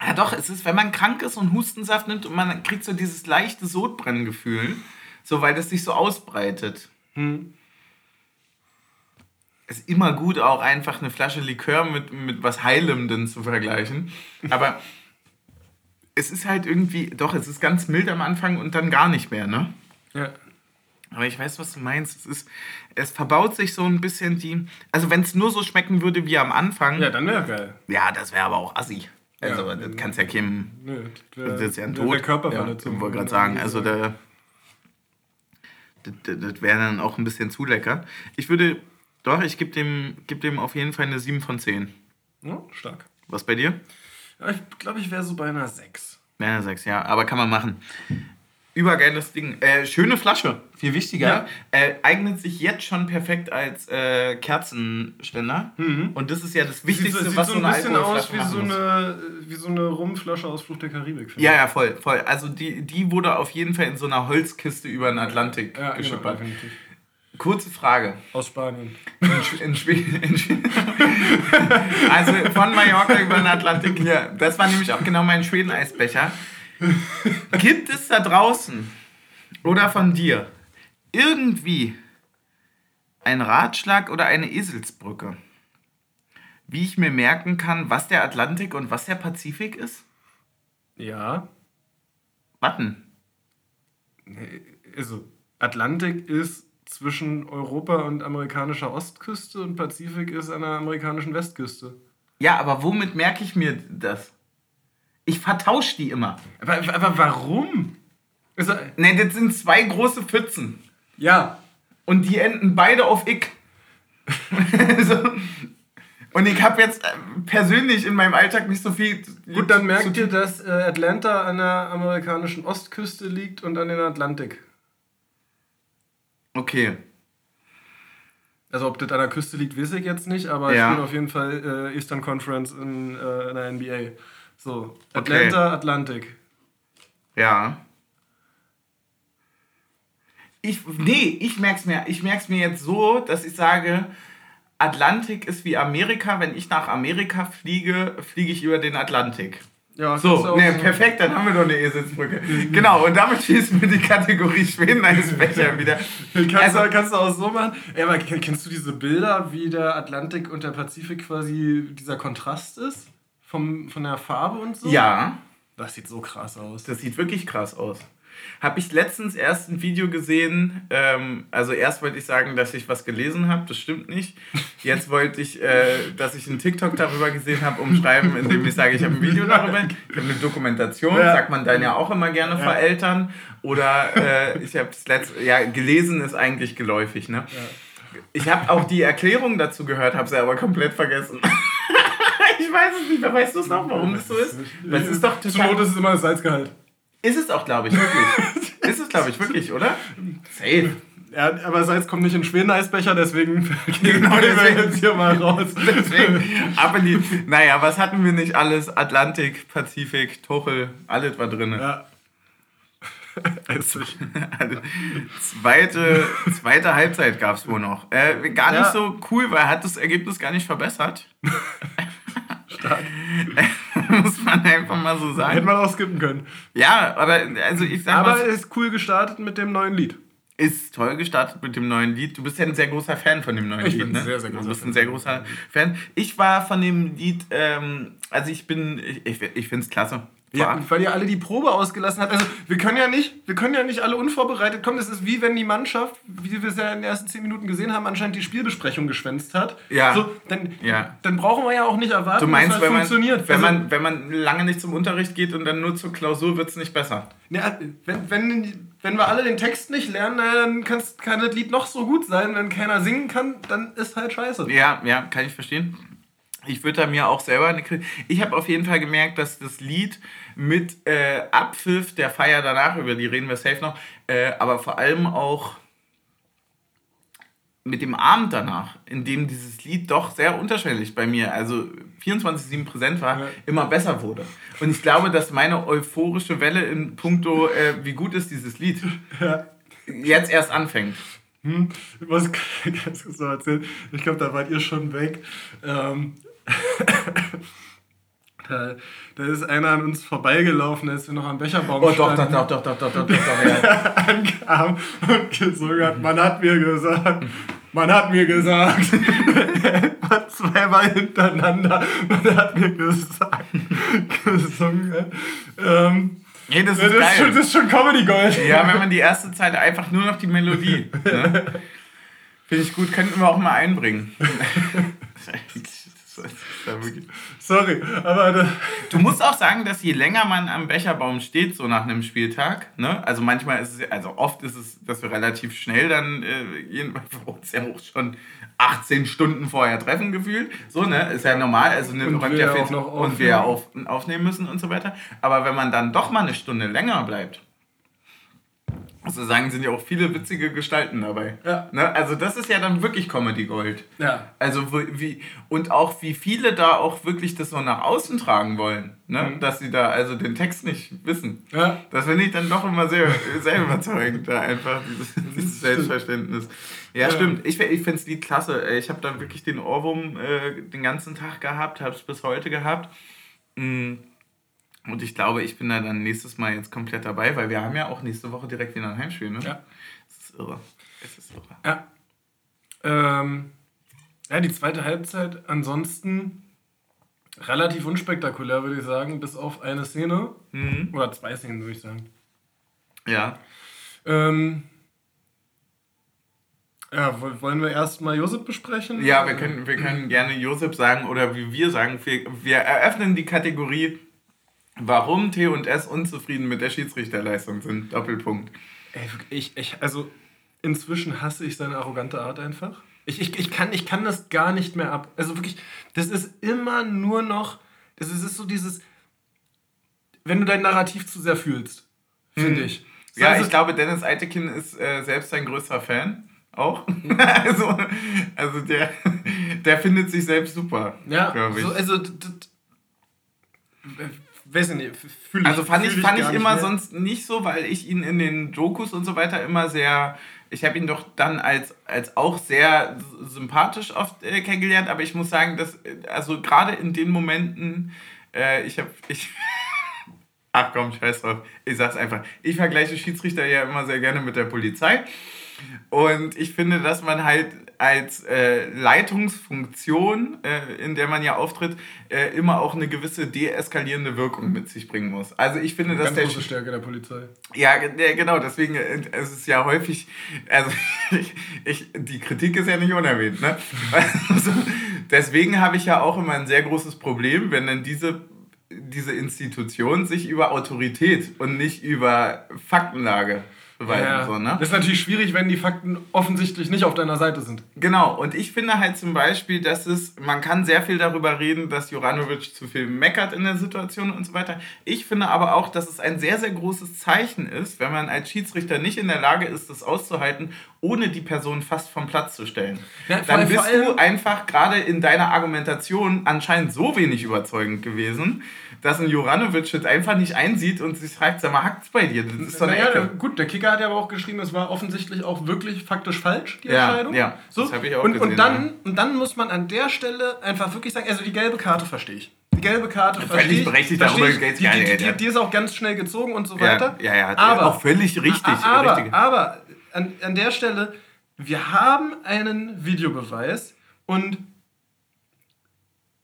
S1: ja doch, es ist, wenn man krank ist und Hustensaft nimmt und man kriegt so dieses leichte Sodbrenngefühl, so weil das sich so ausbreitet.
S2: Hm.
S1: Ist immer gut, auch einfach eine Flasche Likör mit, mit was Heilendem zu vergleichen. Aber es ist halt irgendwie, doch, es ist ganz mild am Anfang und dann gar nicht mehr, ne?
S2: Ja.
S1: Aber ich weiß, was du meinst. Es, ist, es verbaut sich so ein bisschen die. Also, wenn es nur so schmecken würde wie am Anfang,
S2: Ja,
S1: ja,
S2: dann wäre geil.
S1: das wäre aber auch assi. Also,
S2: Ja.
S1: das kannst ja keinem.
S2: Nö, das
S1: Das ist ja ein Tod.
S2: wär Körperverletzung.
S1: Ja, ich wollte gerade sagen, also da. Das, das, wäre dann auch ein bisschen zu lecker. Ich würde. Doch, ich gebe dem, geb dem auf jeden Fall eine 7 von 10.
S2: Ja, stark.
S1: Was bei dir?
S2: Ja, ich glaube, ich wäre so bei einer 6.
S1: Ja, 6, ja, aber kann man machen. Übergeiles Ding. Äh, schöne Flasche, viel wichtiger.
S2: Ja.
S1: Äh, eignet sich jetzt schon perfekt als äh, Kerzenständer. Und das ist ja das Wichtigste,
S2: sieht,
S1: was
S2: so
S1: so
S2: ein
S1: eine
S2: bisschen aus
S1: Alkoholflasche
S2: wie so, eine, wie so eine Rumflasche aus Flucht der Karibik.
S1: Ja, ja, voll, voll. Also die, die wurde auf jeden Fall in so einer Holzkiste über den Atlantik
S2: ja genau,
S1: geschippert.
S2: definitiv.
S1: Kurze Frage.
S2: Aus Spanien.
S1: In, Sch- in, Schwe- in, also von Mallorca über den Atlantik hier. Das war nämlich auch genau mein Schweden-Eisbecher. Gibt es da draußen oder von dir irgendwie einen Ratschlag oder eine Eselsbrücke, wie ich mir merken kann, was der Atlantik und was der Pazifik ist?
S2: Ja.
S1: Warten.
S2: Also, Atlantik ist zwischen Europa und amerikanischer Ostküste und Pazifik ist an der amerikanischen Westküste.
S1: Ja, aber womit merke ich mir das? Ich vertausche die immer.
S2: Aber, aber warum? Also,
S1: Ne, das sind zwei große Pfützen.
S2: ja,
S1: Und die enden beide auf Ick. so. Und ich habe jetzt äh, persönlich in meinem Alltag nicht so viel.
S2: gut, dann merkt ihr, dass äh, Atlanta an der amerikanischen Ostküste liegt und an den Atlantik.
S1: Okay.
S2: Also ob das an der Küste liegt, weiß ich jetzt nicht, aber
S1: Ja.
S2: ich bin auf jeden Fall äh, Eastern Conference in, äh, in der NBA. So,
S1: Okay.
S2: Atlanta, Atlantik.
S1: Ja. Ich, nee, ich merk's mir, ich merk's mir jetzt so, dass ich sage, Atlantik ist wie Amerika. Wenn ich nach Amerika fliege, fliege ich über den Atlantik.
S2: Ja,
S1: So,
S2: auch
S1: ne, perfekt, dann haben wir doch eine Eselsbrücke. genau, und damit schließen wir die Kategorie Schweden eines Becher wieder.
S2: Kannst,
S1: Also-
S2: du, kannst du auch so machen. Ey, aber kenn- kennst du diese Bilder, wie der Atlantik und der Pazifik quasi dieser Kontrast ist? Vom, von der Farbe und so?
S1: Ja,
S2: Das sieht so krass aus.
S1: das sieht wirklich krass aus. Habe ich letztens erst ein Video gesehen. Ähm, also erst wollte ich sagen, dass ich was gelesen habe, das stimmt nicht. Jetzt wollte ich, äh, dass ich einen TikTok darüber gesehen habe, umschreiben, indem ich sage, ich habe ein Video darüber. Ich habe eine Dokumentation,
S2: Ja.
S1: sagt man dann ja auch immer gerne
S2: Ja.
S1: vereltern. Oder äh, ich habe das letzte, ja, gelesen ist eigentlich geläufig, ne? Ich habe auch die Erklärung dazu gehört, habe sie aber komplett vergessen. Ich weiß es nicht. Weißt du es noch, warum das so ist? Weil es ist doch
S2: Zur
S1: total
S2: Not ist es immer das Salzgehalt.
S1: ist es auch, glaube ich, wirklich. ist es, glaube ich, wirklich, oder? Safe.
S2: Ja, aber Salz kommt nicht in Schweden-Eisbecher, deswegen
S1: Genau,
S2: gehen wir
S1: deswegen.
S2: jetzt hier mal raus.
S1: Deswegen, ab in die. Naja, was hatten wir nicht alles? Atlantik, Pazifik, Tuchel, alles war drin.
S2: Ja. Essig.
S1: zweite, zweite Halbzeit gab es wohl noch. Äh, gar nicht
S2: Ja.
S1: so cool, weil hat das Ergebnis gar nicht verbessert.
S2: Stark.
S1: muss man einfach mal so sagen.
S2: Hätte man auch skippen können.
S1: Ja, aber also ich sag
S2: Aber
S1: mal,
S2: ist cool gestartet mit dem neuen Lied.
S1: ist toll gestartet mit dem neuen Lied. Du bist ja ein sehr großer Fan von dem neuen
S2: Ich
S1: Lied,
S2: bin
S1: ne?
S2: sehr, sehr großer
S1: Du bist
S2: Fan
S1: ein sehr großer Fan. Ich war von dem Lied, ähm, also ich bin, ich, ich, ich finde es klasse.
S2: Ja, weil ihr alle die Probe ausgelassen habt. Also wir können ja nicht, wir können ja nicht alle unvorbereitet kommen. Das ist wie wenn die Mannschaft, wie wir es ja in den ersten zehn Minuten gesehen haben, anscheinend die Spielbesprechung geschwänzt hat.
S1: Ja.
S2: So, dann,
S1: Ja.
S2: dann brauchen wir ja auch nicht erwarten,
S1: Du meinst,
S2: dass das
S1: wenn man,
S2: funktioniert.
S1: wenn,
S2: Also,
S1: man, wenn man lange nicht zum Unterricht geht und dann nur zur Klausur, wird es nicht besser.
S2: ja, wenn, wenn, wenn wir alle den Text nicht lernen, dann kann's, kann das Lied noch so gut sein. Wenn keiner singen kann, dann ist halt scheiße.
S1: Ja, ja, kann ich verstehen. Ich würde da mir auch selber eine Kritik. Ich habe auf jeden Fall gemerkt, dass das Lied mit äh, Abpfiff der Feier danach, über die reden wir safe noch, äh, aber vor allem auch mit dem Abend danach, in dem dieses Lied doch sehr unterschiedlich bei mir, also 24-7 präsent war,
S2: Ja.
S1: immer besser wurde. Und ich glaube, dass meine euphorische Welle in puncto, äh, wie gut ist dieses Lied, jetzt erst anfängt.
S2: Hm, was kannst du so erzählen? Ich glaube, da wart ihr schon weg. Ähm, da, da ist einer an uns vorbeigelaufen, als wir noch am Becherbaum
S1: Oh doch, doch,
S2: standen,
S1: doch, doch, doch, doch, doch, doch, doch, ja.
S2: ankam und gesungen hat, man hat mir gesagt, man hat mir gesagt, zweimal hintereinander, man hat mir gesagt, gesungen. Ähm,
S1: Nee, das
S2: das,
S1: ist
S2: ist
S1: geil.
S2: schon, das ist schon Comedy Gold.
S1: Ja, wenn man die erste Zeit einfach nur noch die Melodie. Ne? Finde ich gut, könnten wir auch mal einbringen.
S2: Sorry, aber
S1: Du musst auch sagen, dass je länger man am Becherbaum steht, so nach einem Spieltag, ne? also manchmal ist es, also oft ist es, dass wir relativ schnell dann, äh, jedenfalls uns ja auch schon 18 Stunden vorher treffen gefühlt. So, ne? Ist ja normal. Also ne,
S2: Und wir
S1: ja
S2: auch noch
S1: und wir auf, aufnehmen müssen und so weiter. Aber wenn man dann doch mal eine Stunde länger bleibt, ich sagen, sind ja auch viele witzige Gestalten dabei.
S2: Ja.
S1: Ne? Also das ist ja dann wirklich Comedy Gold.
S2: ja.
S1: Also wie und auch wie viele da auch wirklich das so nach außen tragen wollen, ne?
S2: Mhm.
S1: dass sie da also den Text nicht wissen.
S2: Ja.
S1: Das finde ich dann doch immer sehr, sehr überzeugend, da einfach dieses, dieses Selbstverständnis. Ja,
S2: Ja.
S1: stimmt. Ich, ich finde das Lied klasse. Ich habe da wirklich den Ohrwurm äh, den ganzen Tag gehabt, habe es bis heute gehabt. Mm. Und ich glaube, ich bin da dann nächstes Mal jetzt komplett dabei, weil wir haben ja auch nächste Woche direkt wieder ein Heimspiel. Ne?
S2: Ja.
S1: Das ist irre. Es ist irre.
S2: Ja. Ähm, ja, die zweite Halbzeit ansonsten relativ unspektakulär, würde ich sagen, bis auf eine Szene.
S1: Mhm.
S2: Oder zwei Szenen, würde ich sagen.
S1: Ja.
S2: Ähm, ja, woll- wollen wir erstmal Josep besprechen?
S1: Ja, wir können, wir können gerne Josep sagen oder wie wir sagen, wir, wir eröffnen die Kategorie, warum T und S unzufrieden mit der Schiedsrichterleistung sind. Doppelpunkt.
S2: Ey, ich, ich, also inzwischen hasse ich seine arrogante Art einfach. Ich, ich, ich, kann, ich kann das gar nicht mehr ab. Also wirklich, das ist immer nur noch, das ist, ist so dieses, wenn du dein Narrativ zu sehr fühlst, finde
S1: Hm.
S2: ich. So,
S1: Ja,
S2: also-
S1: ich glaube, Dennis Eitekin ist äh, selbst ein größter Fan. Auch. also, also der, der findet sich selbst super.
S2: Ja,
S1: glaub ich.
S2: so, also, d- d- äh, weiß ich nicht, fühle ich.
S1: Also fand ich, fand ich
S2: nicht
S1: immer
S2: mehr.
S1: sonst nicht so, weil ich ihn in den Dokus und so weiter immer sehr. Ich habe ihn doch dann als, als auch sehr sympathisch oft äh, kennengelernt, aber ich muss sagen, dass, äh, also gerade in den Momenten, äh, ich habe. Ich, ach komm, scheiß drauf, ich sag's einfach. Ich vergleiche Schiedsrichter ja immer sehr gerne mit der Polizei. Und ich finde, dass man halt als äh, Leitungsfunktion, äh, in der man ja auftritt, äh, immer auch eine gewisse deeskalierende Wirkung mit sich bringen muss. Also ich finde, dass
S2: Ganz
S1: der
S2: große Stärke der Polizei.
S1: ja, genau, deswegen äh, es ist ja häufig, also ich, ich, die Kritik ist ja nicht unerwähnt, ne? Also, deswegen habe ich ja auch immer ein sehr großes Problem, wenn dann diese, diese Institution sich über Autorität und nicht über Faktenlage beweisen
S2: Ja,
S1: soll, ne?
S2: Das ist natürlich schwierig, wenn die Fakten offensichtlich nicht auf deiner Seite sind.
S1: Genau, und ich finde halt zum Beispiel, dass es, man kann sehr viel darüber reden, dass Juranovic zu viel meckert in der Situation und so weiter. Ich finde aber auch, dass es ein sehr, sehr großes Zeichen ist, wenn man als Schiedsrichter nicht in der Lage ist, das auszuhalten, ohne die Person fast vom Platz zu stellen.
S2: Ja,
S1: Dann bist du einfach gerade in deiner Argumentation anscheinend so wenig überzeugend gewesen, dass ein Juranovic das einfach nicht einsieht und sich fragt, sag mal, hackt's bei dir? Das ist doch eine
S2: Naja,
S1: Ecke.
S2: gut, der Kicker hat ja aber auch geschrieben, es war offensichtlich auch wirklich faktisch falsch, die
S1: Ja,
S2: Entscheidung.
S1: ja,
S2: so.
S1: das hab ich auch
S2: und,
S1: gesehen,
S2: und, dann, und dann muss man an der Stelle einfach wirklich sagen, also die gelbe Karte verstehe ich. gelbe Karte verstehe ich.
S1: berechtigt,
S2: verstehe
S1: darüber
S2: ich.
S1: geht's
S2: die,
S1: gar
S2: die,
S1: nicht,
S2: die,
S1: ja.
S2: die ist auch ganz schnell gezogen und so
S1: Ja,
S2: weiter.
S1: ja, ja,
S2: aber
S1: auch völlig richtig,
S2: Aber,
S1: richtig.
S2: aber an, an der Stelle, wir haben einen Videobeweis und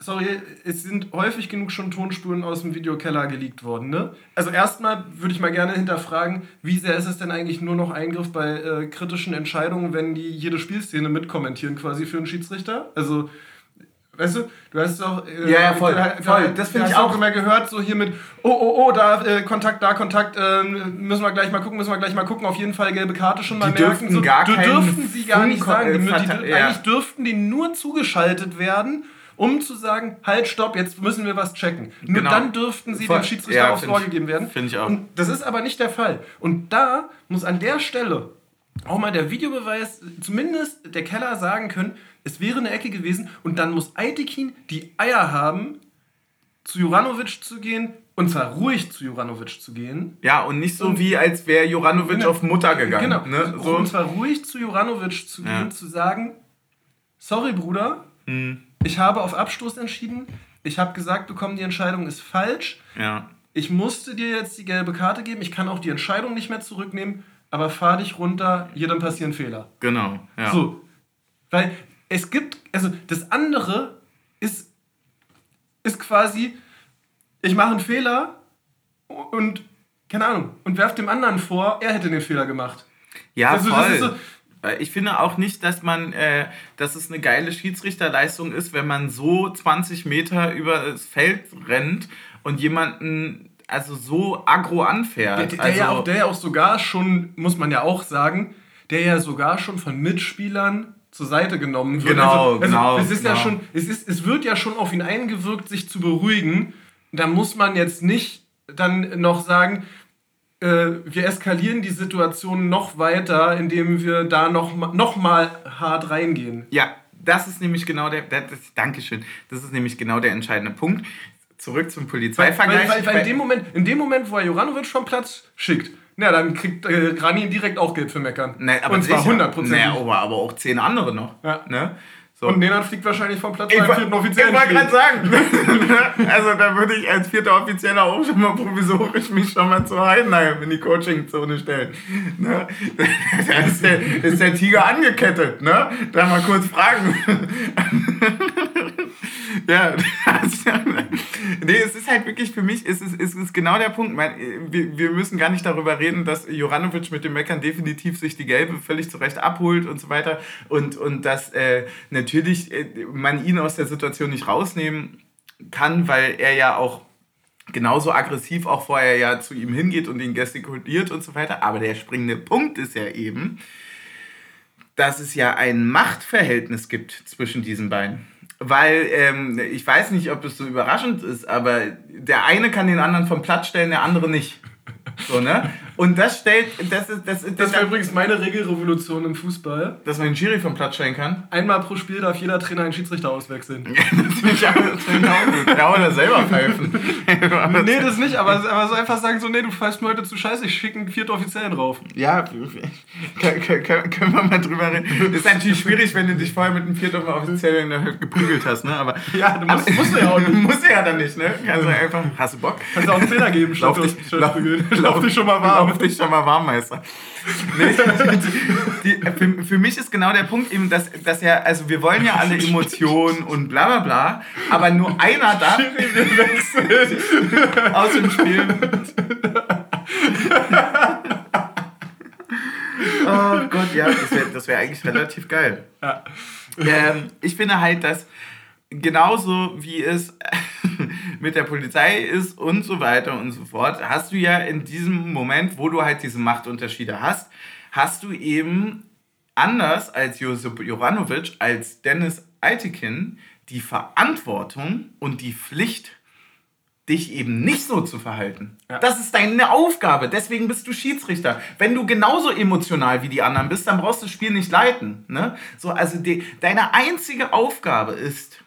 S2: sorry, es sind häufig genug schon Tonspuren aus dem Videokeller geleakt worden. Ne? Also erstmal würde ich mal gerne hinterfragen, wie sehr ist es denn eigentlich nur noch Eingriff bei äh, kritischen Entscheidungen, wenn die jede Spielszene mitkommentieren quasi für einen Schiedsrichter? Also Weißt du, du hast doch. Äh,
S1: Ja, ja, voll,
S2: da-
S1: voll.
S2: Da,
S1: Das find
S2: hast
S1: ich auch.
S2: immer gehört, so hier mit, oh, oh, oh, da äh, Kontakt, da Kontakt, äh, müssen wir gleich mal gucken, müssen wir gleich mal gucken. Auf jeden Fall gelbe Karte schon mal
S1: Die
S2: merken.
S1: dürften
S2: So,
S1: gar
S2: dürften sie gar nicht sagen. Die,
S1: äh,
S2: die,
S1: ja.
S2: Eigentlich dürften die nur zugeschaltet werden, um zu sagen, halt, stopp, jetzt müssen wir was checken. Nur
S1: Genau.
S2: dann dürften sie
S1: Voll.
S2: dem Schiedsrichter
S1: Ja,
S2: aufs
S1: ich-
S2: gegeben werden.
S1: find ich auch.
S2: Und das ist aber nicht der Fall. Und da muss an der Stelle auch mal der Videobeweis, zumindest der Keller sagen können, es wäre eine Ecke gewesen und dann muss Aitekin die Eier haben, zu Juranovic zu gehen und zwar ruhig zu Juranovic zu gehen.
S1: Ja, und nicht so wie, als wäre Juranovic
S2: Genau.
S1: auf Mutter gegangen.
S2: Genau.
S1: Ne? So.
S2: Und zwar ruhig zu Juranovic zu gehen,
S1: Ja.
S2: zu sagen, sorry Bruder,
S1: Hm,
S2: ich habe auf Abstoß entschieden, ich habe gesagt bekommen, die Entscheidung ist falsch,
S1: ja.
S2: ich musste dir jetzt die gelbe Karte geben, ich kann auch die Entscheidung nicht mehr zurücknehmen, aber fahr dich runter, jedem passieren Fehler.
S1: Genau. Ja.
S2: So. Weil es gibt, also das andere ist, ist quasi, ich mache einen Fehler und, keine Ahnung, und werf dem anderen vor, er hätte den Fehler gemacht.
S1: Ja,
S2: Also das ist
S1: voll.
S2: so-
S1: ich finde auch nicht, dass man, äh, dass es eine geile Schiedsrichterleistung ist, wenn man so 20 Meter über das Feld rennt und jemanden also so aggro anfährt.
S2: Der, der,
S1: also,
S2: ja auch, der ja auch sogar schon, muss man ja auch sagen, der ja sogar schon von Mitspielern zur Seite genommen wird.
S1: Genau,
S2: also,
S1: genau,
S2: Also es ist ja
S1: genau.
S2: schon, es, ist, es wird ja schon auf ihn eingewirkt, sich zu beruhigen. Da muss man jetzt nicht dann noch sagen, wir eskalieren die Situation noch weiter, indem wir da noch, noch mal hart reingehen.
S1: Ja, das ist nämlich genau der, das, Dankeschön, das ist nämlich genau der entscheidende Punkt. Zurück zum
S2: Weil,
S1: Polizeivergleich.
S2: weil, weil in, dem Moment, in dem Moment, wo er Juranovic vom Platz schickt, na, dann kriegt äh, Rani direkt auch Geld für Meckern.
S1: Nee, aber
S2: Und zwar
S1: sicher.
S2: 100 Prozent.
S1: Nee, aber, aber auch zehn andere noch.
S2: Ja.
S1: Ne? So.
S2: Und Nenad fliegt wahrscheinlich vom Platz
S1: Ich
S2: beim vierten
S1: ich
S2: Offiziellen.
S1: wollte gerade sagen, also da würde ich als vierter Offizieller auch schon mal provisorisch mich schon mal zu Heidenheim in die Coachingzone stellen. Ne? Da ist der, ist der Tiger angekettet, ne? Da mal kurz fragen. ja, das, nee, es ist halt wirklich für mich, es ist, es ist genau der Punkt. Mein, wir, wir müssen gar nicht darüber reden, dass Joranovic mit dem Meckern definitiv sich die Gelbe völlig zurecht abholt und so weiter. Und, und dass äh, natürlich äh, man ihn aus der Situation nicht rausnehmen kann, weil er ja auch genauso aggressiv auch vorher ja zu ihm hingeht und ihn gestikuliert und so weiter. Aber der springende Punkt ist ja eben, dass es ja ein Machtverhältnis gibt zwischen diesen beiden. Weil ähm, ich weiß nicht, ob es so überraschend ist, aber der eine kann den anderen vom Platz stellen, der andere nicht. So, ne? Und das stellt, das ist, das ist,
S2: Das war übrigens meine Regelrevolution im Fußball.
S1: dass man den Schiri vom Platz stellen kann.
S2: Einmal pro Spiel darf jeder Trainer einen Schiedsrichter auswechseln.
S1: Ich auch, ja, oder selber pfeifen.
S2: nee, das nicht, aber, aber so einfach sagen so, nee, du pfeifst mir heute zu scheiße, ich schicke einen vierten Offiziellen rauf.
S1: Ja, können, wir mal drüber reden. Ist natürlich schwierig, wenn du dich vorher mit einem vierten Offiziellen halt geprügelt hast, ne? Aber
S2: Ja, du musst, musst du ja auch nicht.
S1: Musst du ja dann nicht, ne? Kannst du einfach, hast du Bock?
S2: Kannst du auch einen Zehner geben, statt
S1: Lauf dich, lauf. Lauf,
S2: dich schon mal warm.
S1: Lauf dich schon mal warm, Meister. Nee, die, die, für, für mich ist genau der Punkt eben, dass, dass ja, also wir wollen ja alle Emotionen und bla bla bla, aber nur einer darf aus dem Spiel. Oh Gott, ja, das wäre das wär eigentlich relativ geil.
S2: Ja.
S1: Ähm, ich finde halt, dass genauso wie es mit der Polizei ist und so weiter und so fort, hast du ja in diesem Moment, wo du halt diese Machtunterschiede hast, hast du eben anders als Josip Joranovic, als Dennis Altekin, die Verantwortung und die Pflicht, dich eben nicht so zu verhalten.
S2: Ja.
S1: Das ist deine Aufgabe. Deswegen bist du Schiedsrichter. Wenn du genauso emotional wie die anderen bist, dann brauchst du das Spiel nicht leiten. Ne? So, also die, deine einzige Aufgabe ist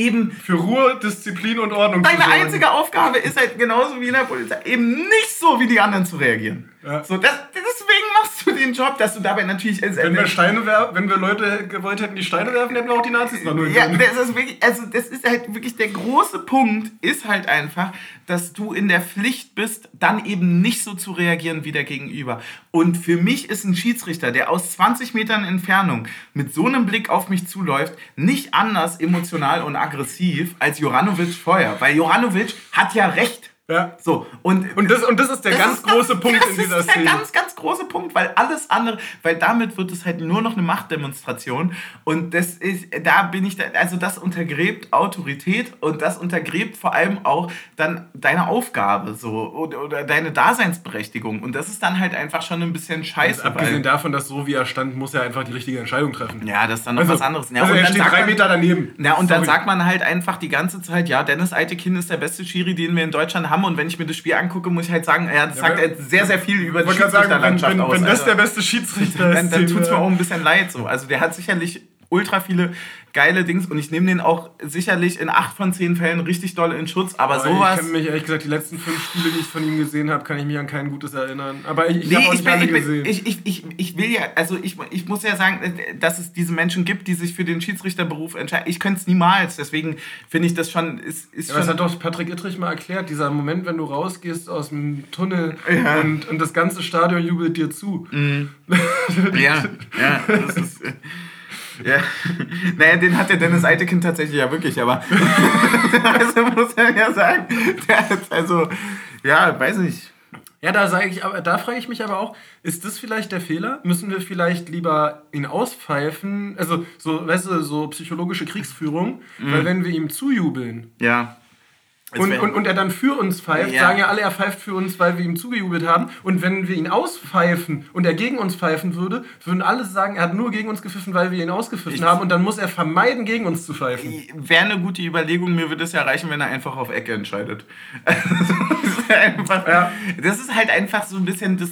S1: eben
S2: Für Ruhe, Disziplin und Ordnung
S1: Deine einzige Aufgabe ist halt genauso wie in der Polizei, eben nicht so wie die anderen zu reagieren.
S2: Ja.
S1: So, das, deswegen machst du den Job, dass du dabei natürlich. Äh,
S2: wenn, wir Steine werfen, wenn wir Leute gewollt hätten, die Steine werfen, hätten wir auch die Nazis noch
S1: Ja, das ist wirklich, also das ist halt wirklich der große Punkt, ist halt einfach, dass du in der Pflicht bist, dann eben nicht so zu reagieren wie der Gegenüber. Und für mich ist ein Schiedsrichter, der aus 20 Metern Entfernung mit so einem Blick auf mich zuläuft, nicht anders emotional und aggressiv als Joranovic vorher. Weil Joranovic hat ja recht.
S2: Ja.
S1: So, und,
S2: und, das, und das ist der das ganz ist große das, Punkt in dieser Szene. Das ist der
S1: ganz, ganz große Punkt, weil alles andere, weil damit wird es halt nur noch eine Machtdemonstration und das ist, da bin ich, da, also das untergräbt Autorität und das untergräbt vor allem auch dann deine Aufgabe so oder, oder deine Daseinsberechtigung und das ist dann halt einfach schon ein bisschen scheiße.
S2: Abgesehen davon, dass so wie er stand, muss er einfach die richtige Entscheidung treffen.
S1: Ja, das ist dann noch also, was anderes. Ja,
S2: also er steht drei Meter daneben.
S1: Ja, und Sorry. dann sagt man halt einfach die ganze Zeit, ja, Dennis Eitekin ist der beste Schiri, den wir in Deutschland haben haben und wenn ich mir das Spiel angucke, muss ich halt sagen, er sagt ja, sehr, sehr viel über die
S2: Schiedsrichterlandschaft aus. Wenn das also, der beste Schiedsrichter
S1: ist, dann, dann tut es mir auch ein bisschen leid so. Also der hat sicherlich ultra viele geile Dings und ich nehme den auch sicherlich in acht von zehn Fällen richtig doll in Schutz, aber, aber sowas...
S2: Ich kann mich ehrlich gesagt, die letzten fünf Spiele, die ich von ihm gesehen habe, kann ich mich an kein gutes erinnern. Aber ich, ich nee, habe auch nicht alle
S1: ich,
S2: gesehen.
S1: Ich, ich, ich, ich will ja, also ich, ich muss ja sagen, dass es diese Menschen gibt, die sich für den Schiedsrichterberuf entscheiden. Ich könnte es niemals, deswegen finde ich das schon... Ist, ist
S2: ja,
S1: schon
S2: das hat doch Patrick Ittrich mal erklärt, dieser Moment, wenn du rausgehst aus dem Tunnel ja. und, und das ganze Stadion jubelt dir zu.
S1: Mhm. ja, ja, das ist... Ja. Naja, den hat der Dennis Eitekin tatsächlich ja wirklich, aber also muss man ja sagen, also, ja, weiß nicht.
S2: Ja, da sage ich, aber da frage ich mich aber auch, ist das vielleicht der Fehler? Müssen wir vielleicht lieber ihn auspfeifen? Also so, weißt du, so psychologische Kriegsführung, mhm. weil wenn wir ihm zujubeln,
S1: ja.
S2: Und, und, und er dann für uns pfeift, ja. sagen ja alle, er pfeift für uns, weil wir ihm zugejubelt haben. Und wenn wir ihn auspfeifen und er gegen uns pfeifen würde, würden alle sagen, er hat nur gegen uns gepfiffen, weil wir ihn ausgepfiffen ich haben. Und dann muss er vermeiden, gegen uns zu pfeifen.
S1: Wäre eine gute Überlegung. Mir würde es ja reichen, wenn er einfach auf Ecke entscheidet. das, ist einfach, ja. das ist halt einfach so ein bisschen das,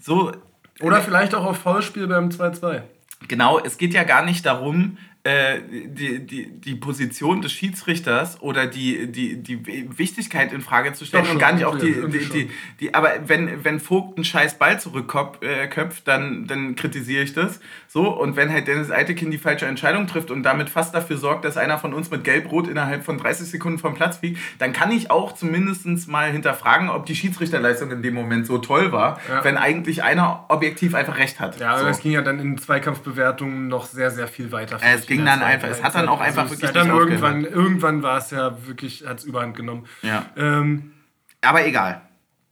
S1: so.
S2: Oder vielleicht auch auf Foulspiel beim 2-2.
S1: Genau, es geht ja gar nicht darum, äh, die, die, die Position des Schiedsrichters oder die, die, die Wichtigkeit in Frage zu stellen Doch, und gar nicht auch die, die, die, die, aber wenn, wenn Vogt einen scheiß Ball zurückköpft, äh, dann, dann kritisiere ich das. So, und wenn halt Dennis Eitekin die falsche Entscheidung trifft und damit fast dafür sorgt, dass einer von uns mit Gelb-Rot innerhalb von 30 Sekunden vom Platz fliegt, dann kann ich auch zumindest mal hinterfragen, ob die Schiedsrichterleistung in dem Moment so toll war, ja. wenn eigentlich einer objektiv einfach recht hat.
S2: Ja, aber so. es ging ja dann in Zweikampfbewertungen noch sehr, sehr viel weiter.
S1: Äh, es ging dann einfach, es hat dann auch einfach also wirklich.
S2: Dann irgendwann, irgendwann war es ja wirklich, hat es überhand genommen.
S1: Ja.
S2: Ähm,
S1: Aber egal.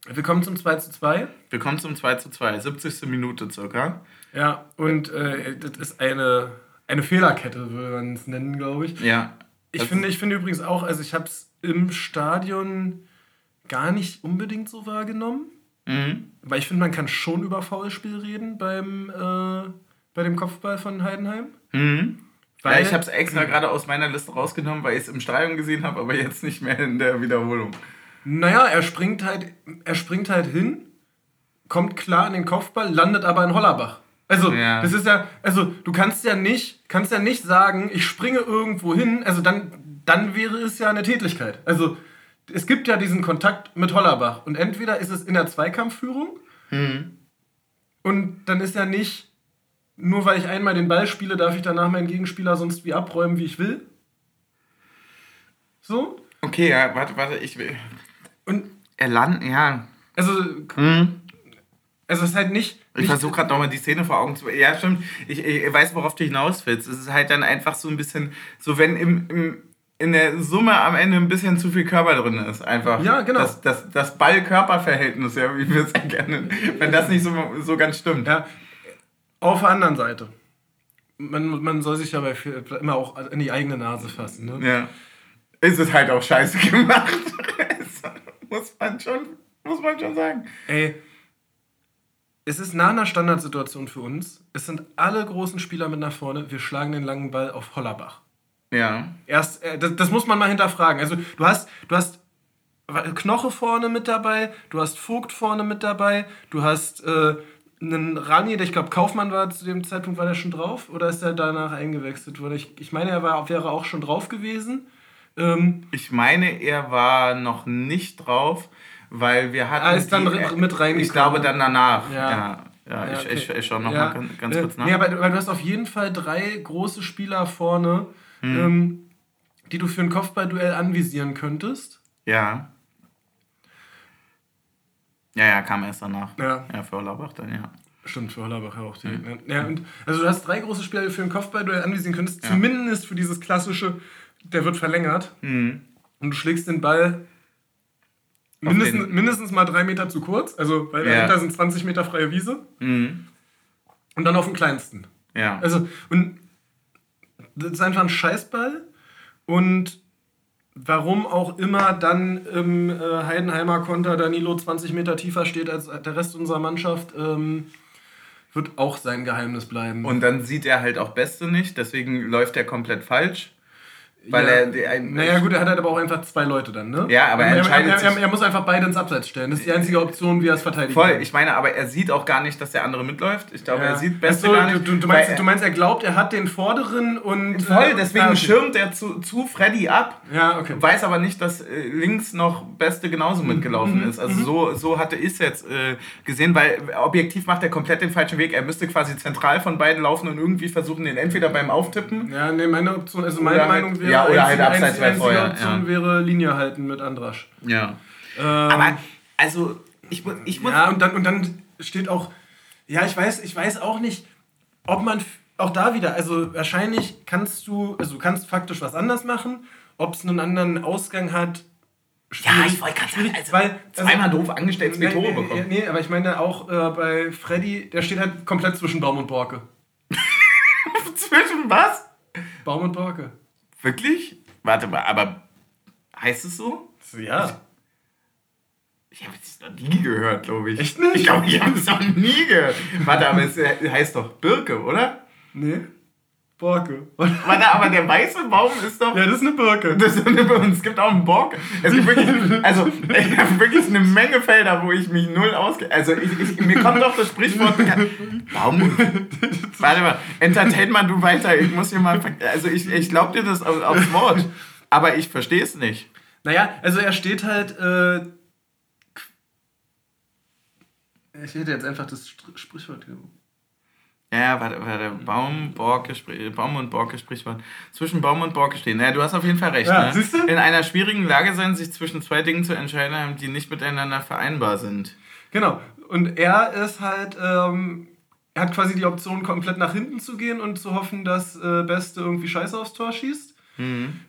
S2: Wir kommen zum 2 zu 2.
S1: Wir kommen zum 2 zu 2, 70. Minute circa.
S2: Ja, und äh, das ist eine, eine Fehlerkette, würde man es nennen, glaube ich.
S1: Ja.
S2: Ich finde, ich finde übrigens auch, also ich habe es im Stadion gar nicht unbedingt so wahrgenommen.
S1: Mhm.
S2: Weil ich finde, man kann schon über Foulspiel reden beim, äh, bei dem Kopfball von Heidenheim.
S1: Mhm. Weil, ja, ich habe es extra gerade aus meiner Liste rausgenommen, weil ich es im Stadion gesehen habe, aber jetzt nicht mehr in der Wiederholung.
S2: Naja, er springt halt, er springt halt hin, kommt klar in den Kopfball, landet aber in Hollerbach. Also, ja. das ist ja, also du kannst ja nicht, kannst ja nicht sagen, ich springe irgendwo hin, also dann, dann wäre es ja eine Tätigkeit. Also, es gibt ja diesen Kontakt mit Hollerbach und entweder ist es in der Zweikampfführung
S1: mhm.
S2: und dann ist er nicht nur weil ich einmal den Ball spiele, darf ich danach meinen Gegenspieler sonst wie abräumen, wie ich will. So?
S1: Okay, ja, warte, warte, ich will.
S2: Und
S1: er landet, ja.
S2: Also,
S1: mhm.
S2: also es ist halt nicht.
S1: Ich versuche gerade nochmal die Szene vor Augen zu. Ja, stimmt. Ich, ich weiß, worauf du hinaus willst. Es ist halt dann einfach so ein bisschen, so wenn im, im, in der Summe am Ende ein bisschen zu viel Körper drin ist. Einfach.
S2: Ja, genau.
S1: Das, das, das Ball-Körper-Verhältnis, ja, wie wir es erkennen. wenn das nicht so, so ganz stimmt.
S2: Ja, auf der anderen Seite. Man, man soll sich aber immer auch in die eigene Nase fassen. Ne?
S1: Ja. Ist es halt auch scheiße gemacht. muss, man schon, muss man schon sagen.
S2: Ey, es ist nach einer Standardsituation für uns. Es sind alle großen Spieler mit nach vorne. Wir schlagen den langen Ball auf Hollerbach.
S1: Ja.
S2: Erst, äh, das, das, muss man mal hinterfragen. Also du hast, du hast Knoche vorne mit dabei, du hast Vogt vorne mit dabei, du hast äh, einen Rani, der ich glaube Kaufmann war zu dem Zeitpunkt, war der schon drauf oder ist er danach eingewechselt worden? Ich, ich meine, er war, wäre auch schon drauf gewesen. Ähm,
S1: ich meine, er war noch nicht drauf, weil wir hatten.
S2: Er ist dann
S1: die,
S2: mit reingekommen.
S1: Ich glaube dann danach.
S2: Ja. ja. Ja, ja ich, okay. ich, ich schaue nochmal ja. ganz, ganz kurz nach. Nee, aber, aber, du hast auf jeden Fall drei große Spieler vorne, hm. ähm, die du für ein Kopfballduell anvisieren könntest.
S1: Ja. Ja, ja, kam erst danach. Ja. Ja, für Hollerbach dann, ja.
S2: Stimmt, für Hollerbach auch. Die, mhm. ja, und, also du hast drei große du für ein Kopfballduell anvisieren könntest, ja. zumindest für dieses klassische, der wird verlängert. Mhm. Und du schlägst den Ball mindestens, mindestens mal drei Meter zu kurz, also weil ja. dahinter sind 20 Meter freie Wiese. Mhm. Und dann auf den kleinsten. Ja. Also, und das ist einfach ein Scheißball. Und warum auch immer dann im äh, Heidenheimer Konter Danilo 20 Meter tiefer steht als der Rest unserer Mannschaft, ähm, wird auch sein Geheimnis bleiben.
S1: Und dann sieht er halt auch Beste nicht, deswegen läuft er komplett falsch.
S2: Weil ja, er, der, naja, gut, er hat halt aber auch einfach zwei Leute dann, ne? Ja, aber er entscheidet er, er, er, er, muss einfach beide ins Abseits stellen. Das ist die einzige Option, wie er es verteidigt.
S1: Voll, ich meine, aber er sieht auch gar nicht, dass der andere mitläuft. Ich glaube, ja. er sieht
S2: Beste so, gar nicht. Du, du, meinst, du meinst, er glaubt, er hat den vorderen und.
S1: Voll, äh, deswegen okay. schirmt er zu, zu Freddy ab. Ja, okay. Weiß aber nicht, dass äh, links noch Beste genauso mhm. mitgelaufen mhm. ist. Also mhm. so, so hatte ich es jetzt äh, gesehen, weil objektiv macht er komplett den falschen Weg. Er müsste quasi zentral von beiden laufen und irgendwie versuchen, den entweder beim Auftippen.
S2: Ja, ne, meine Option, also meine Meinung wäre. Ja, oder halt abseits einzige vorher, Option ja. wäre Linie halten mit Andrasch. Ja. Ähm, Aber, also, ich, ich muss. Ja, und dann, und dann steht auch. Ja, ich weiß, ich weiß auch nicht, ob man. Auch da wieder, also wahrscheinlich kannst du, also du kannst faktisch was anders machen. Ob es einen anderen Ausgang hat, ja, ich wollte gerade sagen, also weil, also, zweimal doof angestellt, zwei Tore bekommen. Nee, aber ich meine auch äh, bei Freddy, der steht halt komplett zwischen Baum und Borke.
S1: zwischen was?
S2: Baum und Borke.
S1: Wirklich? Warte mal, aber heißt es so?
S2: Ja.
S1: Ich habe es noch nie gehört, glaube ich. Echt nicht? Ich glaube, ich habe es noch nie gehört. Warte, aber es heißt doch Birke, oder?
S2: Nee. Borke.
S1: Warte, aber der weiße Baum ist doch.
S2: Ja, das ist eine Birke.
S1: Das ist eine, und es gibt auch einen Borke. Es gibt wirklich, also, ich habe wirklich eine Menge Felder, wo ich mich null ausgehe. Also, ich, ich, mir kommt doch das Sprichwort bekannt. Baum. Warte mal, entertain mal du weiter. Ich muss hier mal. Also, ich, ich glaube dir das aufs Wort. Aber ich verstehe es nicht.
S2: Naja, also er steht halt. Äh, ich hätte jetzt einfach das Sprichwort hier.
S1: Ja, warte, warte. Baum, Borke, Baum und Borke Sprichwort. Zwischen Baum und Borke stehen. Ja, du hast auf jeden Fall recht. Ja, ne? siehst du? In einer schwierigen Lage sein, sich zwischen zwei Dingen zu entscheiden, die nicht miteinander vereinbar sind.
S2: Genau. Und er ist halt, ähm, er hat quasi die Option, komplett nach hinten zu gehen und zu hoffen, dass äh, Beste irgendwie Scheiße aufs Tor schießt. Mhm.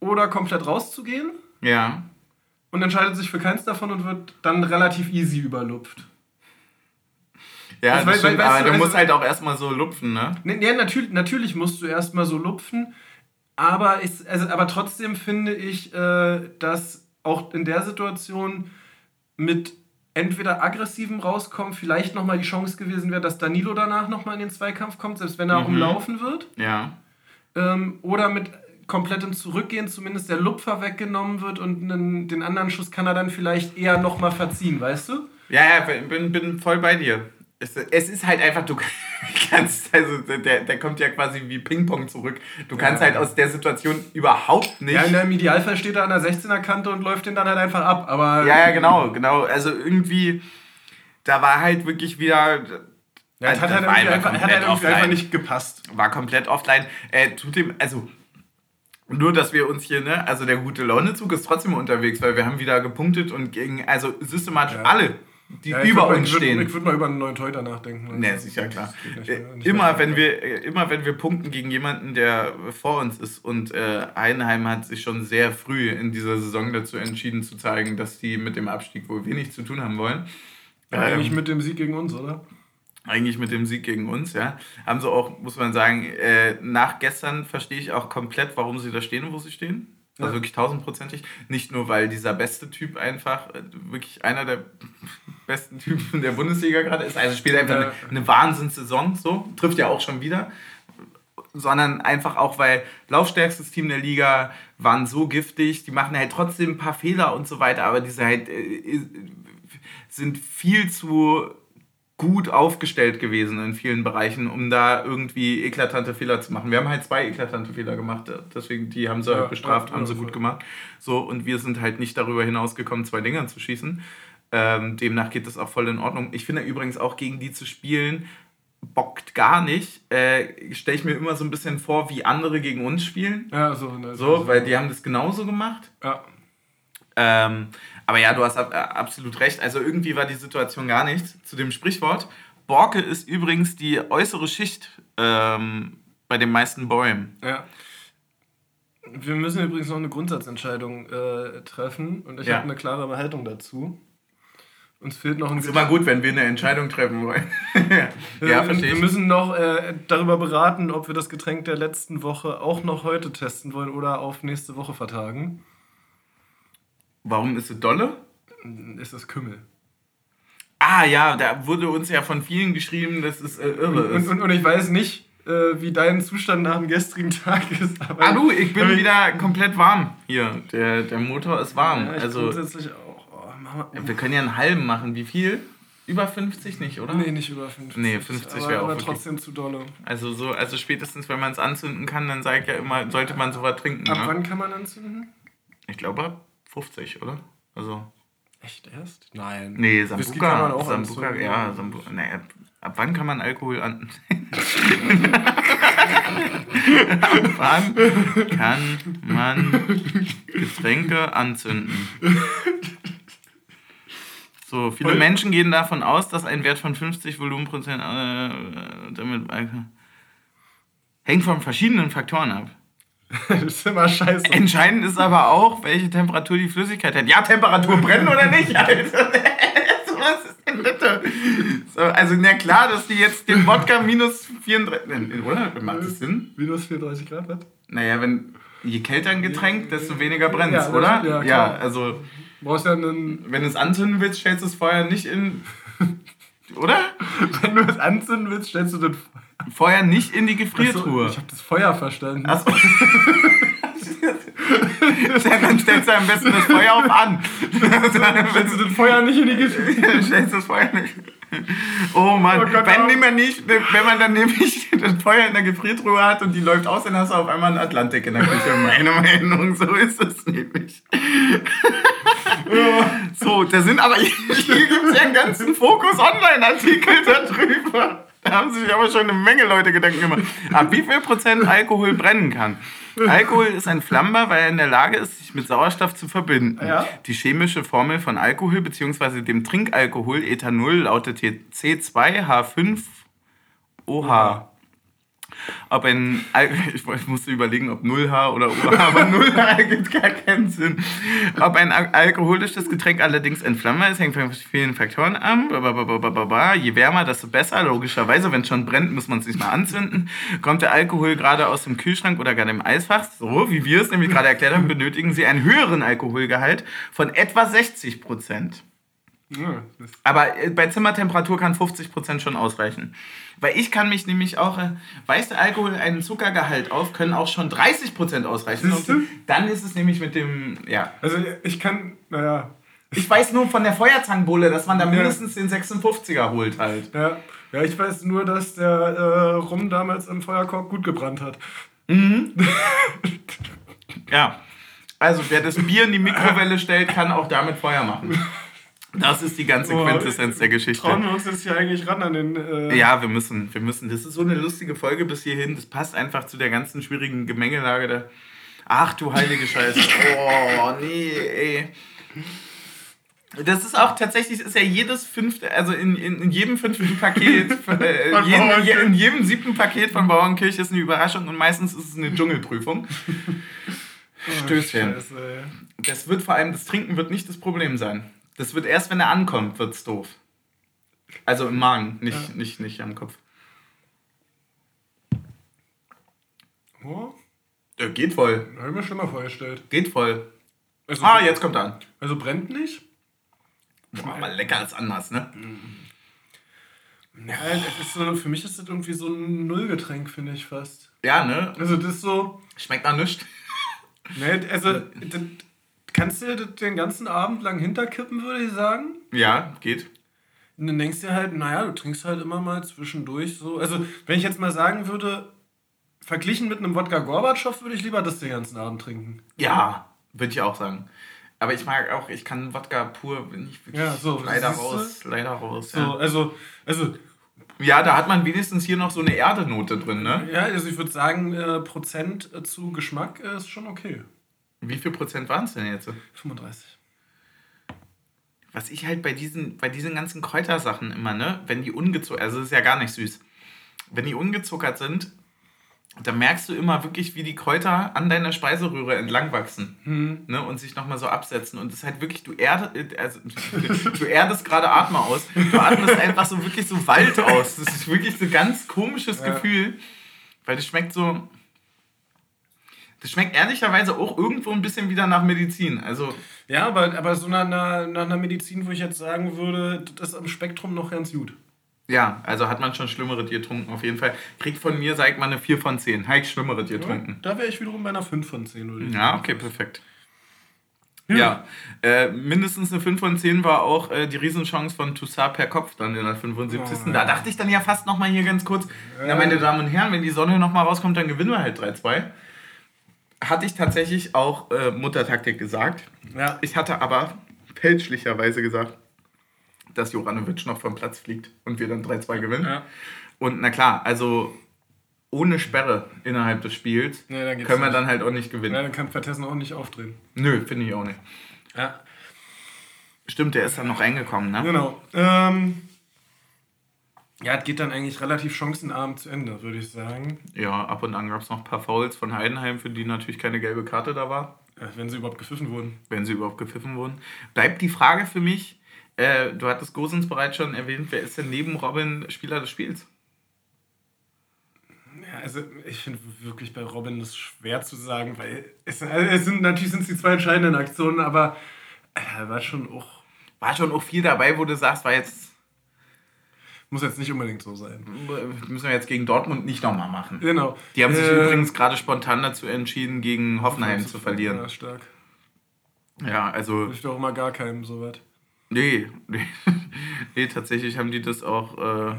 S2: Oder komplett rauszugehen. Ja. Und entscheidet sich für keins davon und wird dann relativ easy überlupft.
S1: Ja, also, das stimmt, aber du, also, musst halt auch erstmal so lupfen, ne?
S2: ne ja, natürlich, natürlich musst du erstmal so lupfen, aber, ich, also, aber trotzdem finde ich, äh, dass auch in der Situation mit entweder aggressivem Rauskommen vielleicht nochmal die Chance gewesen wäre, dass Danilo danach nochmal in den Zweikampf kommt, selbst wenn er mhm. umlaufen wird. Ja. Ähm, oder mit komplettem Zurückgehen zumindest der Lupfer weggenommen wird und einen, den anderen Schuss kann er dann vielleicht eher nochmal verziehen, weißt du?
S1: Ja, ja, bin, bin voll bei dir es, es ist halt einfach, du kannst, also der, der kommt ja quasi wie Ping-Pong zurück. Du kannst ja. halt aus der Situation überhaupt nicht.
S2: Ja, in im Idealfall steht er an der 16er Kante und läuft den dann halt einfach ab. Aber
S1: ja, ja, genau, genau. Also irgendwie, da war halt wirklich wieder. Ja, also, hat halt irgendwie einfach, hat halt irgendwie einfach nicht gepasst. War komplett offline. Äh, tut dem, also nur, dass wir uns hier, ne, also der gute Launezug ist trotzdem unterwegs, weil wir haben wieder gepunktet und gegen, also systematisch ja. alle die ja, über uns stehen.
S2: ich würde mal über einen neuen Torhüter nachdenken.
S1: Ne, sicher klar. Nicht, äh, immer, wenn wir, immer wenn wir punkten gegen jemanden, der vor uns ist und äh, Heidenheim hat sich schon sehr früh in dieser Saison dazu entschieden zu zeigen, dass die mit dem Abstieg wohl wenig zu tun haben wollen.
S2: Ja, ähm, eigentlich mit dem Sieg gegen uns, oder?
S1: Eigentlich mit dem Sieg gegen uns, ja. Haben sie auch, muss man sagen, äh, nach gestern verstehe ich auch komplett, warum sie da stehen, wo sie stehen. Also wirklich tausendprozentig. Nicht nur, weil dieser beste Typ einfach äh, wirklich einer der besten Typen der Bundesliga gerade ist. Also spielt einfach eine, eine Wahnsinnssaison, so. Trifft ja auch schon wieder. Sondern einfach auch, weil laufstärkstes Team der Liga waren so giftig, die machen halt trotzdem ein paar Fehler und so weiter, aber diese halt äh, sind viel zu gut aufgestellt gewesen in vielen Bereichen, um da irgendwie eklatante Fehler zu machen. Wir haben halt zwei eklatante Fehler gemacht, deswegen die haben sie ja, halt bestraft, ja, haben sie gut gemacht. So, und wir sind halt nicht darüber hinausgekommen, zwei Dinger zu schießen. Ähm, demnach geht das auch voll in Ordnung. Ich finde übrigens auch gegen die zu spielen, bockt gar nicht. Äh, Stelle ich mir immer so ein bisschen vor, wie andere gegen uns spielen.
S2: Ja, so. Ne,
S1: So, weil die haben das genauso gemacht.
S2: Ja.
S1: Ähm, aber ja, du hast äh, absolut recht. Also irgendwie war die Situation gar nichts. Zu dem Sprichwort. Borke ist übrigens die äußere Schicht ähm, bei den meisten Bäumen.
S2: Ja. Wir müssen übrigens noch eine Grundsatzentscheidung äh, treffen und ich
S1: Ja.
S2: habe eine klare Haltung dazu. Uns fehlt noch ein
S1: Ist immer gut, wenn wir eine Entscheidung treffen wollen. ja,
S2: ja,
S1: verstehe
S2: wir müssen noch äh, darüber beraten, ob wir das Getränk der letzten Woche auch noch heute testen wollen oder auf nächste Woche vertagen.
S1: Warum ist es dolle?
S2: Ist das Kümmel.
S1: Ah ja, da wurde uns ja von vielen geschrieben, dass es äh, irre
S2: Und,
S1: ist.
S2: und, und ich weiß nicht, äh, wie dein Zustand nach dem gestrigen Tag ist. Aber
S1: Ah du, ich bin wieder komplett warm hier. Der, der Motor ist warm.
S2: Ja, ich
S1: also
S2: grundsätzlich auch. Oh,
S1: wir können ja einen halben machen. Wie viel? Über 50 nicht, oder?
S2: Nee, nicht über 50.
S1: Nee, 50
S2: aber,
S1: wäre auch
S2: Aber trotzdem zu dolle.
S1: Also so, also spätestens wenn man es anzünden kann, dann sage ich ja immer, sollte man sowas trinken.
S2: Ab
S1: Ne?
S2: wann kann man anzünden?
S1: Ich glaube ab 50, oder? Also.
S2: Echt erst? Nein.
S1: Nee,
S2: Whisky kann man
S1: Sambuka.
S2: auch
S1: Sambuka,
S2: anzünden.
S1: ja, Sambuka. Nee, ab, ab wann kann man Alkohol an. ab wann kann man Getränke anzünden? So, viele
S2: Voll.
S1: Menschen gehen davon aus, dass ein Wert von 50 Volumenprozent äh, damit Alkohol- hängt von verschiedenen Faktoren ab.
S2: das ist immer scheiße.
S1: Entscheidend ist aber auch, welche Temperatur die Flüssigkeit hat. Ja, Temperatur brennen oder nicht, Alter? Was ist denn bitte? So, also, na klar, dass die jetzt den Wodka minus 34. Oder? Macht das Sinn?
S2: Minus 34 Grad hat?
S1: Naja, wenn je kälter ein Getränk, desto weniger brennt
S2: Ja,
S1: es,
S2: das-
S1: oder?
S2: ja,
S1: Ja, also,
S2: brauchst ja einen.
S1: wenn du es anzünden willst, stellst du es vorher nicht in. Oder?
S2: Wenn du es anzünden willst, stellst du das.
S1: Vorher nicht in die Gefriertruhe.
S2: ich habe das Feuer verstanden.
S1: Achso. Dann stellst du am besten das Feuer auf an.
S2: Stellst du das Feuer nicht in die?
S1: Dann stellst das Feuer nicht. Oh Mann,
S2: Oh Gott,
S1: wenn,
S2: oh.
S1: nicht mehr nicht, wenn man dann nämlich das Feuer in der Gefriertruhe hat und die läuft aus, dann hast du auf einmal einen Atlantik in der Küche. Meine Meinung, so ist es nämlich. So, da sind aber, hier gibt es ja einen ganzen Fokus-Online-Artikel darüber. Da haben sich aber schon eine Menge Leute Gedanken gemacht. Ab wie viel Prozent Alkohol brennen kann? Alkohol ist ein Flammbar, weil er in der Lage ist, sich mit Sauerstoff zu verbinden.
S2: Ja.
S1: Die chemische Formel von Alkohol bzw. dem Trinkalkohol Ethanol lautet C2H5OH. Ob ein ich musste überlegen, ob 0H oder OH, aber 0H ergibt gar keinen Sinn. Ob ein al alkoholisches Getränk allerdings entflammbar ist, hängt von vielen Faktoren ab. Je wärmer, desto besser. Logischerweise, wenn es schon brennt, muss man es nicht mal anzünden. Kommt der Alkohol gerade aus dem Kühlschrank oder gar dem Eisfach, so wie wir es nämlich gerade erklärt haben, benötigen Sie einen höheren Alkoholgehalt von etwa 60 Prozent.
S2: Ja,
S1: Aber äh, bei Zimmertemperatur kann 50% schon ausreichen. Weil ich kann mich nämlich auch, äh, weist der Alkohol einen Zuckergehalt auf, können auch schon 30% ausreichen. Dann ist es nämlich mit dem, ja.
S2: also ich kann, naja,
S1: Ich weiß nur von der Feuerzangenbowle, dass man da mindestens den 56er holt halt.
S2: ja, ja, ich weiß nur, dass der äh, Rum damals im Feuerkorb gut gebrannt hat.
S1: Ja. Also wer das Bier in die Mikrowelle stellt, kann auch damit Feuer machen. Das ist die ganze
S2: Oh,
S1: Quintessenz der Geschichte.
S2: Trauen wir uns jetzt hier eigentlich ran an den. Äh,
S1: Ja, wir müssen, wir müssen. Das ist so eine lustige Folge bis hierhin. Das passt einfach zu der ganzen schwierigen Gemengelage da. Ach du heilige Scheiße. Oh, nee, ey. Das ist auch tatsächlich, ist ja jedes fünfte, also in, in, in jedem fünften Paket, äh, jeden, in jedem siebten Paket von Bauernkirch ist eine Überraschung und meistens ist es eine Dschungelprüfung.
S2: Oh,
S1: Stößchen.
S2: Scheiße, ey.
S1: Das wird vor allem, das Trinken wird nicht das Problem sein. Das wird erst, wenn er ankommt, wird's doof. Also im Magen, nicht,
S2: Ja.
S1: nicht, nicht am Kopf.
S2: Oh,
S1: Ja, geht voll.
S2: habe ich mir schlimmer vorgestellt.
S1: Geht voll.
S2: Also,
S1: Ah, jetzt kommt er an.
S2: Also brennt nicht?
S1: Boah, aber lecker ist anders, ne?
S2: Ja, das ist so, für mich ist das irgendwie so ein Nullgetränk, finde ich fast.
S1: Ja, ne?
S2: Also das ist so.
S1: Schmeckt nach nichts.
S2: Ne, also, das, kannst du den ganzen Abend lang hinterkippen, würde ich sagen?
S1: Ja, geht.
S2: Und dann denkst du dir halt, naja, du trinkst halt immer mal zwischendurch so. Also, wenn ich jetzt mal sagen würde, verglichen mit einem Wodka Gorbatschow, würde ich lieber das den ganzen Abend trinken.
S1: Ja, würde ich auch sagen. Aber ich mag auch, ich kann Wodka pur, bin ich wirklich
S2: Ja, so,
S1: leider raus, leider raus.
S2: So,
S1: Ja.
S2: also, also,
S1: ja, da hat man wenigstens hier noch so eine Erdenote drin, ne?
S2: ja, also ich würde sagen, äh, Prozent zu Geschmack äh, ist schon okay.
S1: Wie viel Prozent waren es denn jetzt?
S2: 35.
S1: Was ich halt bei diesen, bei diesen ganzen Kräutersachen immer, ne, wenn die ungezuckert, also es ist ja gar nicht süß, wenn die ungezuckert sind, dann merkst du immer wirklich, wie die Kräuter an deiner Speiseröhre entlang wachsen ne, und sich nochmal so absetzen. Und das ist halt wirklich, du, erde, also, du erdest gerade Atme aus. Du atmest einfach so wirklich so Wald aus. Das ist wirklich so ein ganz komisches
S2: Ja.
S1: Gefühl, weil das schmeckt so. Das schmeckt ehrlicherweise auch irgendwo ein bisschen wieder nach Medizin. Also,
S2: Ja, aber, aber so nach einer, nach einer Medizin, wo ich jetzt sagen würde, das ist am Spektrum noch ganz gut.
S1: Ja, also hat man schon schlimmere Tier getrunken, auf jeden Fall. Kriegt von mir, sag ich mal, eine 4 von 10. Habe ich schlimmere Tier getrunken.
S2: Da wäre ich wiederum bei einer 5 von 10, würde ich
S1: Ja, okay, perfekt. Ja, äh, mindestens eine 5 von 10 war auch äh, die Riesenchance von Toussaint per Kopf dann in der 75.
S2: Oh,
S1: Da
S2: ja.
S1: dachte ich dann ja fast nochmal hier ganz kurz, na meine Damen und Herren, wenn die Sonne nochmal rauskommt, dann gewinnen wir halt 3-2. Hatte ich tatsächlich auch äh, Muttertaktik gesagt.
S2: Ja.
S1: Ich hatte aber fälschlicherweise gesagt, dass Joranovic noch vom Platz fliegt und wir dann 3-2 gewinnen.
S2: Ja.
S1: Und na klar, also ohne Sperre innerhalb des Spiels
S2: Nee,
S1: können wir
S2: nicht.
S1: dann halt auch nicht gewinnen.
S2: Ja, dann kann Vertessen auch nicht aufdrehen.
S1: Nö, finde ich auch nicht.
S2: Ja.
S1: Stimmt, der ist dann noch reingekommen, ne?
S2: Genau. Ähm, ja, es geht dann eigentlich relativ chancenarm zu Ende, würde ich sagen.
S1: Ja, ab und an gab es noch ein paar Fouls von Heidenheim, für die natürlich keine gelbe Karte da war,
S2: Ja, wenn sie überhaupt gepfiffen wurden.
S1: wenn sie überhaupt gepfiffen wurden. Bleibt die Frage für mich, äh, du hattest Gosens bereits schon erwähnt, wer ist denn neben Robin Spieler des Spiels?
S2: Ja, also ich finde wirklich bei Robin das schwer zu sagen, weil es, also es sind natürlich sind es die zwei entscheidenden Aktionen, aber er war schon auch,
S1: War schon auch viel dabei, wo du sagst, war jetzt,
S2: muss jetzt nicht unbedingt so sein.
S1: müssen wir jetzt gegen Dortmund nicht nochmal machen.
S2: Genau.
S1: Die haben sich
S2: Äh,
S1: übrigens gerade spontan dazu entschieden, gegen Hoffenheim zu verlieren.
S2: Ja, stark.
S1: Ja, also
S2: Ich doch immer gar keinem so weit.
S1: Nee, nee, nee, tatsächlich haben die das auch. Äh,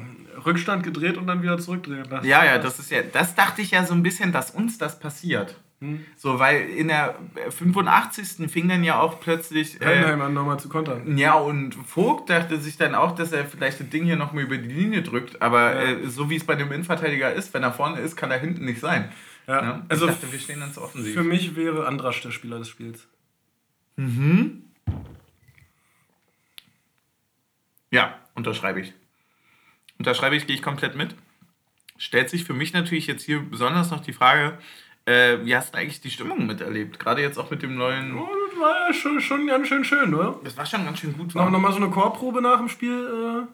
S2: Rückstand gedreht und dann wieder zurückdrehen lassen.
S1: ja, ja, das ist ja, das dachte ich ja so ein bisschen, dass uns das passiert.
S2: Hm.
S1: So, weil in der 85. fing dann ja auch plötzlich. Äh,
S2: Heidenheim an nochmal zu kontern.
S1: ja, und Vogt dachte sich dann auch, dass er vielleicht das Ding hier nochmal über die Linie drückt. Aber
S2: Ja.
S1: äh, so wie es bei dem Innenverteidiger ist, wenn er vorne ist, kann er hinten nicht sein.
S2: Ja,
S1: Ja?
S2: also
S1: ich dachte, wir stehen dann zu offensiv.
S2: Für mich wäre Andrasch der Spieler des Spiels.
S1: Mhm. Ja, unterschreibe ich. Unterschreibe ich, gehe ich komplett mit. Stellt sich für mich natürlich jetzt hier besonders noch die Frage, äh, wie hast du eigentlich die Stimmung miterlebt? Gerade jetzt auch mit dem neuen.
S2: Oh, das war ja schon, schon ganz schön schön, oder?
S1: Das war schon ganz schön gut.
S2: Noch, noch mal so eine Chorprobe nach dem Spiel.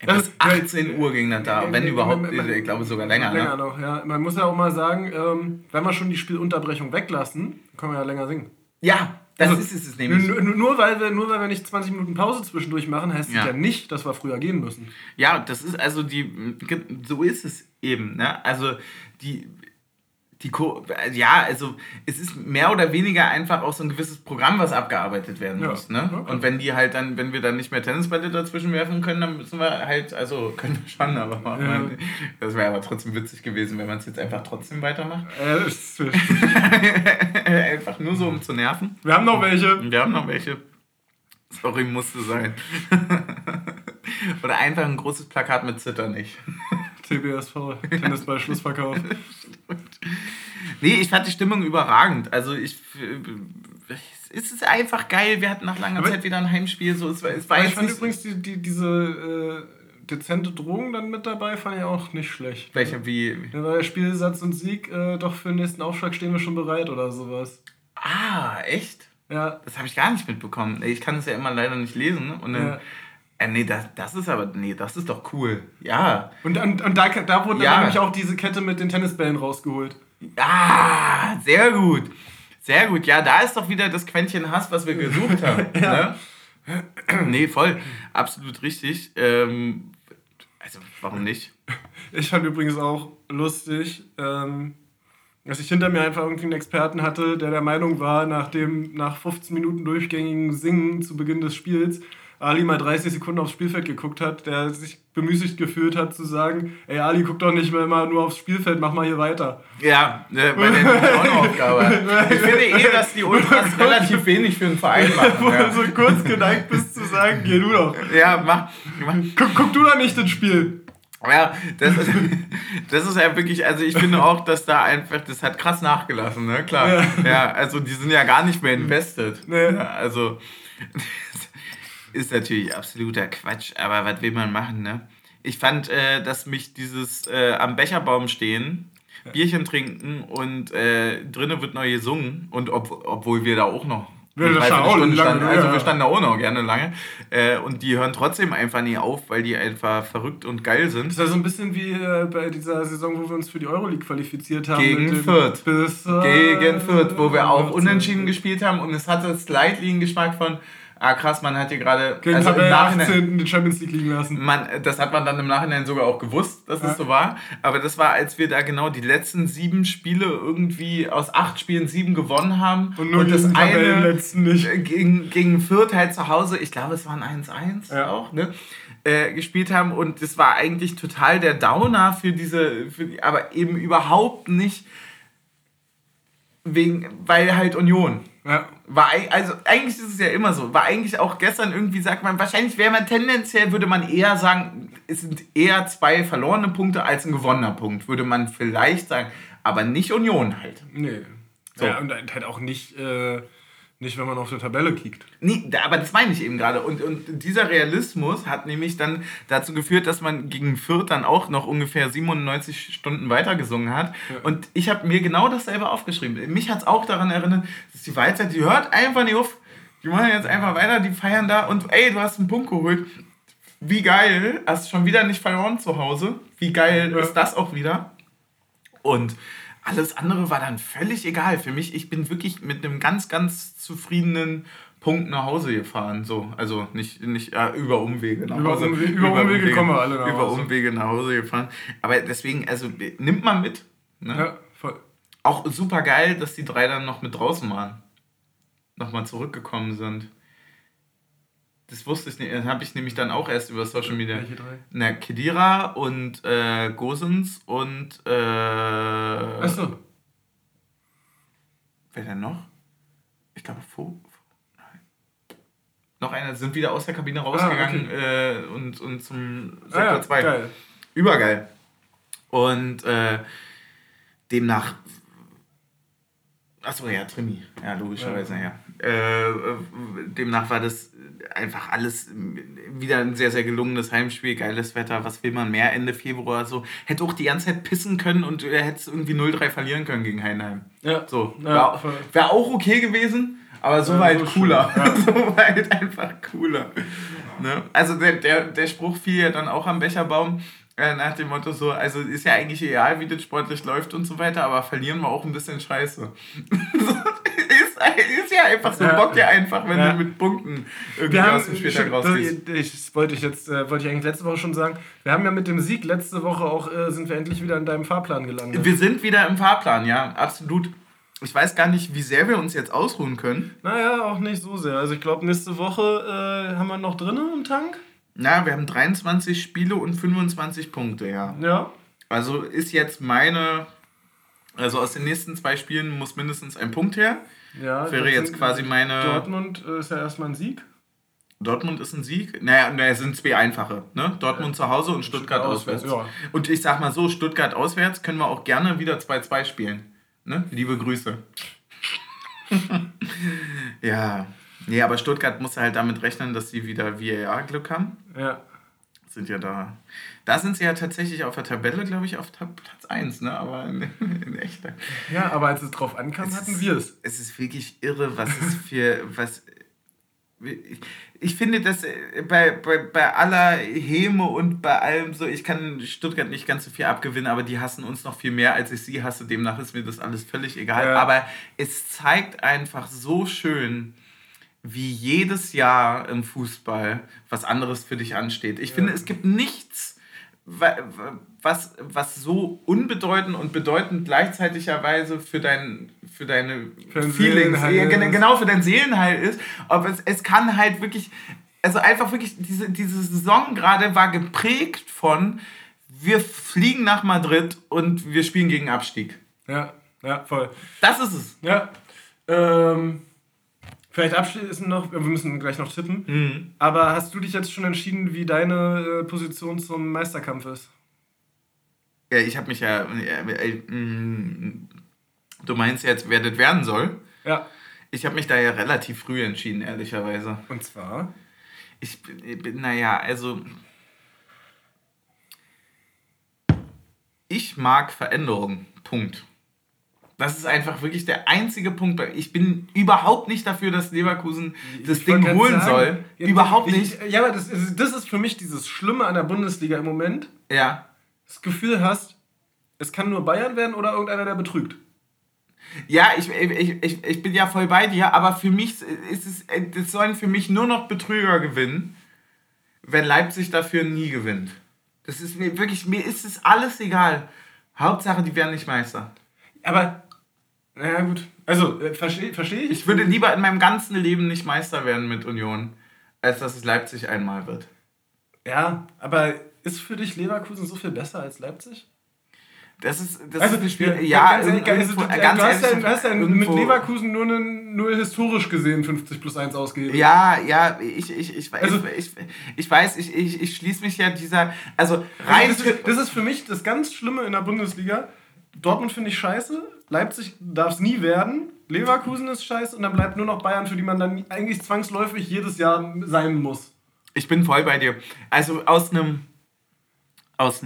S2: Äh,
S1: Bis 18 Uhr ging das da, wenn überhaupt, ich glaube sogar länger.
S2: länger
S1: Ne?
S2: noch, ja. Man muss ja auch mal sagen, ähm, wenn wir schon die Spielunterbrechung weglassen, können wir ja länger singen.
S1: Ja, das
S2: Also,
S1: ist es nämlich.
S2: Nur, nur, weil wir, nur weil wir nicht 20 Minuten Pause zwischendurch machen, heißt
S1: Ja.
S2: es ja nicht, dass wir früher gehen müssen.
S1: Ja, das ist also die, so ist es eben, ne? Also die, die, Ko- ja, also es ist mehr oder weniger einfach auch so ein gewisses Programm, was abgearbeitet werden
S2: Ja.
S1: muss, ne? Und wenn die halt dann, wenn wir dann nicht mehr Tennisbälle dazwischen werfen können, dann müssen wir halt, also können wir schon, aber
S2: Ja.
S1: das wäre aber trotzdem witzig gewesen, wenn man es jetzt einfach trotzdem weitermacht.
S2: Äh,
S1: einfach nur so, um zu nerven.
S2: wir haben noch welche.
S1: Wir haben noch welche. Sorry, musste sein. Oder einfach ein großes Plakat mit Zitter nicht.
S2: TBSV, Tennisball Schlussverkauf.
S1: Nee, ich fand die Stimmung überragend. Also ich. Es ist einfach geil. Wir hatten nach langer
S2: Aber-
S1: Zeit wieder ein Heimspiel. So, es war, es war
S2: ich fand übrigens die, die, diese äh, dezente Drohung dann mit dabei, fand ich auch nicht schlecht.
S1: welche wie.
S2: Ja, weil Spielsatz und Sieg, äh, doch für den nächsten Aufschlag stehen wir schon bereit oder sowas.
S1: Ah, echt?
S2: Ja,
S1: Das habe ich gar nicht mitbekommen. Ich kann es ja immer leider nicht lesen. Und dann,
S2: Ja.
S1: Äh, nee, das, das ist aber. Nee, das ist doch cool. Ja.
S2: und, und, und da, da wurde
S1: Ja.
S2: nämlich auch diese Kette mit den Tennisbällen rausgeholt.
S1: Ah, sehr gut. Sehr gut. Ja, da ist doch wieder das Quäntchen Hass, was wir gesucht haben. ne? Nee, voll. Absolut richtig. Ähm, also, warum nicht?
S2: Ich fand übrigens auch lustig, ähm, dass ich hinter mir einfach irgendwie einen Experten hatte, der der Meinung war, nach dem nach 15 Minuten durchgängigen Singen zu Beginn des Spiels, Ali mal 30 Sekunden aufs Spielfeld geguckt hat, der sich bemüßigt gefühlt hat zu sagen, ey Ali, guck doch nicht mehr immer nur aufs Spielfeld, mach mal hier weiter.
S1: Ja, äh, bei der Aufgabe. Ich finde eh, dass die Ultras relativ wenig für einen Verein machen.
S2: Wo
S1: Ja,
S2: du so kurz geneigt bist zu sagen, geh du doch.
S1: ja mach, mach.
S2: Guck, guck du doch nicht ins Spiel.
S1: Ja, das ist, das ist ja wirklich, also ich finde auch, dass da einfach, das hat krass nachgelassen, ne? Klar.
S2: Ja.
S1: Ja, also die sind ja gar nicht mehr invested.
S2: Nee.
S1: Ja, also ist natürlich absoluter Quatsch, aber was will man machen, ne? Ich fand, äh, dass mich dieses äh, am Becherbaum stehen, Bierchen trinken und äh, drinnen wird neu gesungen und ob, obwohl wir da auch noch
S2: Ja, das auch lange,
S1: standen, also
S2: ja.
S1: wir standen da auch noch gerne lange äh, und die hören trotzdem einfach nie auf, weil die einfach verrückt und geil sind.
S2: Das ist ja so ein bisschen wie äh, bei dieser Saison, wo wir uns für die Euroleague qualifiziert haben.
S1: Gegen Fürth.
S2: Bis, äh,
S1: Gegen Fürth, wo wir auch
S2: 18.
S1: unentschieden gespielt haben und es hatte slightly einen Geschmack von, ah krass, man hat hier gerade,
S2: Gegen
S1: also im Nachhinein,
S2: 18. die Champions League liegen lassen.
S1: man, das hat man dann im Nachhinein sogar auch gewusst, dass es
S2: Ja.
S1: so war. Aber das war, als wir da genau die letzten sieben Spiele irgendwie aus acht Spielen sieben gewonnen haben.
S2: Und nur
S1: das
S2: diesen
S1: eine
S2: nicht.
S1: äh, gegen, gegen Fürth halt zu Hause, ich glaube, es waren 1-1
S2: Ja.
S1: auch, ne? Äh, gespielt haben und das war eigentlich total der Downer für diese, für aber eben überhaupt nicht wegen, weil halt Union.
S2: Ja.
S1: War, also eigentlich ist es ja immer so. War eigentlich auch gestern irgendwie, sagt man, wahrscheinlich wäre man tendenziell, würde man eher sagen, es sind eher zwei verlorene Punkte als ein gewonnener Punkt, würde man vielleicht sagen. Aber nicht Union halt.
S2: Nee.
S1: So.
S2: Ja, und halt auch nicht, äh, nicht, wenn man auf der Tabelle kickt.
S1: Nee, aber das meine ich eben gerade. Und, und dieser Realismus hat nämlich dann dazu geführt, dass man gegen Fürth dann auch noch ungefähr 97 Stunden weitergesungen hat. Und ich habe mir genau dasselbe aufgeschrieben. Mich hat es auch daran erinnert, dass die Walzer, die hört einfach nicht auf. Die machen jetzt einfach weiter, die feiern da und ey, du hast einen Punkt geholt. Wie geil, hast schon wieder nicht verloren zu Hause. Wie geil
S2: Ja.
S1: ist das auch wieder? Und alles andere war dann völlig egal. Für mich, ich bin wirklich mit einem ganz, ganz zufriedenen Punkt nach Hause gefahren. So, also nicht, nicht äh, über Umwege nach
S2: Über
S1: Hause.
S2: Umwe- über Umwege kommen wir alle nach
S1: Über
S2: Hause.
S1: Umwege nach Hause gefahren. Aber deswegen, also nimmt man mit. Ne?
S2: Ja, voll.
S1: Auch super geil, dass die drei dann noch mit draußen waren. Nochmal zurückgekommen sind. Das wusste ich nicht. Das habe ich nämlich dann auch erst über Social Media.
S2: Welche drei?
S1: Na, Kedira und äh, Gosens und äh,
S2: Achso.
S1: wer denn noch? Ich glaube. Nein. Noch einer sind wieder aus der Kabine rausgegangen äh, und, und zum
S2: Ah,
S1: Sektor
S2: ja,
S1: 2.
S2: geil.
S1: Übergeil. Und äh, demnach. Achso, ja, Trimi. Ja, logischerweise, ja. Äh, äh, demnach war das einfach alles wieder ein sehr, sehr gelungenes Heimspiel, geiles Wetter, was will man mehr Ende Februar so. Hätte auch die ganze Zeit pissen können und er hätte es irgendwie 0-3 verlieren können gegen Heidenheim.
S2: Ja.
S1: So,
S2: Ja,
S1: war,
S2: voll.
S1: wär auch okay gewesen, aber so
S2: Ja,
S1: war halt
S2: so
S1: cooler.
S2: ja.
S1: so war halt einfach cooler. Ne? Also der, der, der Spruch fiel ja dann auch am Becherbaum äh, nach dem Motto so, also ist ja eigentlich egal, wie das sportlich läuft und so weiter, aber verlieren wir auch ein bisschen scheiße. ist, ist ja einfach so,
S2: Ja.
S1: bockt ja einfach, wenn
S2: Ja.
S1: du mit Punkten irgendwie
S2: haben,
S1: aus dem Spieltag rausgehst.
S2: ich, ich wollte ich jetzt äh, wollte ich eigentlich letzte Woche schon sagen. Wir haben ja mit dem Sieg letzte Woche auch äh, sind wir endlich wieder in deinem Fahrplan gelandet.
S1: Wir sind wieder im Fahrplan, ja, absolut. Ich weiß gar nicht, wie sehr wir uns jetzt ausruhen können.
S2: Naja, auch nicht so sehr. Also ich glaube, nächste Woche äh, haben wir noch drinnen im Tank.
S1: Na, wir haben 23 Spiele und 25 Punkte, ja.
S2: Ja.
S1: Also ist jetzt meine, also aus den nächsten zwei Spielen muss mindestens ein Punkt her.
S2: Ja,
S1: Wäre jetzt quasi meine.
S2: Dortmund äh, ist ja erstmal ein Sieg.
S1: Dortmund ist ein Sieg. Naja, naja, es sind zwei einfache. Ne? Dortmund zu Hause und Stuttgart
S2: Stuttgart
S1: auswärts.
S2: auswärts,
S1: Und ich sag mal so, Stuttgart auswärts können wir auch gerne wieder 2-2 spielen. Ne? Liebe Grüße. ja. Nee, aber Stuttgart muss halt damit rechnen, dass sie wieder VAR-Glück haben.
S2: Ja.
S1: Sind ja da. Da sind sie ja tatsächlich auf der Tabelle, glaube ich, auf Platz 1, ne? Aber in, in echt.
S2: Ja, aber als es drauf ankam,
S1: Es
S2: hatten wir es.
S1: Es ist wirklich irre, was es für. was ich, ich finde, dass äh, bei, bei, bei aller Häme und bei allem so, ich kann Stuttgart nicht ganz so viel abgewinnen, aber die hassen uns noch viel mehr, als ich sie hasse. Demnach ist mir das alles völlig egal.
S2: Ja.
S1: Aber es zeigt einfach so schön, wie jedes Jahr im Fußball was anderes für dich ansteht. Ich finde, es gibt nichts, wa- wa- was, was so unbedeutend und bedeutend gleichzeitigerweise für, dein, für deine
S2: Für
S1: Feelings, ja, genau für dein Seelenheil ist. Aber es, es kann halt wirklich, also einfach wirklich, diese, diese Saison gerade war geprägt von, wir fliegen nach Madrid und wir spielen gegen Abstieg.
S2: Ja, ja, voll.
S1: Das ist es.
S2: Ja. Ähm, vielleicht abschließend noch, wir müssen gleich noch tippen.
S1: Mhm.
S2: Aber hast du dich jetzt schon entschieden, wie deine äh, Position zum Meisterkampf ist?
S1: Ja, ich habe mich ja. Äh, äh, du meinst jetzt, wer das werden soll?
S2: Ja.
S1: Ich habe mich da ja relativ früh entschieden, ehrlicherweise.
S2: Und zwar?
S1: Ich bin, naja, also. Ich mag Veränderungen. Punkt. Das ist einfach wirklich der einzige Punkt. Ich bin überhaupt nicht dafür, dass Leverkusen das
S2: Ich
S1: Ding holen
S2: sagen,
S1: soll.
S2: ja,
S1: überhaupt
S2: ich,
S1: nicht.
S2: Ja, aber das ist, das ist für mich dieses Schlimme an der Bundesliga im Moment.
S1: Ja.
S2: Das Gefühl hast, es kann nur Bayern werden oder irgendeiner, der betrügt.
S1: Ja, ich, ich, ich, ich bin ja voll bei dir, aber für mich ist es, es sollen für mich nur noch Betrüger gewinnen, wenn Leipzig dafür nie gewinnt. Das ist mir wirklich, mir ist es alles egal. Hauptsache, die werden nicht Meister.
S2: Aber, naja, gut. Also, äh, verstehe versteh ich?
S1: Ich würde lieber in meinem ganzen Leben nicht Meister werden mit Union, als dass es Leipzig einmal wird.
S2: Ja, aber ist für dich Leverkusen so viel besser als Leipzig?
S1: Das ist, das
S2: Also,
S1: ist Spiel.
S2: ja,
S1: Ja,
S2: ganz ehrlich, also,
S1: irgendwo-
S2: du,
S1: ganz
S2: du hast ja,
S1: ehrlich,
S2: du hast ja mit Leverkusen nur, eine, nur historisch gesehen 50 plus 1 ausgegeben.
S1: Ja, ja, ich, ich, ich,
S2: Also-
S1: ich, ich, weiß, ich, ich, ich schließe mich ja dieser, also
S2: Also
S1: rein
S2: das, ist, das ist für mich das ganz Schlimme in der Bundesliga. Dortmund finde ich scheiße, Leipzig darf es nie werden, Leverkusen ist scheiße und dann bleibt nur noch Bayern, für die man dann eigentlich zwangsläufig jedes Jahr sein muss.
S1: Ich bin voll bei dir. Also aus einem aus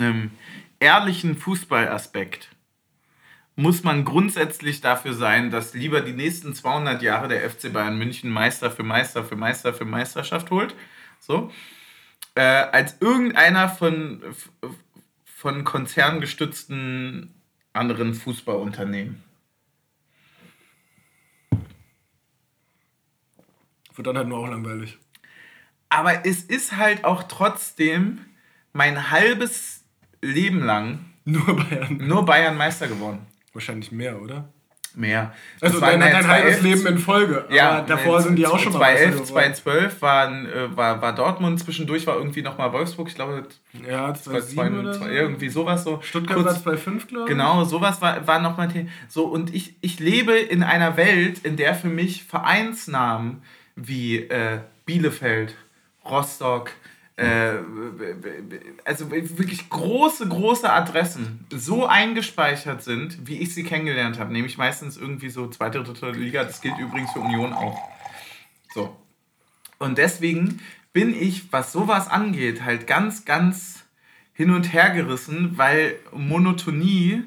S1: ehrlichen Fußballaspekt muss man grundsätzlich dafür sein, dass lieber die nächsten 200 Jahre der FC Bayern München Meister für Meister für Meister für Meisterschaft holt, so, äh, als irgendeiner von, von konzerngestützten anderen Fußballunternehmen.
S2: Wird dann halt nur auch langweilig.
S1: Aber es ist halt auch trotzdem mein halbes Leben lang
S2: Nur Bayern.
S1: nur Bayern Meister geworden.
S2: Wahrscheinlich mehr, oder?
S1: Mehr.
S2: Also dein, dein halbes
S1: 2011
S2: Leben in Folge.
S1: Ja,
S2: aber davor
S1: äh,
S2: sind die auch schon mal Meister
S1: 2011,
S2: geworden.
S1: 2012 waren, äh, war, war Dortmund, zwischendurch war irgendwie nochmal Wolfsburg, ich glaube,
S2: Ja, 2007 oder so.
S1: irgendwie sowas so.
S2: Stuttgart
S1: Kurz-
S2: war 2005, glaube ich.
S1: Genau, sowas war, war nochmal Thema. So, und ich, ich lebe in einer Welt, in der für mich Vereinsnamen wie äh, Bielefeld, Rostock, äh, also wirklich große, große Adressen so eingespeichert sind, wie ich sie kennengelernt habe. Nämlich meistens irgendwie so zweite, dritte Liga. Das gilt übrigens für Union auch. So. Und deswegen bin ich, was sowas angeht, halt ganz, ganz hin und her gerissen, weil Monotonie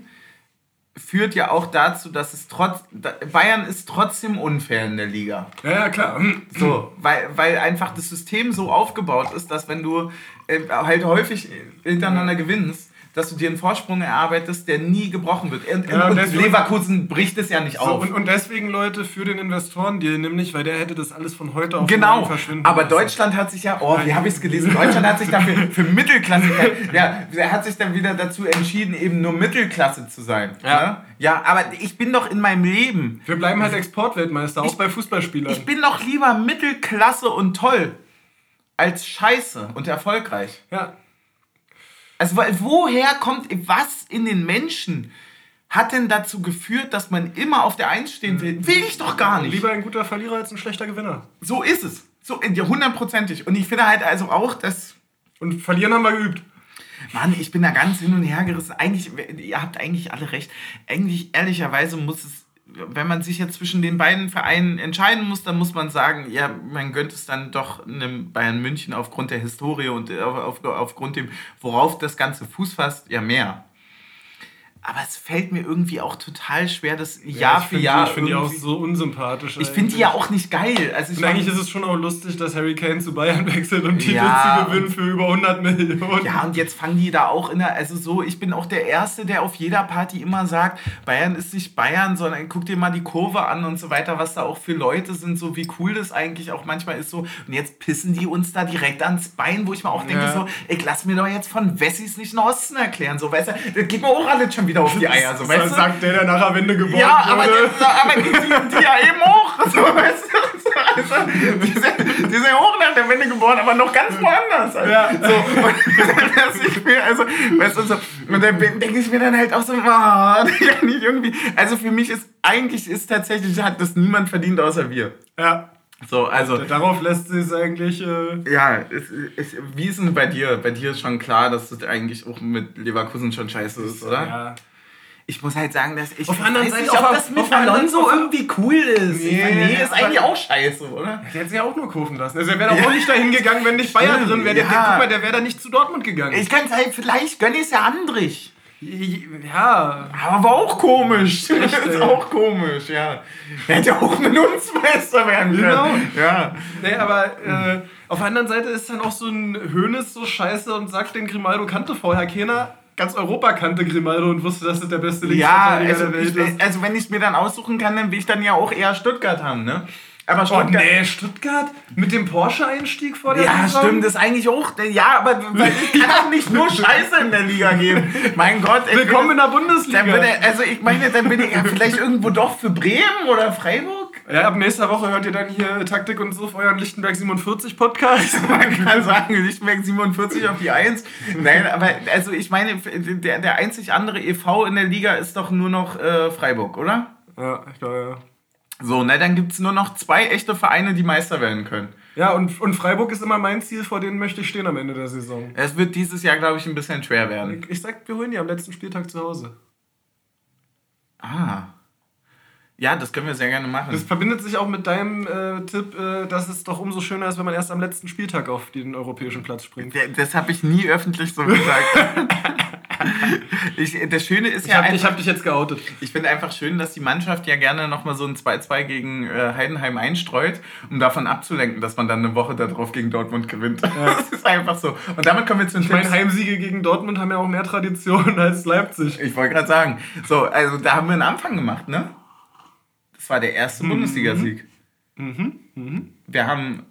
S1: führt ja auch dazu, dass es trotz Bayern ist trotzdem unfair in der Liga.
S2: Ja, ja, klar. Hm.
S1: So, weil, weil einfach das System so aufgebaut ist, dass wenn du äh, halt häufig hintereinander gewinnst, dass du dir einen Vorsprung erarbeitest, der nie gebrochen wird. Und,
S2: Ja,
S1: und
S2: deswegen-
S1: Leverkusen bricht es ja nicht
S2: So,
S1: auf.
S2: und, und deswegen, Leute, für den Investorendeal nämlich, weil der hätte das alles von heute auf
S1: Genau,
S2: morgen verschwinden
S1: aber
S2: lassen.
S1: Deutschland hat sich ja, oh, wie habe ich es gelesen? Deutschland hat sich dafür für Mittelklasse, ja, er hat sich dann wieder dazu entschieden, eben nur Mittelklasse zu sein.
S2: Ja.
S1: Ne? ja, aber ich bin doch in meinem Leben,
S2: Wir bleiben halt Exportweltmeister, auch bei Fußballspielern.
S1: ich bin doch lieber Mittelklasse und toll als scheiße und erfolgreich.
S2: ja.
S1: Also weil- woher kommt, was in den Menschen hat denn dazu geführt, dass man immer auf der Eins stehen will? Will ich doch gar nicht.
S2: Lieber ein guter Verlierer als ein schlechter Gewinner.
S1: So ist es. So, ja, hundertprozentig. Und ich finde halt also auch, dass
S2: Und verlieren haben wir geübt.
S1: Mann, ich bin da ganz hin und her gerissen. Eigentlich, ihr habt eigentlich alle recht. Eigentlich, ehrlicherweise muss es, wenn man sich jetzt zwischen den beiden Vereinen entscheiden muss, dann muss man sagen, ja, man gönnt es dann doch einem Bayern München aufgrund der Historie und auf, auf, aufgrund dem, worauf das Ganze Fuß fasst, ja mehr. Aber es fällt mir irgendwie auch total schwer, das Jahr
S2: ich
S1: für Jahr.
S2: Die, ich finde die auch so unsympathisch.
S1: ich finde die ja auch nicht geil. Also ich
S2: Und eigentlich ist es schon auch lustig, dass Harry Kane zu Bayern wechselt und Titel
S1: Ja,
S2: zu gewinnen für über 100 Millionen.
S1: Ja, und jetzt fangen die da auch in der, also so, ich bin auch der Erste, der auf jeder Party immer sagt, Bayern ist nicht Bayern, sondern guck dir mal die Kurve an und so weiter, was da auch für Leute sind, so wie cool das eigentlich auch manchmal ist so. Und jetzt pissen die uns da direkt ans Bein, wo ich mir auch denke,
S2: Ja.
S1: so, ich lass mir doch jetzt von Wessis nicht den Osten erklären, so, weißt du, das geht mir auch alles schon wieder auf die Eier, so, weißt du.
S2: sagt der, der nach der Wende geboren
S1: Ja, aber,
S2: wurde.
S1: die, aber die, die, die ja eben auch, so, weißt du. Also, die, sind, die sind hoch nach der Wende geboren, aber noch ganz woanders. Also, ja. so, und ich mir, also, weißt du, so, und dann denke ich mir dann halt auch so, oh, ich irgendwie, also für mich ist, eigentlich ist tatsächlich, hat das niemand verdient außer wir.
S2: Ja.
S1: So, also.
S2: Darauf lässt sich es eigentlich. Äh
S1: ja, es, es, wie ist denn bei dir? Bei dir ist schon klar, dass das eigentlich auch mit Leverkusen schon scheiße ist, oder? Ja. Ich muss halt sagen, dass ich.
S2: Auf anderen Seite,
S1: ob das mit Alonso irgendwie cool ist. Nee, nee ist eigentlich auch scheiße, oder?
S2: Der hätte sich auch nur kaufen lassen. Also, er wäre ja. auch nicht dahin gegangen, wenn nicht Bayern drin wäre. Ja. Guck mal, der wäre da nicht zu Dortmund gegangen.
S1: Ich kann halt, vielleicht gönne ich es ja Andrich.
S2: Ja.
S1: Aber auch komisch. Das ist auch komisch, ja. Hätte auch mit uns Meister werden können. Genau. Ja.
S2: Nee, aber äh, auf der anderen Seite ist dann auch so ein Hönes so scheiße und sagt, den Grimaldo kannte vorher keiner. Ganz Europa kannte Grimaldo und wusste, dass das der beste
S1: Linksverteidiger ja, also, der Welt ist. Also wenn ich es mir dann aussuchen kann, dann will ich dann ja auch eher Stuttgart haben, ne?
S2: Aber oh, Stuttgart. Oh, nee, Stuttgart? Mit dem Porsche-Einstieg vor der
S1: Ja, Saison? stimmt, das ist eigentlich auch. Ja, aber weil es kann auch nicht nur Scheiße in der Liga geben. Mein Gott.
S2: Willkommen in der Bundesliga.
S1: Würde, also ich meine, dann bin ich ja vielleicht irgendwo doch für Bremen oder Freiburg.
S2: Ja, ab nächster Woche hört ihr dann hier Taktik und so auf euren Lichtenberg 47 Podcast.
S1: Man kann sagen, Lichtenberg 47 auf die 1. Nein, aber also ich meine, der, der einzig andere EV in der Liga ist doch nur noch äh, Freiburg, oder?
S2: Ja, ich glaube, ja.
S1: So, ne, dann gibt es nur noch zwei echte Vereine, die Meister werden können.
S2: Ja, und, und Freiburg ist immer mein Ziel, vor denen möchte ich stehen am Ende der Saison.
S1: Es wird dieses Jahr, glaube ich, ein bisschen schwer werden.
S2: Ich, ich sag, wir holen die am letzten Spieltag zu Hause.
S1: Ah. Ja, das können wir sehr gerne machen.
S2: Das verbindet sich auch mit deinem äh, Tipp, äh, dass es doch umso schöner ist, wenn man erst am letzten Spieltag auf den europäischen Platz springt.
S1: Das habe ich nie öffentlich so gesagt. ich, das Schöne ist
S2: ich ja. Hab, einfach, ich habe dich jetzt geoutet.
S1: Ich finde einfach schön, dass die Mannschaft ja gerne nochmal so ein 2-2 gegen äh, Heidenheim einstreut, um davon abzulenken, dass man dann eine Woche darauf gegen Dortmund gewinnt. Ja. Das ist einfach so. Und damit kommen wir zu
S2: den Ich meine, Heimsiege gegen Dortmund haben ja auch mehr Tradition als Leipzig.
S1: Ich wollte gerade sagen. So, also da haben wir einen Anfang gemacht, ne? Das war der erste mhm. Bundesligasieg. Mhm. Mhm. Wir haben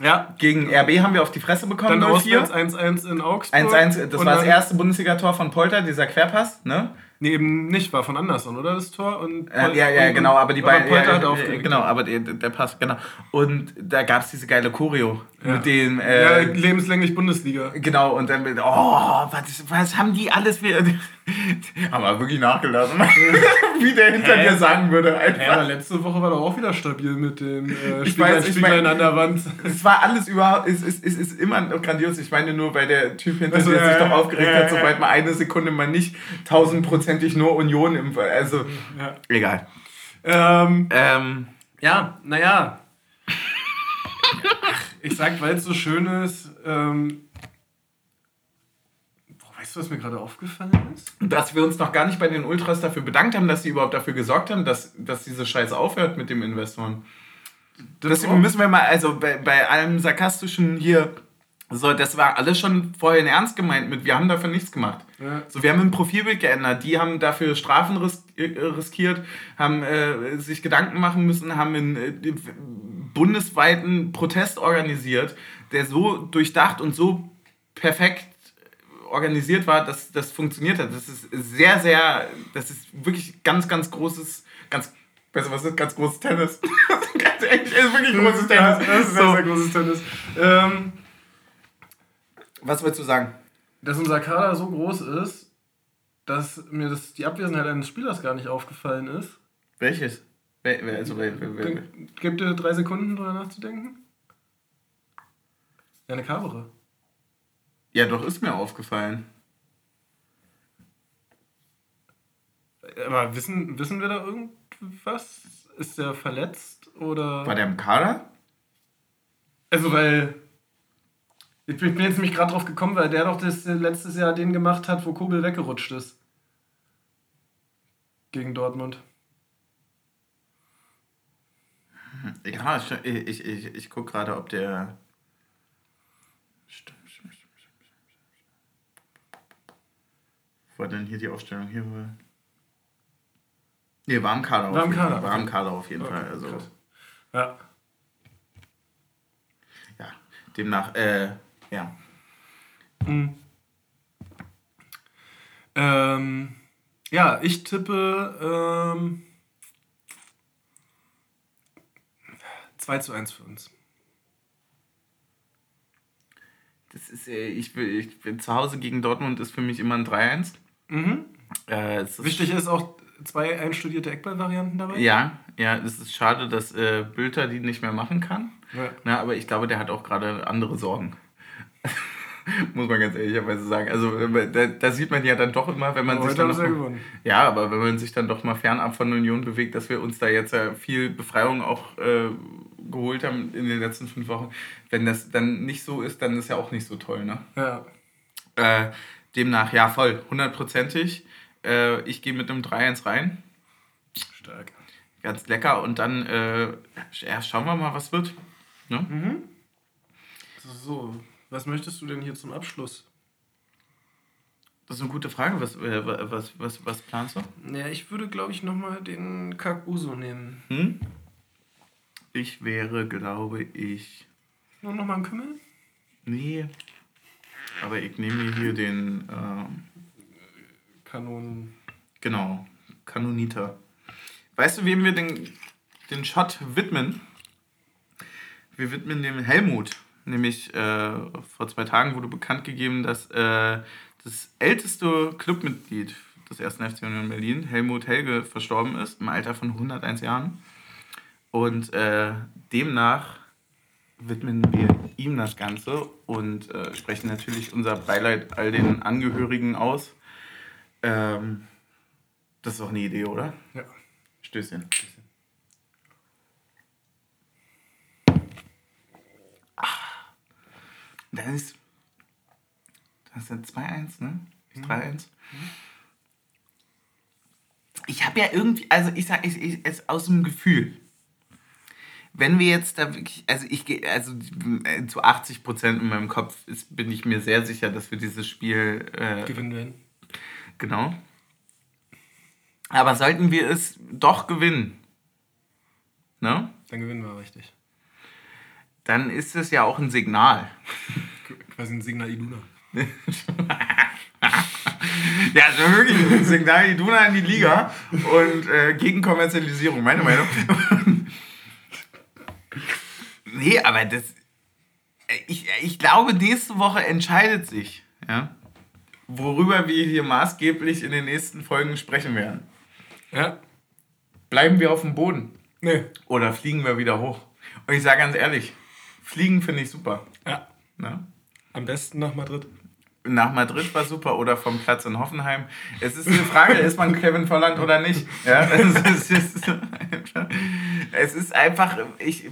S1: ja. gegen RB haben wir auf die Fresse bekommen.
S2: Dann 1-1 in Augsburg.
S1: 1-1, das war das erste Bundesligator von Polter, dieser Querpass, ne?
S2: Nee, eben nicht, war von Anderson, oder das Tor? Und
S1: äh, ja, ja, genau, aber die beiden. Ja, ja, genau, aber der, der Pass, genau. Und da gab es diese geile Choreo ja. mit dem. Äh,
S2: ja, lebenslänglich Bundesliga.
S1: Genau, und dann, oh, was, was haben die alles haben wir wirklich nachgelassen. Wie der hinter dir sagen würde.
S2: Einfach. Ja, letzte Woche war doch auch wieder stabil mit dem äh, ich weiß,
S1: ich mein, an der Wand. Es war alles überhaupt. Es ist, es ist immer grandios. Ich meine nur, weil der Typ hinter also, dir sich doch aufgeregt hat, sobald mal eine Sekunde mal nicht 1000 Prozent hundertprozentig nur Union im Also, ja. egal.
S2: Ähm, ähm, ja, naja. ich sag, weil es so schön ist, ähm, weißt du, was mir gerade aufgefallen ist?
S1: Dass wir uns noch gar nicht bei den Ultras dafür bedankt haben, dass sie überhaupt dafür gesorgt haben, dass, dass diese Scheiße aufhört mit dem Investoren. Deswegen müssen wir mal, also bei, bei allem sarkastischen hier so, das war alles schon vorhin ernst gemeint mit, wir haben dafür nichts gemacht. Ja. So, wir haben ein Profilbild geändert, die haben dafür Strafen äh, riskiert, haben äh, sich Gedanken machen müssen, haben einen äh, bundesweiten Protest organisiert, der so durchdacht und so perfekt organisiert war, dass das funktioniert hat. Das ist sehr, sehr, das ist wirklich ganz, ganz großes, ganz, du, was ist ganz großes Tennis? ganz ehrlich, ist wirklich großes Tennis.
S2: Das ist so. sehr, sehr großes Tennis. Ähm,
S1: was willst du sagen?
S2: Dass unser Kader so groß ist, dass mir das, die Abwesenheit eines Spielers gar nicht aufgefallen ist.
S1: Welches? Also, wer, wer, wer,
S2: Gib dir drei Sekunden drüber nachzudenken. Ja, eine Kabere.
S1: Ja, doch, ist mir aufgefallen.
S2: Aber wissen, wissen wir da irgendwas? Ist der verletzt oder.
S1: War der im Kader?
S2: Also, weil ich bin jetzt nämlich gerade drauf gekommen, weil der doch das letztes Jahr den gemacht hat, wo Kobel weggerutscht ist. Gegen Dortmund.
S1: Ja, ich, ich, ich, ich gucke gerade, ob der. Stimmt, stimmt, stimmt, stimmt, Wo war denn hier die Aufstellung? Hier war. Nee, war im Kader.
S2: War im Kader.
S1: War im Kader auf jeden okay, Fall. Also.
S2: Ja.
S1: Ja, demnach, äh, ja.
S2: Mhm. Ähm, ja, ich tippe ähm, 2 zu 1 für uns.
S1: Das ist, äh, ich, will, ich bin zu Hause gegen Dortmund ist für mich immer ein 3-1. Mhm.
S2: Äh, ist Wichtig ist auch zwei einstudierte Eckball-Varianten dabei.
S1: Ja, ja, es ist schade, dass äh, Bülter die nicht mehr machen kann. Ja. Na, aber ich glaube, der hat auch gerade andere Sorgen. Muss man ganz ehrlicherweise sagen. Also äh, da, da, sieht man ja dann doch immer, wenn man aber sich dann noch, gewonnen. Ja, aber wenn man sich dann doch mal fernab von Union bewegt, dass wir uns da jetzt ja viel Befreiung auch äh, geholt haben in den letzten fünf Wochen. Wenn das dann nicht so ist, dann ist ja auch nicht so toll, ne? Ja. Äh, demnach, ja, voll, hundertprozentig. Äh, ich gehe mit einem 3-1 rein. Stark. Ganz lecker. Und dann äh, ja, schauen wir mal, was wird. Ne? Mhm.
S2: So, was möchtest du denn hier zum Abschluss?
S1: Das ist eine gute Frage. Was, äh, was, was, was planst du?
S2: Ja, ich würde, glaube ich, nochmal den Kakuso nehmen.
S1: Hm? Ich wäre, glaube ich.
S2: Nur nochmal ein Kümmel?
S1: Nee. Aber ich nehme mir hier den. Ähm,
S2: Kanon.
S1: Genau, Kanoniter. Weißt du, wem wir den, den Shot widmen? Wir widmen dem Helmut. Nämlich äh, vor zwei Tagen wurde bekannt gegeben, dass äh, das älteste Clubmitglied des 1. FC Union Berlin, Helmut Helge, verstorben ist im Alter von 101 Jahren. Und äh, demnach widmen wir ihm das Ganze und äh, sprechen natürlich unser Beileid all den Angehörigen aus. Ähm, das ist auch eine Idee, oder? Ja. Stößchen. Stößchen. Ah. Das ist. Das ist ein 2-1, ne? 3-1. Mhm. Ich habe ja irgendwie, also ich ich, es aus dem Gefühl wenn wir jetzt da wirklich, also ich gehe, also äh, zu 80 Prozent in meinem Kopf ist, bin ich mir sehr sicher, dass wir dieses Spiel äh, gewinnen werden. Genau. Aber sollten wir es doch gewinnen, ne?
S2: Dann gewinnen wir richtig.
S1: Dann ist es ja auch ein Signal.
S2: Quasi ein Signal Iduna.
S1: ja, also wirklich ein Signal Iduna in die Liga und äh, gegen Kommerzialisierung, meine Meinung. Nee, aber das. Ich, ich glaube, nächste Woche entscheidet sich, ja, worüber wir hier maßgeblich in den nächsten Folgen sprechen werden. Ja. Bleiben wir auf dem Boden? Nee. Oder fliegen wir wieder hoch? Und ich sage ganz ehrlich, fliegen finde ich super. Ja.
S2: Na? Am besten nach Madrid.
S1: Nach Madrid war super oder vom Platz in Hoffenheim. Es ist eine Frage, ist man Kevin Volland oder nicht? Ja, es, ist, es ist einfach, ich,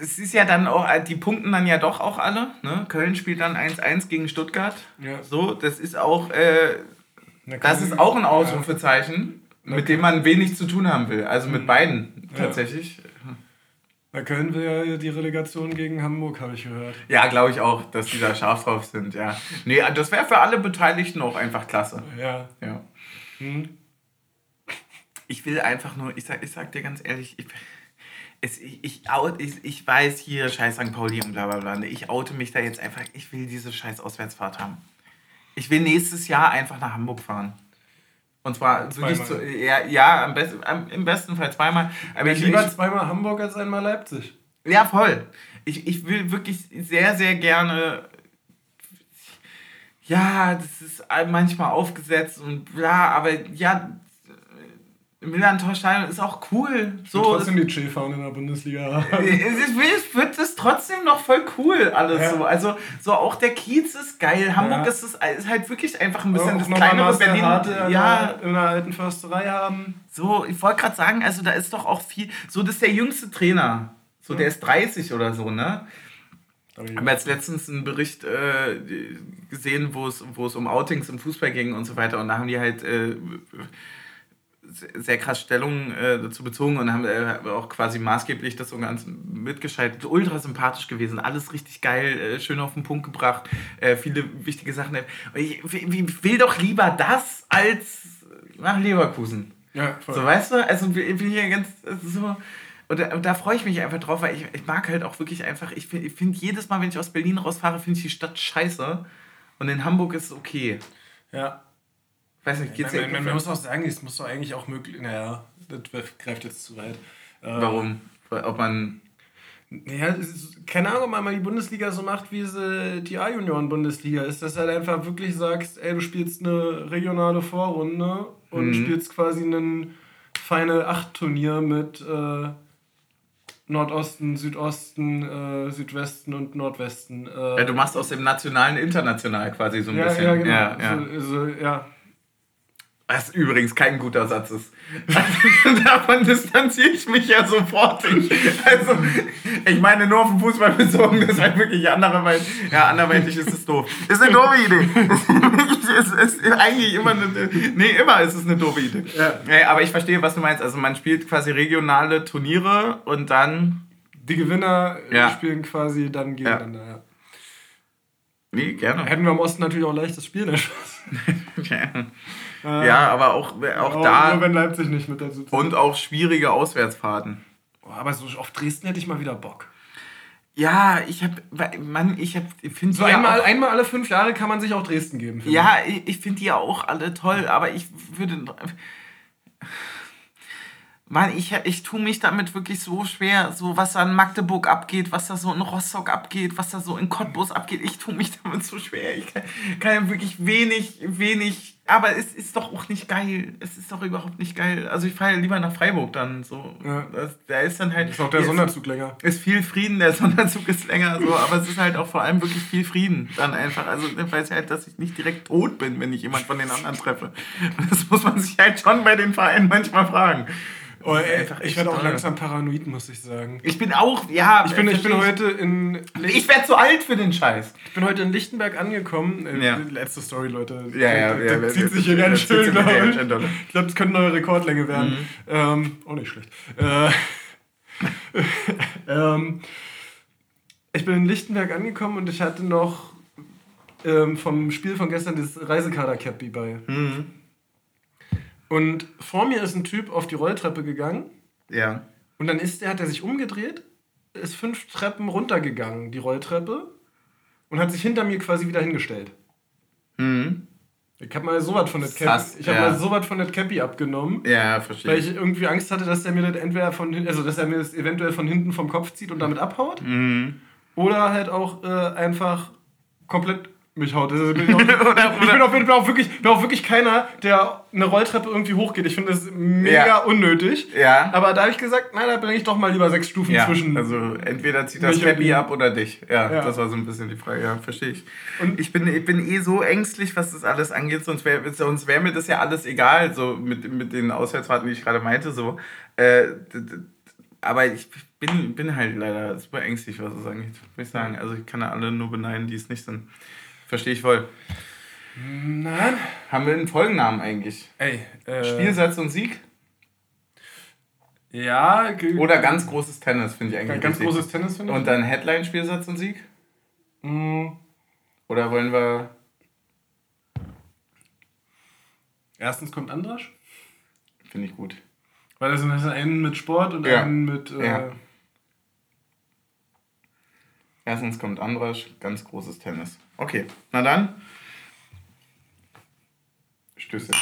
S1: es ist ja dann auch, die punkten dann ja doch auch alle. Ne? Köln spielt dann 1-1 gegen Stuttgart. Ja. So, das ist auch, äh, das ist auch ein Ausrufezeichen, ja. mit dem man wenig zu tun haben will. Also mit mhm. beiden tatsächlich.
S2: Da Köln will ja die Relegation gegen Hamburg, habe ich gehört.
S1: Ja, glaube ich auch, dass die da scharf drauf sind, ja. Nee, das wäre für alle Beteiligten auch einfach klasse. Ja. Ja. Hm. Ich will einfach nur, ich sag, ich sag dir ganz ehrlich, ich, es, ich, ich, ich, ich weiß hier, scheiß St. Pauli und bla bla bla. Ich oute mich da jetzt einfach. Ich will diese scheiß Auswärtsfahrt haben. Ich will nächstes Jahr einfach nach Hamburg fahren. Und zwar wirklich zu, ja, ja am besten, am, im besten Fall zweimal.
S2: Aber ich lieber ich, zweimal Hamburg als einmal Leipzig.
S1: Ja, voll. Ich, ich will wirklich sehr, sehr gerne. Ja, das ist manchmal aufgesetzt und bla, aber ja, Millantor-Stadion ist auch cool.
S2: So, ich trotzdem die Che-Fahren in der Bundesliga
S1: Es wird es trotzdem noch voll cool alles ja. so. Also so auch der Kiez ist geil. Hamburg ja. ist, es, ist halt wirklich einfach ein bisschen auch das kleinere Berlin.
S2: Harte ja, in der alten Försterei haben.
S1: So, ich wollte gerade sagen, also da ist doch auch viel. So, das ist der jüngste Trainer. So, ja. der ist 30 oder so, ne? Ich habe jetzt letztens einen Bericht äh, gesehen, wo es, wo es um Outings im Fußball ging und so weiter. Und da haben die halt. Äh, sehr krass Stellung äh, dazu bezogen und haben äh, auch quasi maßgeblich das so ganz mitgeschaltet. Ultra sympathisch gewesen, alles richtig geil, äh, schön auf den Punkt gebracht, äh, viele wichtige Sachen. Ich, ich, will doch lieber das als nach Leverkusen. Ja, voll. So, weißt du? Also bin hier ganz so. Und da, da, freue ich mich einfach drauf, weil ich, ich mag halt auch wirklich einfach, ich finde find jedes Mal, wenn ich aus Berlin rausfahre, finde ich die Stadt scheiße. Und in Hamburg ist es okay. Ja,
S2: Weiß nicht, geht's man, man, man muss auch sagen, es muss doch eigentlich auch möglich. Naja, das greift jetzt zu weit.
S1: Warum? Ob man.
S2: Ja, keine Ahnung, ob man mal die Bundesliga so macht, wie sie die A-Junioren-Bundesliga ist, dass du halt einfach wirklich sagst, ey, du spielst eine regionale Vorrunde und mhm. spielst quasi ein Final 8 Turnier mit äh, Nordosten, Südosten, äh, Südwesten und Nordwesten.
S1: Äh, ja, du machst aus dem Nationalen international quasi so ein ja, bisschen. Ja, genau. Ja, ja. So, so, ja. Was übrigens kein guter Satz ist. Also, davon distanziere ich mich ja sofort. also, ich meine nur auf den Fußball bezogen, das ist halt wirklich anderweitig. Ja, anderweitig ist es doof. Ist eine doofe Idee. es ist eigentlich immer eine. Nee, immer ist es eine doofe Idee. Ja. Nee, aber ich verstehe, was du meinst. Also, man spielt quasi regionale Turniere und dann.
S2: Die Gewinner ja. spielen quasi dann gegeneinander, ja. ja.
S1: Nee, gerne.
S2: Hätten wir im Osten natürlich auch leichtes Spiel, ne?
S1: ja. Äh, ja, aber auch, auch oh, da.
S2: Nur wenn Leipzig nicht mit dazu
S1: zählt. Und auch schwierige Auswärtsfahrten.
S2: Oh, aber so auf Dresden hätte ich mal wieder Bock.
S1: Ja, ich habe, Mann, ich habe, finde
S2: so einmal, einmal alle fünf Jahre kann man sich auch Dresden geben.
S1: Ja, ich, ich finde die ja auch alle toll, aber ich würde, Mann, ich, ich tue mich damit wirklich so schwer, so was da in Magdeburg abgeht, was da so in Rostock abgeht, was da so in Cottbus abgeht. Ich tue mich damit so schwer. Ich kann, kann ja wirklich wenig, wenig aber es ist doch auch nicht geil. Es ist doch überhaupt nicht geil. Also ich fahre ja lieber nach Freiburg dann. So. Ja. Das, da ist dann halt.
S2: Ist auch der Sonderzug länger.
S1: Ist viel Frieden, der Sonderzug ist länger, so, aber es ist halt auch vor allem wirklich viel Frieden. Dann einfach. Also ich weiß halt, dass ich nicht direkt tot bin, wenn ich jemand von den anderen treffe. Das muss man sich halt schon bei den Vereinen manchmal fragen.
S2: Oh, ey, ich werde auch langsam paranoid, muss ich sagen.
S1: Ich bin auch, ja.
S2: Ich bin, ich bin heute in.
S1: Ich werde zu alt für den Scheiß.
S2: Ich bin heute in Lichtenberg angekommen. Äh, ja. Letzte Story, Leute.
S1: Ja, ja,
S2: ja. Das zieht sich hier ganz schön, glaube ich. Ich glaube, das könnte eine neue Rekordlänge werden. Mhm. Ähm, auch nicht schlecht. Äh, ähm, ich bin in Lichtenberg angekommen und ich hatte noch ähm, vom Spiel von gestern das Reisekader-Cappy bei. Mhm. Und vor mir ist ein Typ auf die Rolltreppe gegangen. Ja. Und dann ist der, hat er sich umgedreht, ist fünf Treppen runtergegangen, die Rolltreppe, und hat sich hinter mir quasi wieder hingestellt. Mhm. Ich habe mal sowas von der Cappy, ich habe ja. mal sowas von der Cappy abgenommen.
S1: Ja, verstehe.
S2: Weil ich irgendwie Angst hatte, dass der mir das entweder von also dass er mir das eventuell von hinten vom Kopf zieht und damit abhaut. Mhm. Oder halt auch äh, einfach komplett mich haut. Also bin ich, auch, ich, bin auch, bin auch, wirklich, bin auch wirklich keiner, der eine Rolltreppe irgendwie hochgeht. Ich finde das mega ja. unnötig. Ja. Aber da habe ich gesagt, nein, da bringe ich doch mal lieber sechs Stufen ja. zwischen.
S1: Also entweder zieht das Happy ab oder dich. Ja, ja, das war so ein bisschen die Frage. Ja, verstehe ich. Und ich bin, ich bin eh so ängstlich, was das alles angeht, sonst wäre sonst wär mir das ja alles egal, so mit, mit den Auswärtsfahrten, die ich gerade meinte. So. Äh, aber ich bin, bin halt leider super ängstlich, was das angeht, muss ich sagen. Also ich kann ja alle nur beneiden, die es nicht sind. Verstehe ich voll. Nein. Haben wir einen Folgennamen eigentlich? Ey, äh, Spielsatz und Sieg? Ja. Oder ganz großes Tennis, finde ich eigentlich.
S2: Ganz richtig. großes Tennis,
S1: finde ich. Und dann Headline, Spielsatz und Sieg? Mhm. Oder wollen wir.
S2: Erstens kommt Andrasch.
S1: Finde ich gut.
S2: Weil das sind einen mit Sport und ja. einen mit. Äh, ja.
S1: Erstens kommt Andrasch, ganz großes Tennis. Okay, na dann. Stöße.